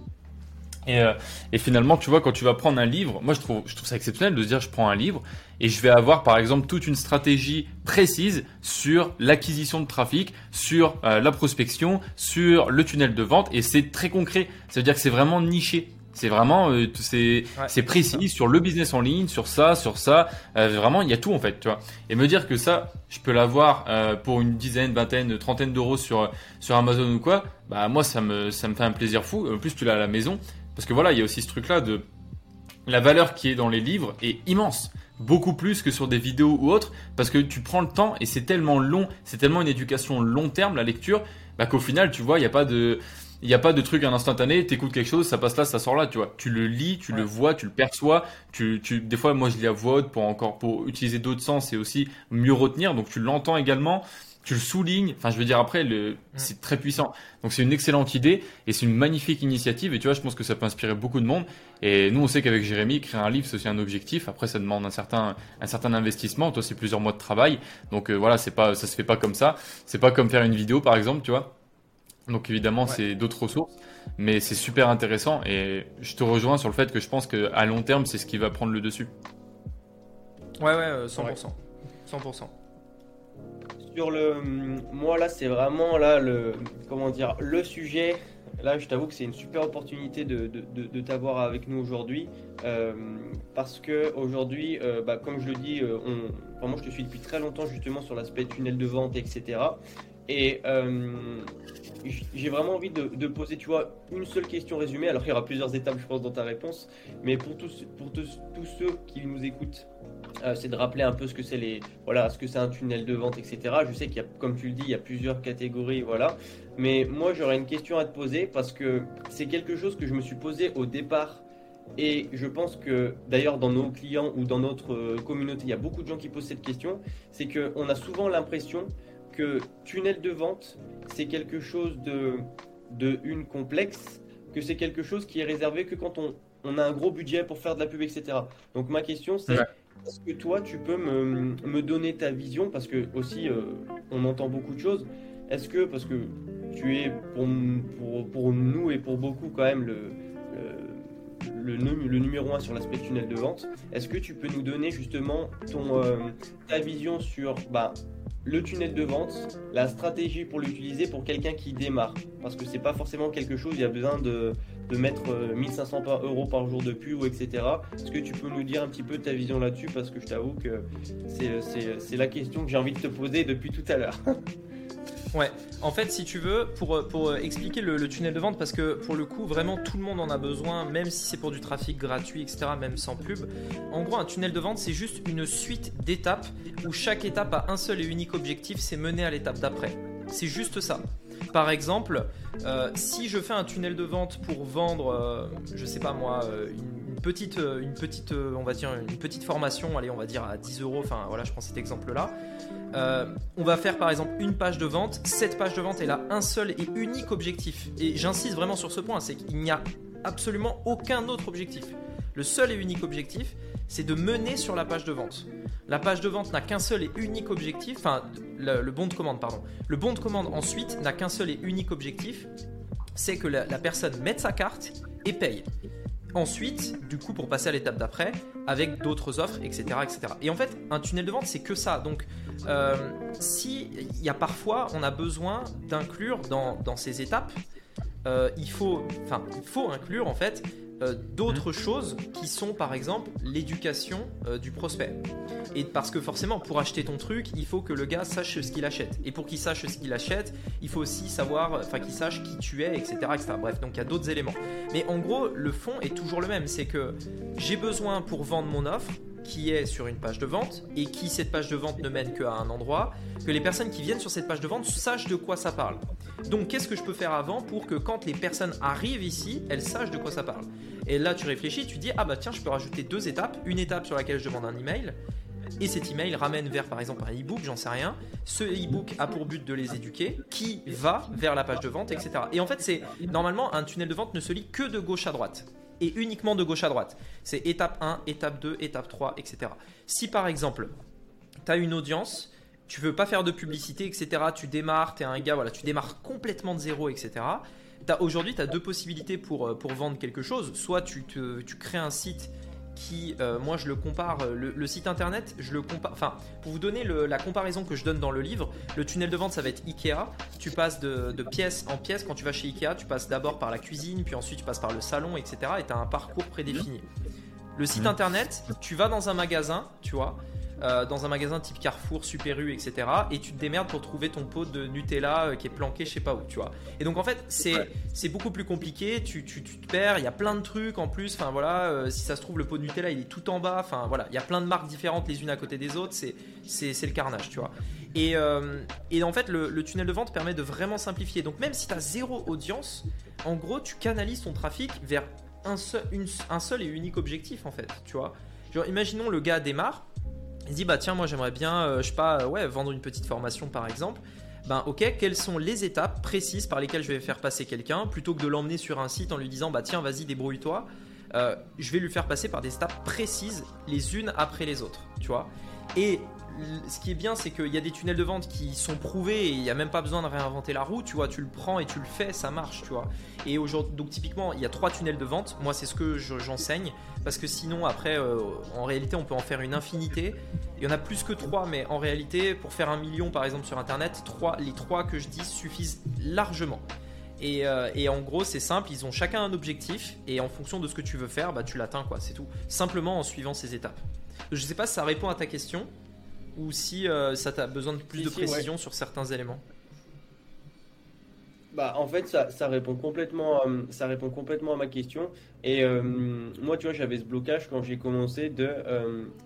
Et, euh, et, finalement, tu vois, quand tu vas prendre un livre, moi je trouve, je trouve ça exceptionnel de se dire je prends un livre et je vais avoir par exemple toute une stratégie précise sur l'acquisition de trafic, sur euh, la prospection, sur le tunnel de vente et c'est très concret. Ça veut dire que c'est vraiment niché. C'est vraiment, euh, c'est Ouais, précis sur le business en ligne, sur ça, sur ça. Euh, vraiment, il y a tout en fait, tu vois. Et me dire que ça, je peux l'avoir euh, pour une dizaine, vingtaine, trentaine d'euros sur sur Amazon ou quoi. Bah moi, ça me ça me fait un plaisir fou. En plus, tu l'as à la maison, parce que voilà, il y a aussi ce truc-là de la valeur qui est dans les livres est immense. Beaucoup plus que sur des vidéos ou autres, parce que tu prends le temps et c'est tellement long, c'est tellement une éducation long terme la lecture, bah qu'au final, tu vois, il n'y a pas de, il n'y a pas de truc en instantané, t'écoutes quelque chose, ça passe là, ça sort là, tu vois. Tu le lis, tu le vois, tu le perçois, tu, tu, des fois, moi, je lis à voix haute pour encore, pour utiliser d'autres sens et aussi mieux retenir, donc tu l'entends également, tu le soulignes, enfin, je veux dire, après, le, c'est très puissant. Donc, c'est une excellente idée et c'est une magnifique initiative et tu vois, je pense que ça peut inspirer beaucoup de monde. Et nous, on sait qu'avec Jérémy, écrire un livre, c'est aussi un objectif. Après, ça demande un certain, un certain investissement. Toi, c'est plusieurs mois de travail. Donc, euh, voilà, c'est pas, ça se fait pas comme ça. C'est pas comme faire une vidéo, par exemple, tu vois. Donc évidemment, Ouais. c'est d'autres ressources, mais c'est super intéressant et je te rejoins sur le fait que je pense qu'à long terme, c'est ce qui va prendre le dessus. Ouais, ouais, euh, 100%. 100%. Sur le, moi là, c'est vraiment là le, comment dire, le sujet. Là, je t'avoue que c'est une super opportunité de, de, de- de t'avoir avec nous aujourd'hui, euh, parce que aujourd'hui, euh, bah, comme je le dis, on, enfin, moi je te suis depuis très longtemps justement sur l'aspect tunnel de vente, etc. Et euh, j'ai vraiment envie de, poser, tu vois, une seule question résumée. Alors il y aura plusieurs étapes, je pense, dans ta réponse, mais pour tous, pour tous, tous ceux qui nous écoutent, euh, c'est de rappeler un peu ce que c'est les, voilà, ce que c'est un tunnel de vente, etc. Je sais qu'il y a, comme tu le dis, il y a plusieurs catégories, voilà. Mais moi, j'aurais une question à te poser parce que c'est quelque chose que je me suis posé au départ. Et je pense que d'ailleurs dans nos clients ou dans notre euh, communauté, il y a beaucoup de gens qui posent cette question. C'est qu'on a souvent l'impression que tunnel de vente, c'est quelque chose de, de une complexe, que c'est quelque chose qui est réservé que quand on, on a un gros budget pour faire de la pub, etc. Donc ma question c'est Ouais. est-ce que toi, tu peux me, me donner ta vision? Parce que aussi, euh, on entend beaucoup de choses. Est-ce que, parce que tu es pour, pour, pour nous et pour beaucoup quand même le, le, le nu- le numéro un sur l'aspect tunnel de vente, est-ce que tu peux nous donner justement ton, euh, ta vision sur bah, le tunnel de vente, la stratégie pour l'utiliser pour quelqu'un qui démarre Parce que c'est pas forcément quelque chose, il y a besoin de, mettre euh, 1500 par- euros par jour de pub, etc. Est-ce que tu peux nous dire un petit peu ta vision là-dessus? Parce que je t'avoue que c'est- c'est c'est la question que j'ai envie de te poser depuis tout à l'heure. Ouais, en fait, si tu veux, pour, pour expliquer le, tunnel de vente, parce que pour le coup, vraiment tout le monde en a besoin, même si c'est pour du trafic gratuit, etc., même sans pub. En gros, un tunnel de vente, c'est juste une suite d'étapes où chaque étape a un seul et unique objectif, c'est mener à l'étape d'après. C'est juste ça. Par exemple, euh, si je fais un tunnel de vente pour vendre, euh, je sais pas moi, euh, une petite, euh, euh, petite formation, allez, on va dire à 10 euros. Enfin voilà, je prends cet exemple-là. Euh, on va faire par exemple une page de vente. Cette page de vente, elle a un seul et unique objectif. Et j'insiste vraiment sur ce point, c'est qu'il n'y a absolument aucun autre objectif. Le seul et unique objectif, c'est de mener sur la page de vente. La page de vente n'a qu'un seul et unique objectif, enfin le, le bon de commande, pardon. Le bon de commande ensuite n'a qu'un seul et unique objectif, c'est que la, la personne mette sa carte et paye. Ensuite, du coup, pour passer à l'étape d'après, avec d'autres offres, etc., etc. Et en fait, un tunnel de vente, c'est que ça. Donc, euh, si y a parfois, on a besoin d'inclure dans, dans ces étapes, euh, il faut, enfin, il faut inclure en fait euh, d'autres choses qui sont par exemple l'éducation euh, du prospect. Et parce que forcément, pour acheter ton truc, il faut que le gars sache ce qu'il achète. Et pour qu'il sache ce qu'il achète, il faut aussi savoir, enfin, qu'il sache qui tu es, etc., etc. Bref, donc il y a d'autres éléments. Mais en gros, le fond est toujours le même. C'est que j'ai besoin pour vendre mon offre qui est sur une page de vente et qui cette page de vente ne mène qu'à un endroit, que les personnes qui viennent sur cette page de vente sachent de quoi ça parle. Donc qu'est-ce que je peux faire avant pour que quand les personnes arrivent ici, elles sachent de quoi ça parle? Et là tu réfléchis, tu dis ah bah tiens je peux rajouter deux étapes, une étape sur laquelle je demande un email et cet email ramène vers par exemple un e-book, j'en sais rien. Ce e-book a pour but de les éduquer, qui va vers la page de vente, etc. Et en fait, c'est normalement un tunnel de vente ne se lit que de gauche à droite et uniquement de gauche à droite. C'est étape 1, étape 2, étape 3, etc. Si par exemple, tu as une audience, tu veux pas faire de publicité, etc. Tu démarres, tu es un gars, voilà, tu démarres complètement de zéro, etc. Aujourd'hui, tu as deux possibilités pour, euh, pour vendre quelque chose. Soit tu, tu crées un site qui, euh, moi je le compare, euh, le, site internet, je le compare, enfin pour vous donner la comparaison que je donne dans le livre, le tunnel de vente ça va être Ikea, tu passes de, pièce en pièce, quand tu vas chez Ikea, tu passes d'abord par la cuisine, puis ensuite tu passes par le salon, etc. Et tu as un parcours prédéfini. Le site internet, tu vas dans un magasin, tu vois, euh, dans un magasin type Carrefour, Super U, etc. Et tu te démerdes pour trouver ton pot de Nutella euh, qui est planqué je sais pas où, tu vois. Et donc en fait, c'est beaucoup plus compliqué, tu, tu, te perds, il y a plein de trucs en plus. Enfin voilà, euh, si ça se trouve, le pot de Nutella il est tout en bas. Enfin voilà, il y a plein de marques différentes les unes à côté des autres, c'est le carnage, tu vois. Et, et en fait, le, tunnel de vente permet de vraiment simplifier. Donc même si tu as zéro audience, en gros, tu canalises ton trafic vers un seul, un seul et unique objectif en fait, tu vois. Genre, imaginons le gars démarre, il dit bah tiens moi j'aimerais bien euh, je sais pas euh, ouais vendre une petite formation par exemple. Ben ok quelles sont les étapes précises par lesquelles je vais faire passer quelqu'un plutôt que de l'emmener sur un site en lui disant bah tiens vas-y débrouille-toi. Euh, je vais lui faire passer par des étapes précises les unes après les autres tu vois. Et ce qui est bien, c'est qu'il y a des tunnels de vente qui sont prouvés et il n'y a même pas besoin de réinventer la roue, tu vois, tu le prends et tu le fais, ça marche, tu vois. Et aujourd'hui, donc typiquement, il y a trois tunnels de vente, moi c'est ce que j'enseigne, parce que sinon après, euh, en réalité, on peut en faire une infinité. Il y en a plus que trois, mais en réalité, pour faire un million par exemple sur Internet, les trois que je dis suffisent largement. Et, euh, et, en gros, c'est simple, ils ont chacun un objectif et en fonction de ce que tu veux faire, bah, tu l'atteins quoi, c'est tout. Simplement en suivant ces étapes. Je sais pas si ça répond à ta question ou si euh, ça t'a besoin de plus de précision sur certains éléments? Bah, en fait, ça, ça, répond complètement, euh, ça répond complètement à ma question. Et euh, moi, tu vois, j'avais ce blocage quand j'ai commencé de.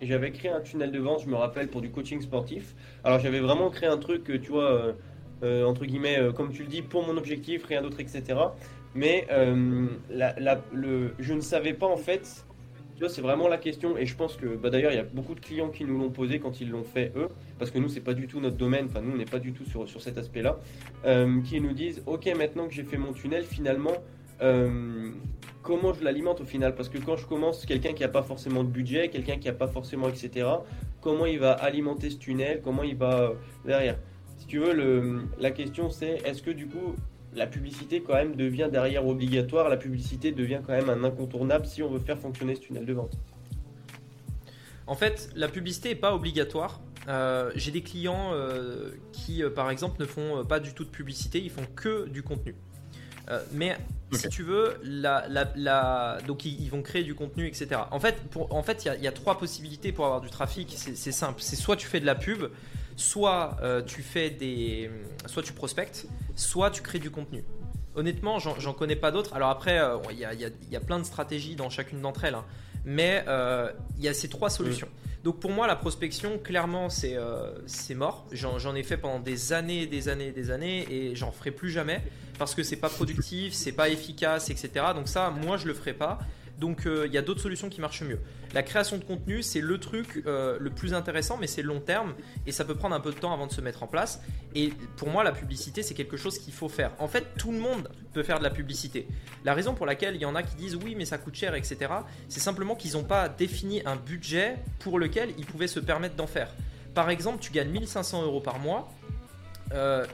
j'avais créé un tunnel de vente, je me rappelle, pour du coaching sportif. Alors, j'avais vraiment créé un truc, tu vois, entre guillemets, comme tu le dis, pour mon objectif, rien d'autre, etc. Mais la, le, je ne savais pas, en fait, c'est vraiment la question. Et je pense que bah, d'ailleurs, il y a beaucoup de clients qui nous l'ont posé quand ils l'ont fait eux, parce que nous, c'est pas du tout notre domaine. Enfin, nous, on n'est pas du tout sur, cet aspect-là. Euh, qui nous disent Ok, maintenant que j'ai fait mon tunnel, finalement, euh, comment je l'alimente au final? Parce que quand je commence, quelqu'un qui n'a pas forcément de budget, quelqu'un qui n'a pas forcément, etc., comment il va alimenter ce tunnel? Comment il va euh, derrière? Si tu veux, la question c'est est-ce que du coup, la publicité quand même devient derrière obligatoire, la publicité devient quand même un incontournable si on veut faire fonctionner ce tunnel de vente. En fait, la publicité n'est pas obligatoire. Euh, j'ai des clients euh, qui, euh, par exemple, ne font pas du tout de publicité, ils font que du contenu. mais si tu veux, la, donc ils, vont créer du contenu, etc. En fait, il en fait, y, y, a trois possibilités pour avoir du trafic. C'est simple. C'est soit tu fais de la pub, soit euh, tu fais des, soit tu prospectes, soit tu crées du contenu. Honnêtement, j'en connais pas d'autres. Alors après, euh, il y, a, plein de stratégies dans chacune d'entre elles, hein. mais euh, il y a ces trois solutions. Donc pour moi, la prospection, clairement, c'est mort. J'en ai fait pendant des années, des années, des années, et j'en ferai plus jamais parce que c'est pas productif, c'est pas efficace, etc. Donc ça, moi, je le ferai pas. Donc euh, il y a d'autres solutions qui marchent mieux. La création de contenu, c'est le truc euh, le plus intéressant, mais c'est long terme et ça peut prendre un peu de temps avant de se mettre en place. Et pour moi, la publicité, c'est quelque chose qu'il faut faire. En fait, tout le monde peut faire de la publicité. La raison pour laquelle il y en a qui disent oui, mais ça coûte cher, etc., c'est simplement qu'ils n'ont pas défini un budget pour lequel ils pouvaient se permettre d'en faire. Par exemple, tu gagnes 1500 euros par mois. Euh,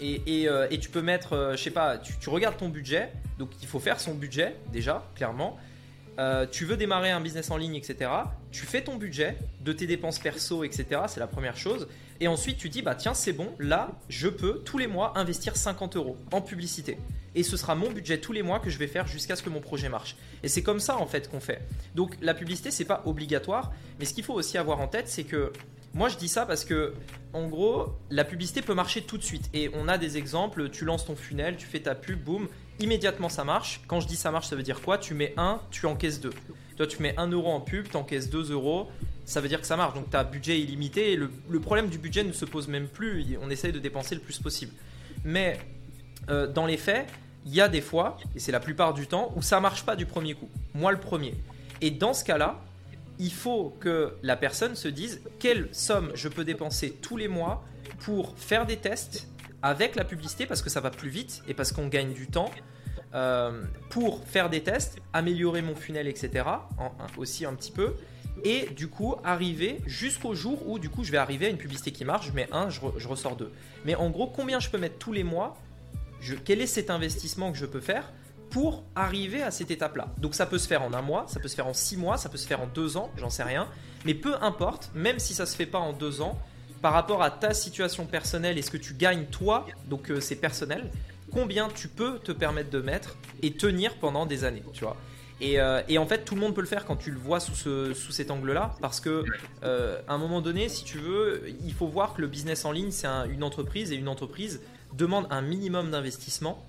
et, tu peux mettre, je sais pas, tu, regardes ton budget, donc il faut faire son budget déjà, clairement. Euh, tu veux démarrer un business en ligne, etc. Tu fais ton budget de tes dépenses perso, etc. C'est la première chose. Et ensuite, tu dis, bah tiens, c'est bon, là, je peux tous les mois investir 50 euros en publicité. Et ce sera mon budget tous les mois que je vais faire jusqu'à ce que mon projet marche. Et c'est comme ça, en fait, qu'on fait. Donc, la publicité, c'est pas obligatoire. Mais ce qu'il faut aussi avoir en tête, c'est que moi, je dis ça parce que, en gros, la publicité peut marcher tout de suite. Et on a des exemples. Tu lances ton funnel, tu fais ta pub, boum, immédiatement ça marche. Quand je dis ça marche, ça veut dire quoi? Tu mets 1, tu encaisses 2. Toi, tu mets 1 euro en pub, tu encaisses 2 euros. Ça veut dire que ça marche. Donc, tu as budget illimité. Et le, problème du budget ne se pose même plus. On essaye de dépenser le plus possible. Mais euh, dans les faits, il y a des fois, et c'est la plupart du temps, où ça marche pas du premier coup. Moi, le premier. Et dans ce cas-là, il faut que la personne se dise quelle somme je peux dépenser tous les mois pour faire des tests avec la publicité parce que ça va plus vite et parce qu'on gagne du temps euh, pour faire des tests, améliorer mon funnel, etc. aussi un petit peu. Et du coup, arriver jusqu'au jour où du coup je vais arriver à une publicité qui marche, je mets un, je, ressors deux. Mais en gros, combien je peux mettre tous les mois Quel est cet investissement que je peux faire pour arriver à cette étape-là? Donc ça peut se faire en un mois, ça peut se faire en six mois, ça peut se faire en deux ans, j'en sais rien. Mais peu importe, même si ça se fait pas en deux ans, par rapport à ta situation personnelle et ce que tu gagnes toi, donc euh, c'est personnel, combien tu peux te permettre de mettre et tenir pendant des années, tu vois? Et, euh, et, en fait, tout le monde peut le faire quand tu le vois sous cet angle-là, parce que euh, à un moment donné, si tu veux, il faut voir que le business en ligne, c'est une entreprise et une entreprise demande un minimum d'investissement.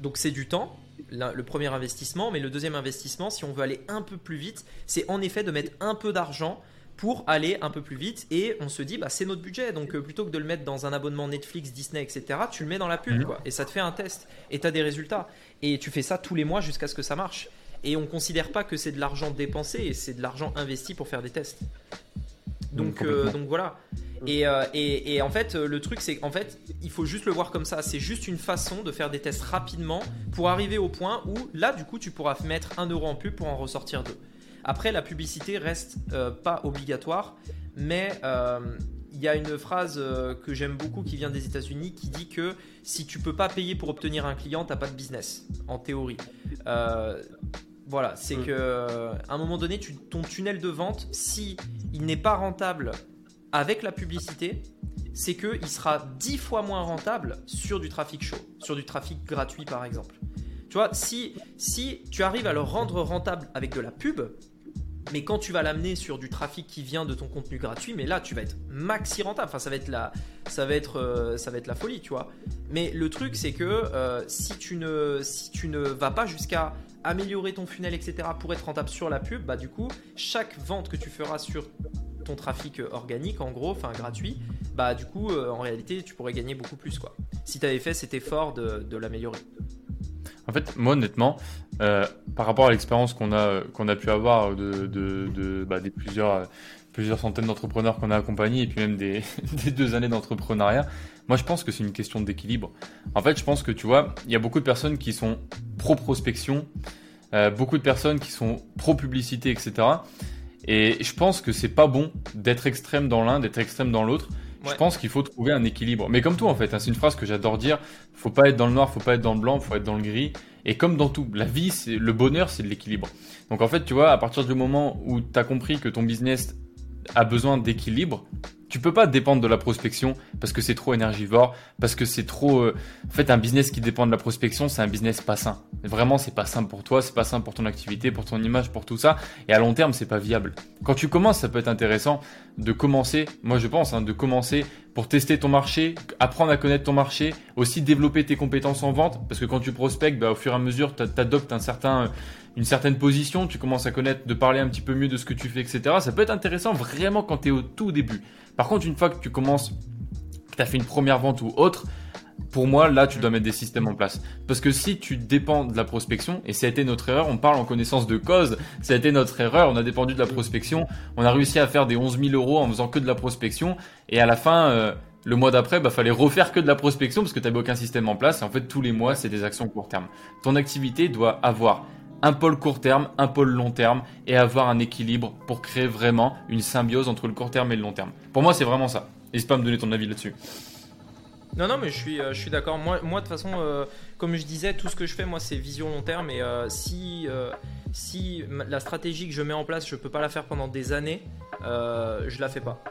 Donc c'est du temps, le premier investissement, mais le deuxième investissement, si on veut aller un peu plus vite, c'est en effet de mettre un peu d'argent pour aller un peu plus vite et on se dit bah c'est notre budget. Donc euh, plutôt que de le mettre dans un abonnement Netflix, Disney etc tu le mets dans la pub mhm. quoi. Et ça te fait un test. Et tu as des résultats. Et tu fais ça tous les mois jusqu'à ce que ça marche. Et on considère pas que c'est de l'argent dépensé c'est de l'argent investi pour faire des tests. Donc, euh, donc voilà. Euh, et, et, en fait le truc c'est qu'en fait il faut juste le voir comme ça. C'est juste une façon de faire des tests rapidement pour arriver au point où là du coup tu pourras mettre un euro en pub pour en ressortir deux après, la publicité reste euh, pas obligatoire, mais euh, il y a une phrase euh, que j'aime beaucoup qui vient des États-Unis qui dit que si tu peux pas payer pour obtenir un client, t'as pas de business, en théorie. voilà, c'est qu'à que à un moment donné, ton tunnel de vente, si il n'est pas rentable avec la publicité, c'est qu'il sera dix fois moins rentable sur du trafic chaud, sur du trafic gratuit par exemple. Tu vois, si, si tu arrives à le rendre rentable avec de la pub, mais quand tu vas l'amener sur du trafic qui vient de ton contenu gratuit, mais là tu vas être maxi rentable. Enfin, ça va être la, ça va être, euh, ça va être la folie, tu vois. Mais le truc, c'est que euh, si tu ne, si tu ne vas pas jusqu'à améliorer ton funnel, etc., pour être rentable sur la pub, bah du coup, chaque vente que tu feras sur ton trafic organique, en gros, enfin gratuit, bah du coup, euh, en réalité, tu pourrais gagner beaucoup plus, quoi. Si tu avais fait cet effort de, de l'améliorer. En fait, moi honnêtement, euh, par rapport à l'expérience qu'on a, qu'on a pu avoir de, de, de bah, des plusieurs, plusieurs centaines d'entrepreneurs qu'on a accompagnés et puis même des, des deux années d'entrepreneuriat, moi je pense que c'est une question d'équilibre. En fait, je pense que tu vois, il y a beaucoup de personnes qui sont pro-prospection, euh, beaucoup de personnes qui sont pro-publicité, etc. Et je pense que c'est pas bon d'être extrême dans l'un, d'être extrême dans l'autre. Je pense qu'il faut trouver un équilibre. Mais comme tout en fait, hein, c'est une phrase que j'adore dire. Faut pas être dans le noir, faut pas être dans le blanc, faut être dans le gris. Et comme dans tout, la vie, c'est le bonheur, c'est de l'équilibre. Donc en fait, tu vois, à partir du moment où tu as compris que ton business a besoin d'équilibre, tu peux pas dépendre de la prospection parce que c'est trop énergivore, parce que c'est trop. Euh, en fait, un business qui dépend de la prospection, c'est un business pas sain. Vraiment, c'est pas sain pour toi, c'est pas sain pour ton activité, pour ton image, pour tout ça. Et à long terme, c'est pas viable. Quand tu commences, ça peut être intéressant de commencer. Moi, je pense, hein, de commencer pour tester ton marché, apprendre à connaître ton marché, aussi développer tes compétences en vente, parce que quand tu prospectes, bah, au fur et à mesure, tu adoptes un certain une certaine position, tu commences à connaître, de parler un petit peu mieux de ce que tu fais, etc. Ça peut être intéressant vraiment quand tu es au tout début. Par contre, une fois que tu commences, que tu as fait une première vente ou autre, pour moi, là, tu dois mettre des systèmes en place. Parce que si tu dépends de la prospection, et ça a été notre erreur, on parle en connaissance de cause, ça a été notre erreur, on a dépendu de la prospection, on a réussi à faire des 11 000 euros en faisant que de la prospection, et à la fin, euh, le mois d'après, bah, fallait refaire que de la prospection parce que tu n'avais aucun système en place, et en fait, tous les mois, c'est des actions court terme. Ton activité doit avoir un pôle court terme, un pôle long terme et avoir un équilibre pour créer vraiment une symbiose entre le court terme et le long terme. Pour moi, c'est vraiment ça. N'hésite pas à me donner ton avis là-dessus. Non, non, mais je suis, euh, je suis d'accord. Moi, moi, de toute façon, euh, comme je disais, tout ce que je fais, moi, c'est vision long terme. Et euh, si, si la stratégie que je mets en place, je peux pas la faire pendant des années, je la fais pas.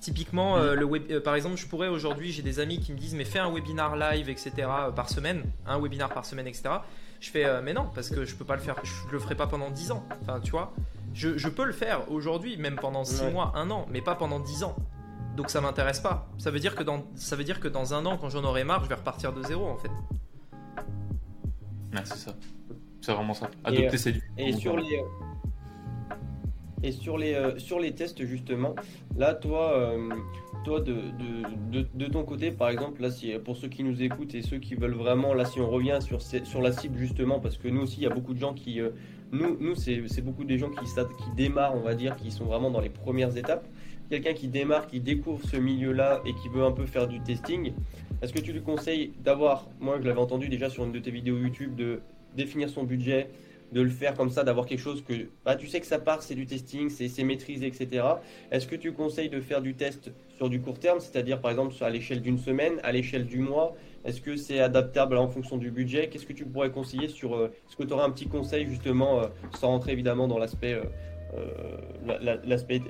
Typiquement, le web, par exemple, je pourrais aujourd'hui, j'ai des amis qui me disent, mais fais un webinar live, etc. par semaine, un webinar par semaine, etc. Je fais, euh, mais non, parce que je peux pas le faire, je le ferai pas pendant 10 ans. Enfin, tu vois, je, je peux le faire aujourd'hui, même pendant 6 mois, 1 an, mais pas pendant 10 ans. Donc ça m'intéresse pas. Ça veut dire que dans, ça veut dire que dans un an, quand j'en aurai marre, je vais repartir de zéro en fait. Ouais, c'est ça. C'est vraiment ça. Adopter ses Et sur les, et sur les, euh, sur les tests, justement, là, toi, euh, de, ton côté, par exemple, là, pour ceux qui nous écoutent et ceux qui veulent vraiment, là, si on revient sur, la cible, justement, parce que nous aussi, il y a beaucoup de gens qui. Euh, nous, nous c'est beaucoup des gens qui, qui démarrent, on va dire, qui sont vraiment dans les premières étapes. Quelqu'un qui démarre, qui découvre ce milieu-là et qui veut un peu faire du testing, est-ce que tu lui conseilles d'avoir, moi je l'avais entendu déjà sur une de tes vidéos YouTube, de définir son budget, de le faire comme ça, d'avoir quelque chose que bah, tu sais que ça part, c'est du testing, c'est maîtrisé, etc. Est-ce que tu conseilles de faire du test sur du court terme, c'est-à-dire par exemple à l'échelle d'une semaine, à l'échelle du mois? Est-ce que c'est adaptable en fonction du budget? Qu'est-ce que tu pourrais conseiller sur Est-ce que tu aurais un petit conseil justement, sans rentrer évidemment dans l'aspect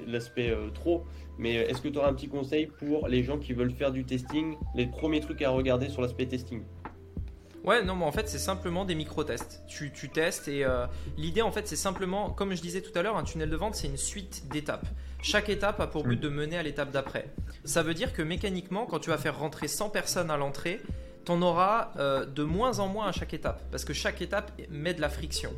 l'aspect trop, mais est-ce que tu aurais un petit conseil pour les gens qui veulent faire du testing, les premiers trucs à regarder sur l'aspect testing? Ouais, non, mais en fait, c'est simplement des micro-tests. Tu, tu testes et euh, l'idée, en fait, c'est simplement, comme je disais tout à l'heure, un tunnel de vente, c'est une suite d'étapes. Chaque étape a pour but de mener à l'étape d'après. Ça veut dire que mécaniquement, quand tu vas faire rentrer 100 personnes à l'entrée, tu en auras euh, de moins en moins à chaque étape, parce que chaque étape met de la friction.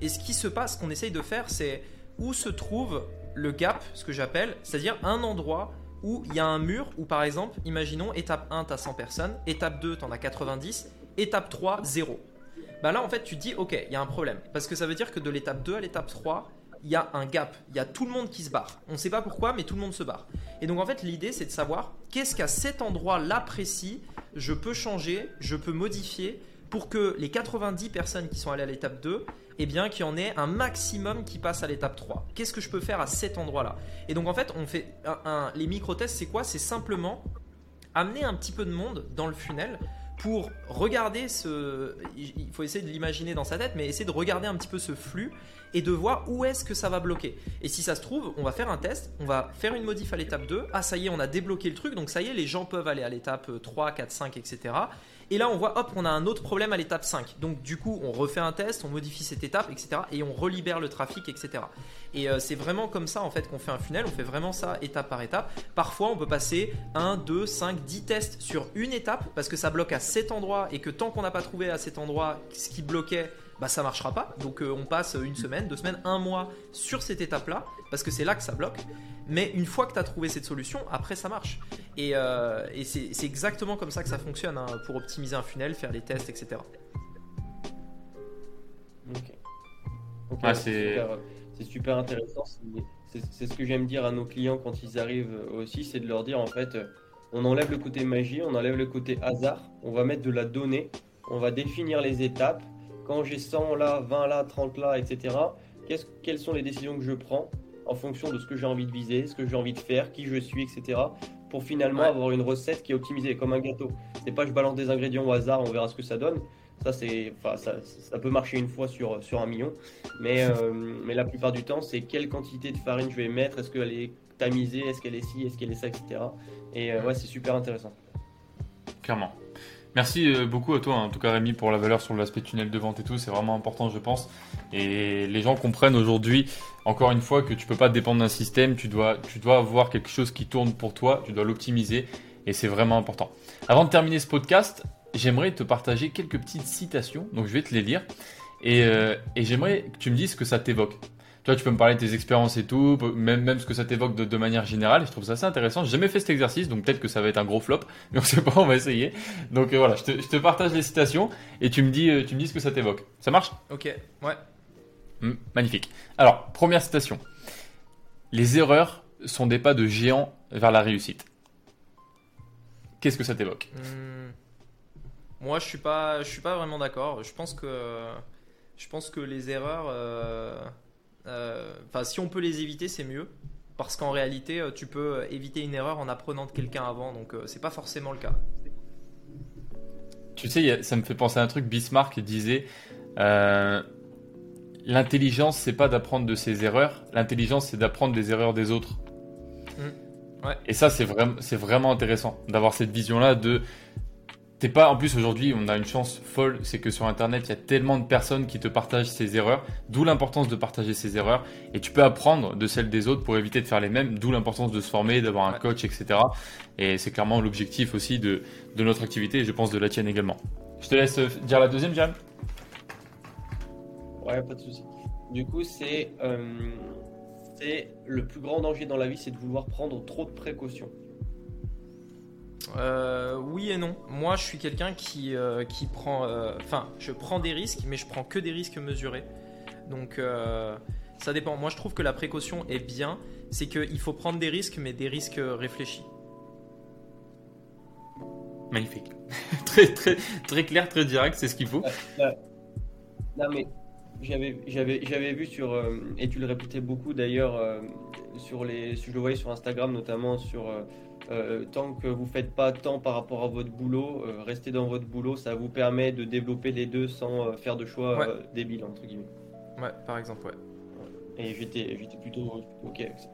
Et ce qui se passe, ce qu'on essaye de faire, c'est où se trouve le gap, ce que j'appelle, c'est-à-dire un endroit où il y a un mur où par exemple, imaginons étape 1, tu as 100 personnes, étape 2, tu en as 90, étape 3, 0. Bah là en fait tu dis ok, il y a un problème. Parce que ça veut dire que de l'étape 2 à l'étape 3, il y a un gap, il y a tout le monde qui se barre. On ne sait pas pourquoi, mais tout le monde se barre. Et donc en fait l'idée c'est de savoir qu'est-ce qu'à cet endroit-là précis, je peux changer, je peux modifier pour que les 90 personnes qui sont allées à l'étape 2 eh bien qu'il y en ait un maximum qui passe à l'étape 3. Qu'est-ce que je peux faire à cet endroit-là? Et donc en fait, on fait les micro-tests, c'est quoi? C'est simplement amener un petit peu de monde dans le funnel pour regarder ce. Il faut essayer de l'imaginer dans sa tête, mais essayer de regarder un petit peu ce flux et de voir où est-ce que ça va bloquer. Et si ça se trouve, on va faire un test, on va faire une modif à l'étape 2. Ah, ça y est, on a débloqué le truc, donc ça y est, les gens peuvent aller à l'étape 3, 4, 5, etc. Et là, on voit, hop, on a un autre problème à l'étape 5. Donc, du coup, on refait un test, on modifie cette étape, etc. Et on relibère le trafic, etc. Et euh, c'est vraiment comme ça, en fait, qu'on fait un funnel. On fait vraiment ça étape par étape. Parfois, on peut passer 1, 2, 5, 10 tests sur une étape parce que ça bloque à cet endroit et que tant qu'on n'a pas trouvé à cet endroit ce qui bloquait, bah ça marchera pas. Donc euh, on passe une semaine, deux semaines, un mois sur cette étape-là, parce que c'est là que ça bloque. Mais une fois que tu as trouvé cette solution, après ça marche. Et, euh, c'est exactement comme ça que ça fonctionne hein, pour optimiser un funnel, faire les tests, etc. Ok. Ah, c'est super intéressant. C'est ce que j'aime dire à nos clients quand ils arrivent aussi, c'est de leur dire en fait, on enlève le côté magie, on enlève le côté hasard, on va mettre de la donnée, on va définir les étapes, quand j'ai 100 là, 20 là, 30 là, etc., quelles sont les décisions que je prends? En fonction de ce que j'ai envie de viser, ce que j'ai envie de faire, qui je suis, etc., pour finalement avoir une recette qui est optimisée comme un gâteau. C'est pas je balance des ingrédients au hasard, on verra ce que ça donne. Ça, c'est, enfin, ça, peut marcher une fois sur, sur un million, mais, euh, mais la plupart du temps, c'est quelle quantité de farine je vais mettre, est-ce qu'elle est tamisée, est-ce qu'elle est ci, est-ce qu'elle est ça, etc. Et euh, ouais, c'est super intéressant. Clairement. Merci euh, beaucoup à toi, hein. en tout cas Rémi, pour la valeur sur l'aspect tunnel de vente et tout. C'est vraiment important, je pense. Et les gens comprennent aujourd'hui, encore une fois, que tu peux pas dépendre d'un système. Tu dois, tu dois avoir quelque chose qui tourne pour toi. Tu dois l'optimiser. Et c'est vraiment important. Avant de terminer ce podcast, j'aimerais te partager quelques petites citations. Donc je vais te les lire. Et, euh, et j'aimerais que tu me dises ce que ça t'évoque. Toi, tu peux me parler de tes expériences et tout, même, même ce que ça t'évoque de, manière générale. Je trouve ça assez intéressant. J'ai jamais fait cet exercice, donc peut-être que ça va être un gros flop, mais on sait pas, on va essayer. Donc euh, voilà, je te, partage les citations et tu me dis, euh, tu me dis ce que ça t'évoque. Ça marche? Ok, ouais. Hmm, magnifique. Alors, première citation. Les erreurs sont des pas de géant vers la réussite. Qu'est-ce que ça t'évoque? Hmm. Moi, je suis pas, je suis pas vraiment d'accord. Je pense que, je pense que les erreurs. Euh, enfin, si on peut les éviter, c'est mieux. Parce qu'en réalité, euh, tu peux éviter une erreur en apprenant de quelqu'un avant. Donc, euh, c'est pas forcément le cas. Tu sais, ça me fait penser à un truc. Bismarck disait L'intelligence, c'est pas d'apprendre de ses erreurs. L'intelligence, c'est d'apprendre des erreurs des autres. Mmh. Et ça, c'est vraiment, c'est vraiment intéressant d'avoir cette vision-là de T'es pas, en plus aujourd'hui, on a une chance folle, c'est que sur Internet, il y a tellement de personnes qui te partagent ces erreurs, d'où l'importance de partager ces erreurs, et tu peux apprendre de celles des autres pour éviter de faire les mêmes, d'où l'importance de se former, d'avoir un coach, etc. Et c'est clairement l'objectif aussi de, de, notre activité, et je pense de la tienne également. Je te laisse dire la deuxième, Jam. Ouais, pas de souci. Du coup, c'est euh, le plus grand danger dans la vie, c'est de vouloir prendre trop de précautions. Euh, oui et non. Moi, je suis quelqu'un qui, euh, qui prend. Euh, enfin, je prends des risques, mais je prends que des risques mesurés. Donc, ça dépend. Moi, je trouve que la précaution est bien. C'est qu'il faut prendre des risques, mais des risques réfléchis. Magnifique. très, très, très clair, très direct, c'est ce qu'il faut. non, mais j'avais, j'avais, j'avais vu sur. et tu le répétais beaucoup d'ailleurs, sur les. Je le voyais sur Instagram, notamment sur euh, tant que vous faites pas tant par rapport à votre boulot, restez dans votre boulot, ça vous permet de développer les deux sans faire de choix débiles entre guillemets. Ouais, par exemple, ouais. Et j'étais, j'étais plutôt ok avec ça.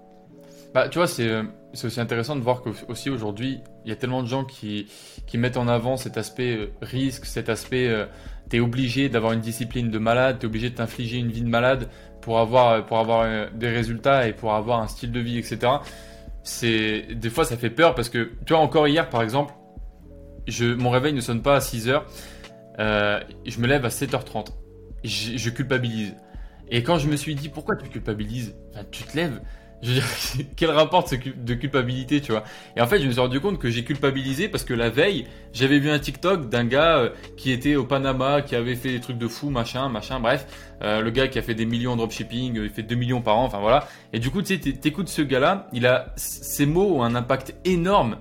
Bah, tu vois, c'est, c'est aussi intéressant de voir qu'aussi aujourd'hui, il y a tellement de gens qui, qui mettent en avant cet aspect risque, cet aspect tu es obligé d'avoir une discipline de malade, tu es obligé de t'infliger une vie de malade pour avoir, pour avoir euh, des résultats et pour avoir un style de vie, etc. C'est, des fois, ça fait peur parce que, tu vois, encore hier, par exemple, je, mon réveil ne sonne pas à 6 h euh, je me lève à 7h30. Je, je, culpabilise. Et quand je me suis dit, pourquoi tu culpabilises? Tu te lèves, je veux dire, quel rapport de culpabilité, tu vois Et en fait, je me suis rendu compte que j'ai culpabilisé parce que la veille, j'avais vu un TikTok d'un gars euh, qui était au Panama, qui avait fait des trucs de fou, machin, machin, bref. Euh, le gars qui a fait des millions de dropshipping, euh, il fait 2 millions par an, enfin voilà. Et du coup, tu sais, t'écoutes ce gars-là, il a, ses mots ont un impact énorme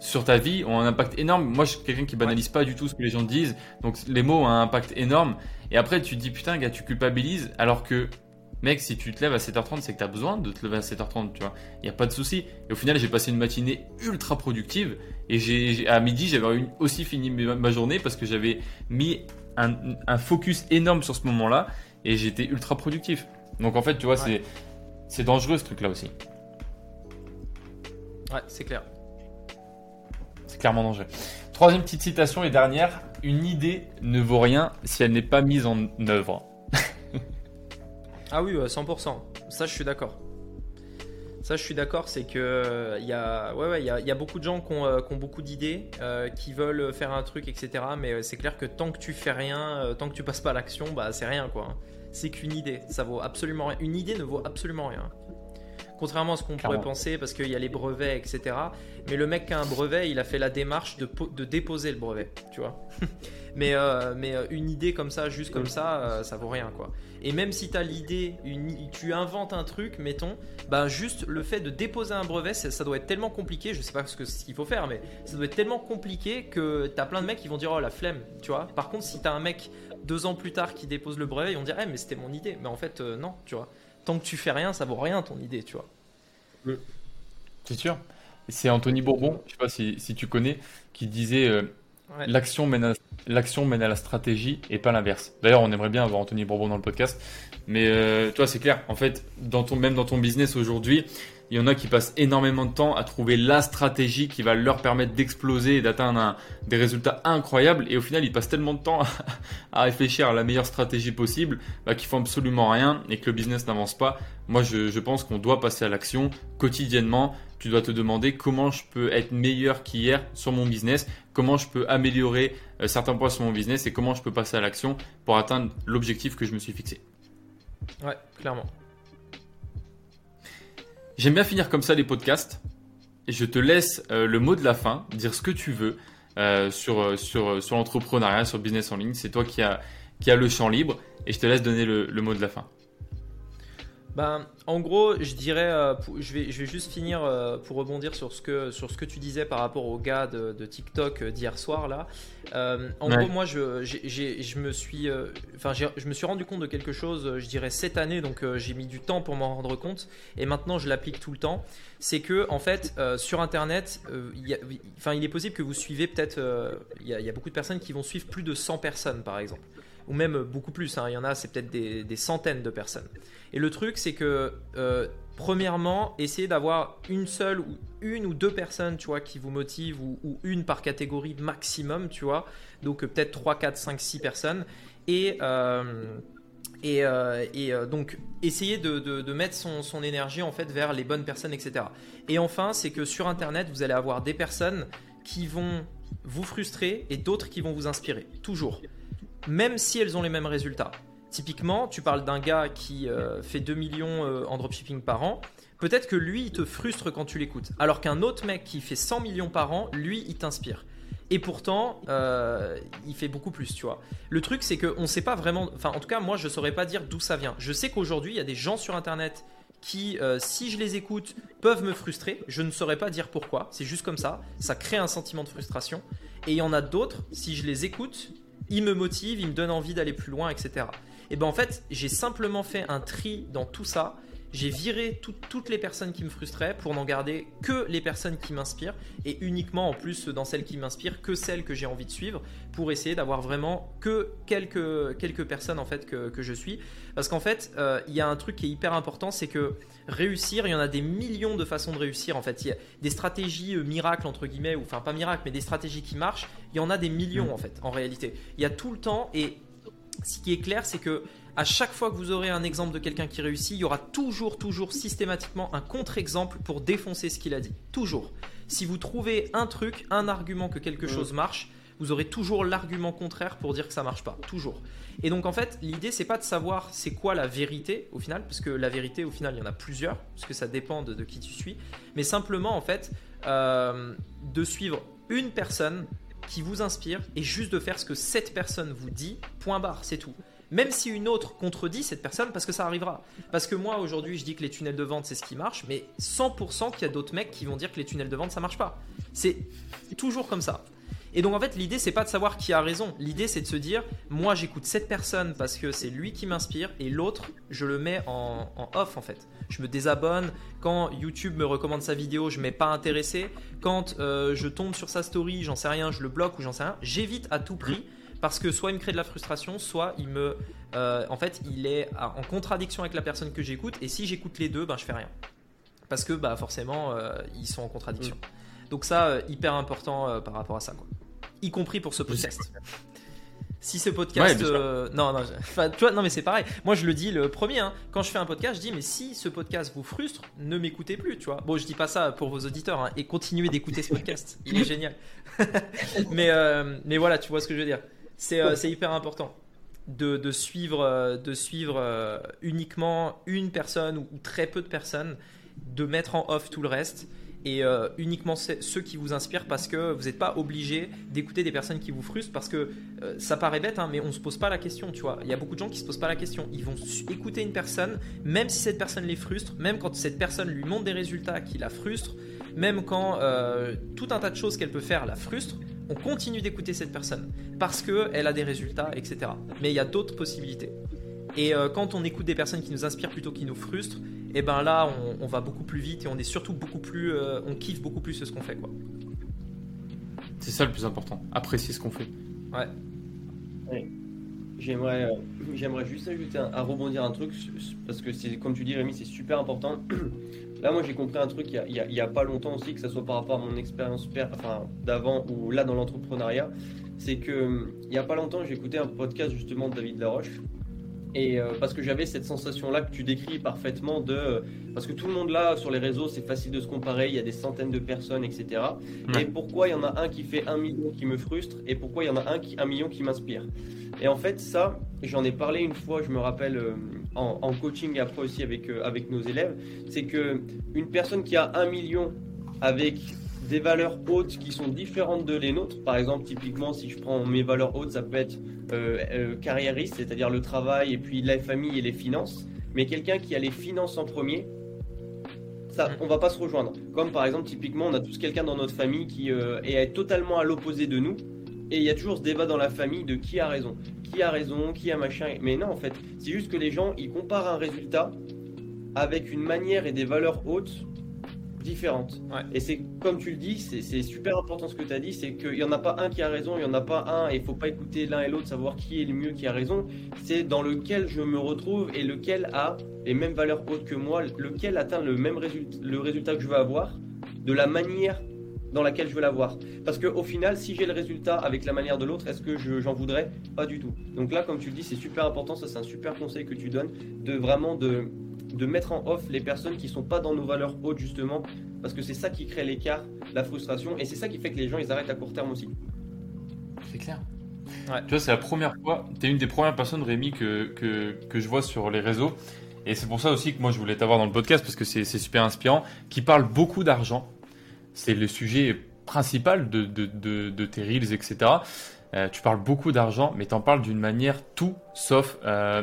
sur ta vie, ont un impact énorme. Moi, je suis quelqu'un qui banalise pas du tout ce que les gens disent, donc les mots ont un impact énorme. Et après, tu te dis, putain, gars, tu culpabilises, alors que mec, si tu te lèves à 7h30, c'est que tu as besoin de te lever à 7h30, tu vois. Il n'y a pas de souci. Et au final, j'ai passé une matinée ultra productive. Et j'ai, à midi, j'avais aussi fini ma, journée parce que j'avais mis un, focus énorme sur ce moment-là. Et j'étais ultra productif. Donc en fait, tu vois, c'est, c'est dangereux ce truc-là aussi. Ouais, c'est clair. C'est clairement dangereux. Troisième petite citation et dernière. Une idée ne vaut rien si elle n'est pas mise en œuvre. Ah oui, 100%. Ça, je suis d'accord. Ça, je suis d'accord, c'est que ouais, il y, a, beaucoup de gens qui ont, euh, beaucoup d'idées, euh, qui veulent faire un truc, etc. Mais euh, c'est clair que tant que tu fais rien, tant que tu passes pas à l'action, bah c'est rien, quoi. C'est qu'une idée. Ça vaut absolument rien. Une idée ne vaut absolument rien. Contrairement à ce qu'on pourrait penser, parce qu'il y a les brevets, etc. Mais le mec qui a un brevet, il a fait la démarche de, de déposer le brevet, tu vois. mais, mais une idée comme ça, juste comme ça, ça vaut rien, quoi. Et même si tu as l'idée, tu inventes un truc, mettons, bah juste le fait de déposer un brevet, ça, doit être tellement compliqué, je sais pas ce qu'il faut faire, mais ça doit être tellement compliqué que tu as plein de mecs qui vont dire oh la flemme, tu vois. Par contre, si tu as un mec deux ans plus tard qui dépose le brevet, ils vont dire eh mais c'était mon idée. Mais en fait, euh, non, tu vois. Tant que tu fais rien, ça vaut rien ton idée, tu vois. C'est sûr. C'est Anthony Bourbon, je sais pas si, tu connais, qui disait euh, L'action mène, à, mène à la stratégie et pas l'inverse. D'ailleurs, on aimerait bien avoir Anthony Bourbon dans le podcast. Mais euh, toi, c'est clair. En fait, dans ton, même dans ton business aujourd'hui, il y en a qui passent énormément de temps à trouver la stratégie qui va leur permettre d'exploser et d'atteindre des résultats incroyables. Et au final, ils passent tellement de temps à, réfléchir à la meilleure stratégie possible bah, qu'ils font absolument rien et que le business n'avance pas. Moi, je, je pense qu'on doit passer à l'action quotidiennement tu dois te demander comment je peux être meilleur qu'hier sur mon business, comment je peux améliorer euh, certains points sur mon business et comment je peux passer à l'action pour atteindre l'objectif que je me suis fixé. Ouais, clairement. J'aime bien finir comme ça les podcasts. Et je te laisse euh, le mot de la fin, dire ce que tu veux euh, sur, sur, l'entrepreneuriat, sur le business en ligne. C'est toi qui as, le champ libre et je te laisse donner le mot de la fin. Ben, en gros, je dirais, euh, je, vais, je vais juste finir euh, pour rebondir sur ce, que, sur ce que tu disais par rapport au gars de, TikTok euh, d'hier soir là. en gros, moi, je, je me suis, enfin, je me suis rendu compte de quelque chose, je dirais cette année, donc j'ai mis du temps pour m'en rendre compte, et maintenant je l'applique tout le temps. C'est que, en fait, sur Internet, enfin, il est possible que vous suivez peut-être, il y, a beaucoup de personnes qui vont suivre plus de 100 personnes, par exemple, ou même beaucoup plus. Hein. il y en a, c'est peut-être des, centaines de personnes. Et le truc, c'est que euh, premièrement, essayez d'avoir une seule ou une ou deux personnes, tu vois, qui vous motivent ou, une par catégorie maximum, tu vois. Donc euh, peut-être 3, 4, 5, 6 personnes. Et, euh, et, donc essayez de, mettre son, son, énergie en fait vers les bonnes personnes, etc. Et enfin, c'est que sur Internet, vous allez avoir des personnes qui vont vous frustrer et d'autres qui vont vous inspirer. Toujours. Même si elles ont les mêmes résultats. Typiquement, tu parles d'un gars qui euh, fait 2 millions euh, en dropshipping par an. Peut-être que lui, il te frustre quand tu l'écoutes. Alors qu'un autre mec qui fait 100 millions par an, lui, il t'inspire. Et pourtant, euh, il fait beaucoup plus, tu vois. Le truc, c'est qu'on ne sait pas vraiment. Enfin, en tout cas, moi, je ne saurais pas dire d'où ça vient. Je sais qu'aujourd'hui, il y a des gens sur Internet qui, si je les écoute, peuvent me frustrer. Je ne saurais pas dire pourquoi. C'est juste comme ça. Ça crée un sentiment de frustration. Et il y en a d'autres, si je les écoute, ils me motivent, ils me donnent envie d'aller plus loin, etc. Et ben en fait, j'ai simplement fait un tri dans tout ça j'ai viré toutes les personnes qui me frustraient pour n'en garder que les personnes qui m'inspirent et uniquement en plus dans celles qui m'inspirent que celles que j'ai envie de suivre pour essayer d'avoir vraiment que quelques, quelques personnes en fait que, que je suis. Parce qu'en fait, euh, il y a un truc qui est hyper important, c'est que réussir, il y en a des millions de façons de réussir. En fait, il y a des stratégies euh, miracles entre guillemets, ou enfin pas miracles, mais des stratégies qui marchent. Il y en a des millions mm. en fait, en réalité. Il y a tout le temps et ce qui est clair, c'est que à chaque fois que vous aurez un exemple de quelqu'un qui réussit, il y aura toujours, toujours systématiquement un contre-exemple pour défoncer ce qu'il a dit. Toujours. Si vous trouvez un truc, un argument que quelque mm. chose marche, vous aurez toujours l'argument contraire pour dire que ça marche pas. Toujours. Et donc en fait, l'idée c'est pas de savoir c'est quoi la vérité au final, parce que la vérité au final il y en a plusieurs, parce que ça dépend de, qui tu suis, mais simplement en fait euh, de suivre une personne qui vous inspire et juste de faire ce que cette personne vous dit, point barre, c'est tout. Même si une autre contredit cette personne, parce que ça arrivera. Parce que moi aujourd'hui je dis que les tunnels de vente c'est ce qui marche, mais 100% qu'il y a d'autres mecs qui vont dire que les tunnels de vente ça marche pas. C'est toujours comme ça. Et donc en fait, l'idée c'est pas de savoir qui a raison. L'idée c'est de se dire, moi j'écoute cette personne parce que c'est lui qui m'inspire et l'autre je le mets en, off en fait. Je me désabonne. Quand YouTube me recommande sa vidéo, je mets pas intéressé. Quand euh, je tombe sur sa story, j'en sais rien, je le bloque ou j'en sais rien. J'évite à tout prix parce que soit il me crée de la frustration, soit il me, euh, en fait, il est en contradiction avec la personne que j'écoute. Et si j'écoute les deux, ben je fais rien parce que bah forcément euh, ils sont en contradiction. Mm. Donc ça hyper important par rapport à ça quoi y compris pour ce podcast. Si ce podcast, euh, non, non, tu vois, non, mais c'est pareil. Moi, je le dis le premier. Hein. quand je fais un podcast, je dis, mais si ce podcast vous frustre, ne m'écoutez plus, tu vois. Bon, je dis pas ça pour vos auditeurs hein, et continuez d'écouter ce podcast. Il est génial. mais, euh, mais voilà, tu vois ce que je veux dire. C'est euh, hyper important de, suivre, de suivre uniquement une personne ou, très peu de personnes, de mettre en off tout le reste et euh, uniquement ceux qui vous inspirent parce que vous n'êtes pas obligé d'écouter des personnes qui vous frustrent parce que euh, ça paraît bête hein, mais on se pose pas la question tu vois. Il y a beaucoup de gens qui se posent pas la question. Ils vont écouter une personne même si cette personne les frustre même quand cette personne lui montre des résultats qui la frustrent même quand euh, tout un tas de choses qu'elle peut faire la frustre on continue d'écouter cette personne parce qu'elle a des résultats etc mais il y a d'autres possibilités. Et quand on écoute des personnes qui nous inspirent plutôt qu'ils nous frustrent et ben là on, va beaucoup plus vite et on est surtout beaucoup plus euh, on kiffe beaucoup plus ce qu'on fait quoi. C'est ça le plus important. Apprécier ce qu'on fait. Ouais, j'aimerais euh, j'aimerais juste ajouter à rebondir un truc parce que c'est comme tu dis Rémi c'est super important là moi j'ai compris un truc il y, a, pas longtemps aussi que ça soit par rapport à mon expérience d'avant ou là dans l'entrepreneuriat. C'est que il y a pas longtemps j'ai écouté un podcast justement de David Laroche et euh, parce que j'avais cette sensation-là que tu décris parfaitement de... parce que tout le monde là, sur les réseaux, c'est facile de se comparer, il y a des centaines de personnes, etc. Et pourquoi il y en a un qui fait un million qui me frustre et pourquoi il y en a un, qui, un million qui m'inspire? Et en fait, ça, j'en ai parlé une fois, je me rappelle, euh, en, coaching et après aussi avec, euh, avec nos élèves, c'est que une personne qui a un million avec des valeurs hautes qui sont différentes de les nôtres. Par exemple, typiquement, si je prends mes valeurs hautes, ça peut être euh, euh, carriériste, c'est-à-dire le travail et puis la famille et les finances. Mais quelqu'un qui a les finances en premier, ça, on va pas se rejoindre. Comme par exemple, typiquement, on a tous quelqu'un dans notre famille qui euh, est totalement à l'opposé de nous. Et il y a toujours ce débat dans la famille de qui a raison, qui a raison, qui a machin. Mais non, en fait, c'est juste que les gens, ils comparent un résultat avec une manière et des valeurs hautes différentes. Et c'est comme tu le dis, c'est super important ce que tu as dit, c'est qu'il n'y en a pas un qui a raison, il n'y en a pas un, et il faut pas écouter l'un et l'autre, savoir qui est le mieux, qui a raison. C'est dans lequel je me retrouve et lequel a les mêmes valeurs hautes que moi, lequel atteint le même résultat, le résultat que je veux avoir, de la manière dans laquelle je veux l'avoir. Parce qu'au final, si j'ai le résultat avec la manière de l'autre, est-ce que j'en voudrais? Pas du tout. Donc là, comme tu le dis, c'est super important, ça c'est un super conseil que tu donnes, de vraiment de de mettre en off les personnes qui sont pas dans nos valeurs hautes justement parce que c'est ça qui crée l'écart, la frustration et c'est ça qui fait que les gens ils arrêtent à court terme aussi. C'est clair. Tu vois, c'est la première fois, tu es une des premières personnes, Rémi, que, que, que, je vois sur les réseaux. Et c'est pour ça aussi que moi je voulais t'avoir dans le podcast parce que c'est super inspirant, qui parle beaucoup d'argent. C'est le sujet principal de, de, de, tes reels, etc. Euh, tu parles beaucoup d'argent, mais tu en parles d'une manière tout sauf euh,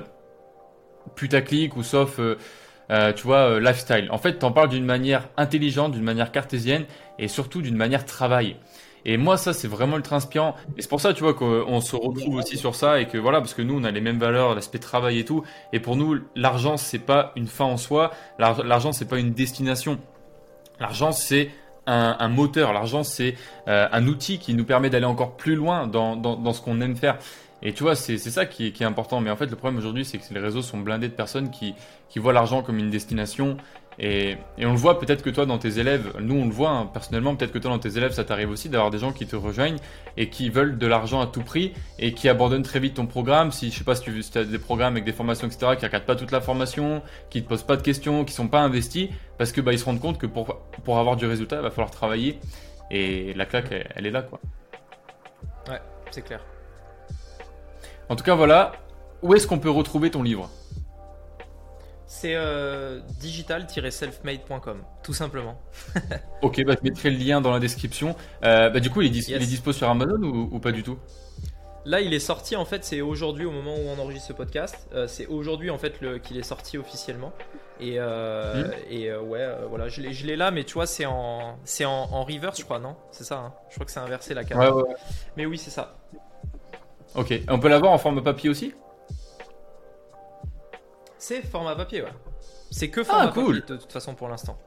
putaclic ou sauf, euh, tu vois, lifestyle. En fait, tu en parles d'une manière intelligente, d'une manière cartésienne et surtout d'une manière travail. Et moi, ça, c'est vraiment ultra inspirant. Et c'est pour ça, tu vois, qu'on se retrouve aussi sur ça et que voilà, parce que nous, on a les mêmes valeurs, l'aspect travail et tout. Et pour nous, l'argent, c'est pas une fin en soi. L'argent, c'est pas une destination. L'argent, c'est un, moteur. L'argent, c'est euh, un outil qui nous permet d'aller encore plus loin dans, dans, ce qu'on aime faire. Et tu vois, c'est ça qui est, qui est, important. Mais en fait, le problème aujourd'hui, c'est que les réseaux sont blindés de personnes qui, qui voient l'argent comme une destination et, on le voit peut-être que toi dans tes élèves, nous on le voit hein, personnellement, peut-être que toi dans tes élèves ça t'arrive aussi d'avoir des gens qui te rejoignent et qui veulent de l'argent à tout prix et qui abandonnent très vite ton programme. Si je sais pas si tu si as des programmes avec des formations etc qui regardent pas toute la formation, qui te posent pas de questions, qui sont pas investis parce que bah ils se rendent compte que pour pour avoir du résultat il va falloir travailler et la claque elle est là quoi. Ouais c'est clair. En tout cas voilà, où est-ce qu'on peut retrouver ton livre? C'est euh, digital-selfmade.com, tout simplement. ok, bah, je mettrai le lien dans la description. Euh, bah, du coup, il est, dispo sur Amazon ou, pas du tout? Là, il est sorti en fait, c'est aujourd'hui au moment où on enregistre ce podcast. Euh, c'est aujourd'hui en fait qu'il est sorti officiellement. Et, hmm. et ouais, voilà, je l'ai là, mais tu vois, c'est en, c'est en, reverse, je crois, non? C'est ça, hein? Je crois que c'est inversé la caméra. Ouais, ouais. Mais oui, c'est ça. Ok, on peut l'avoir en forme papier aussi? C'est format papier, ouais. C'est que format ah, cool. papier de toute façon pour l'instant.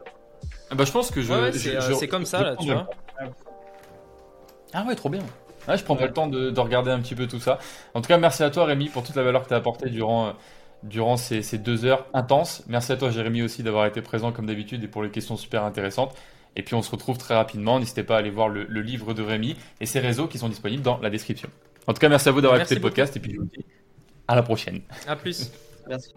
Ah bah je pense que je. Ouais, c'est comme ça là, tu vois. Ah ouais, trop bien. Ouais, je prendrai le temps de, regarder un petit peu tout ça. En tout cas, merci à toi Rémi pour toute la valeur que tu as apportée durant, euh, durant ces, deux heures intenses. Merci à toi Jérémy aussi d'avoir été présent comme d'habitude et pour les questions super intéressantes. Et puis on se retrouve très rapidement. N'hésitez pas à aller voir le, livre de Rémi et ses réseaux qui sont disponibles dans la description. En tout cas, merci à vous d'avoir écouté le podcast et puis je vous dis à la prochaine. À plus. Gracias.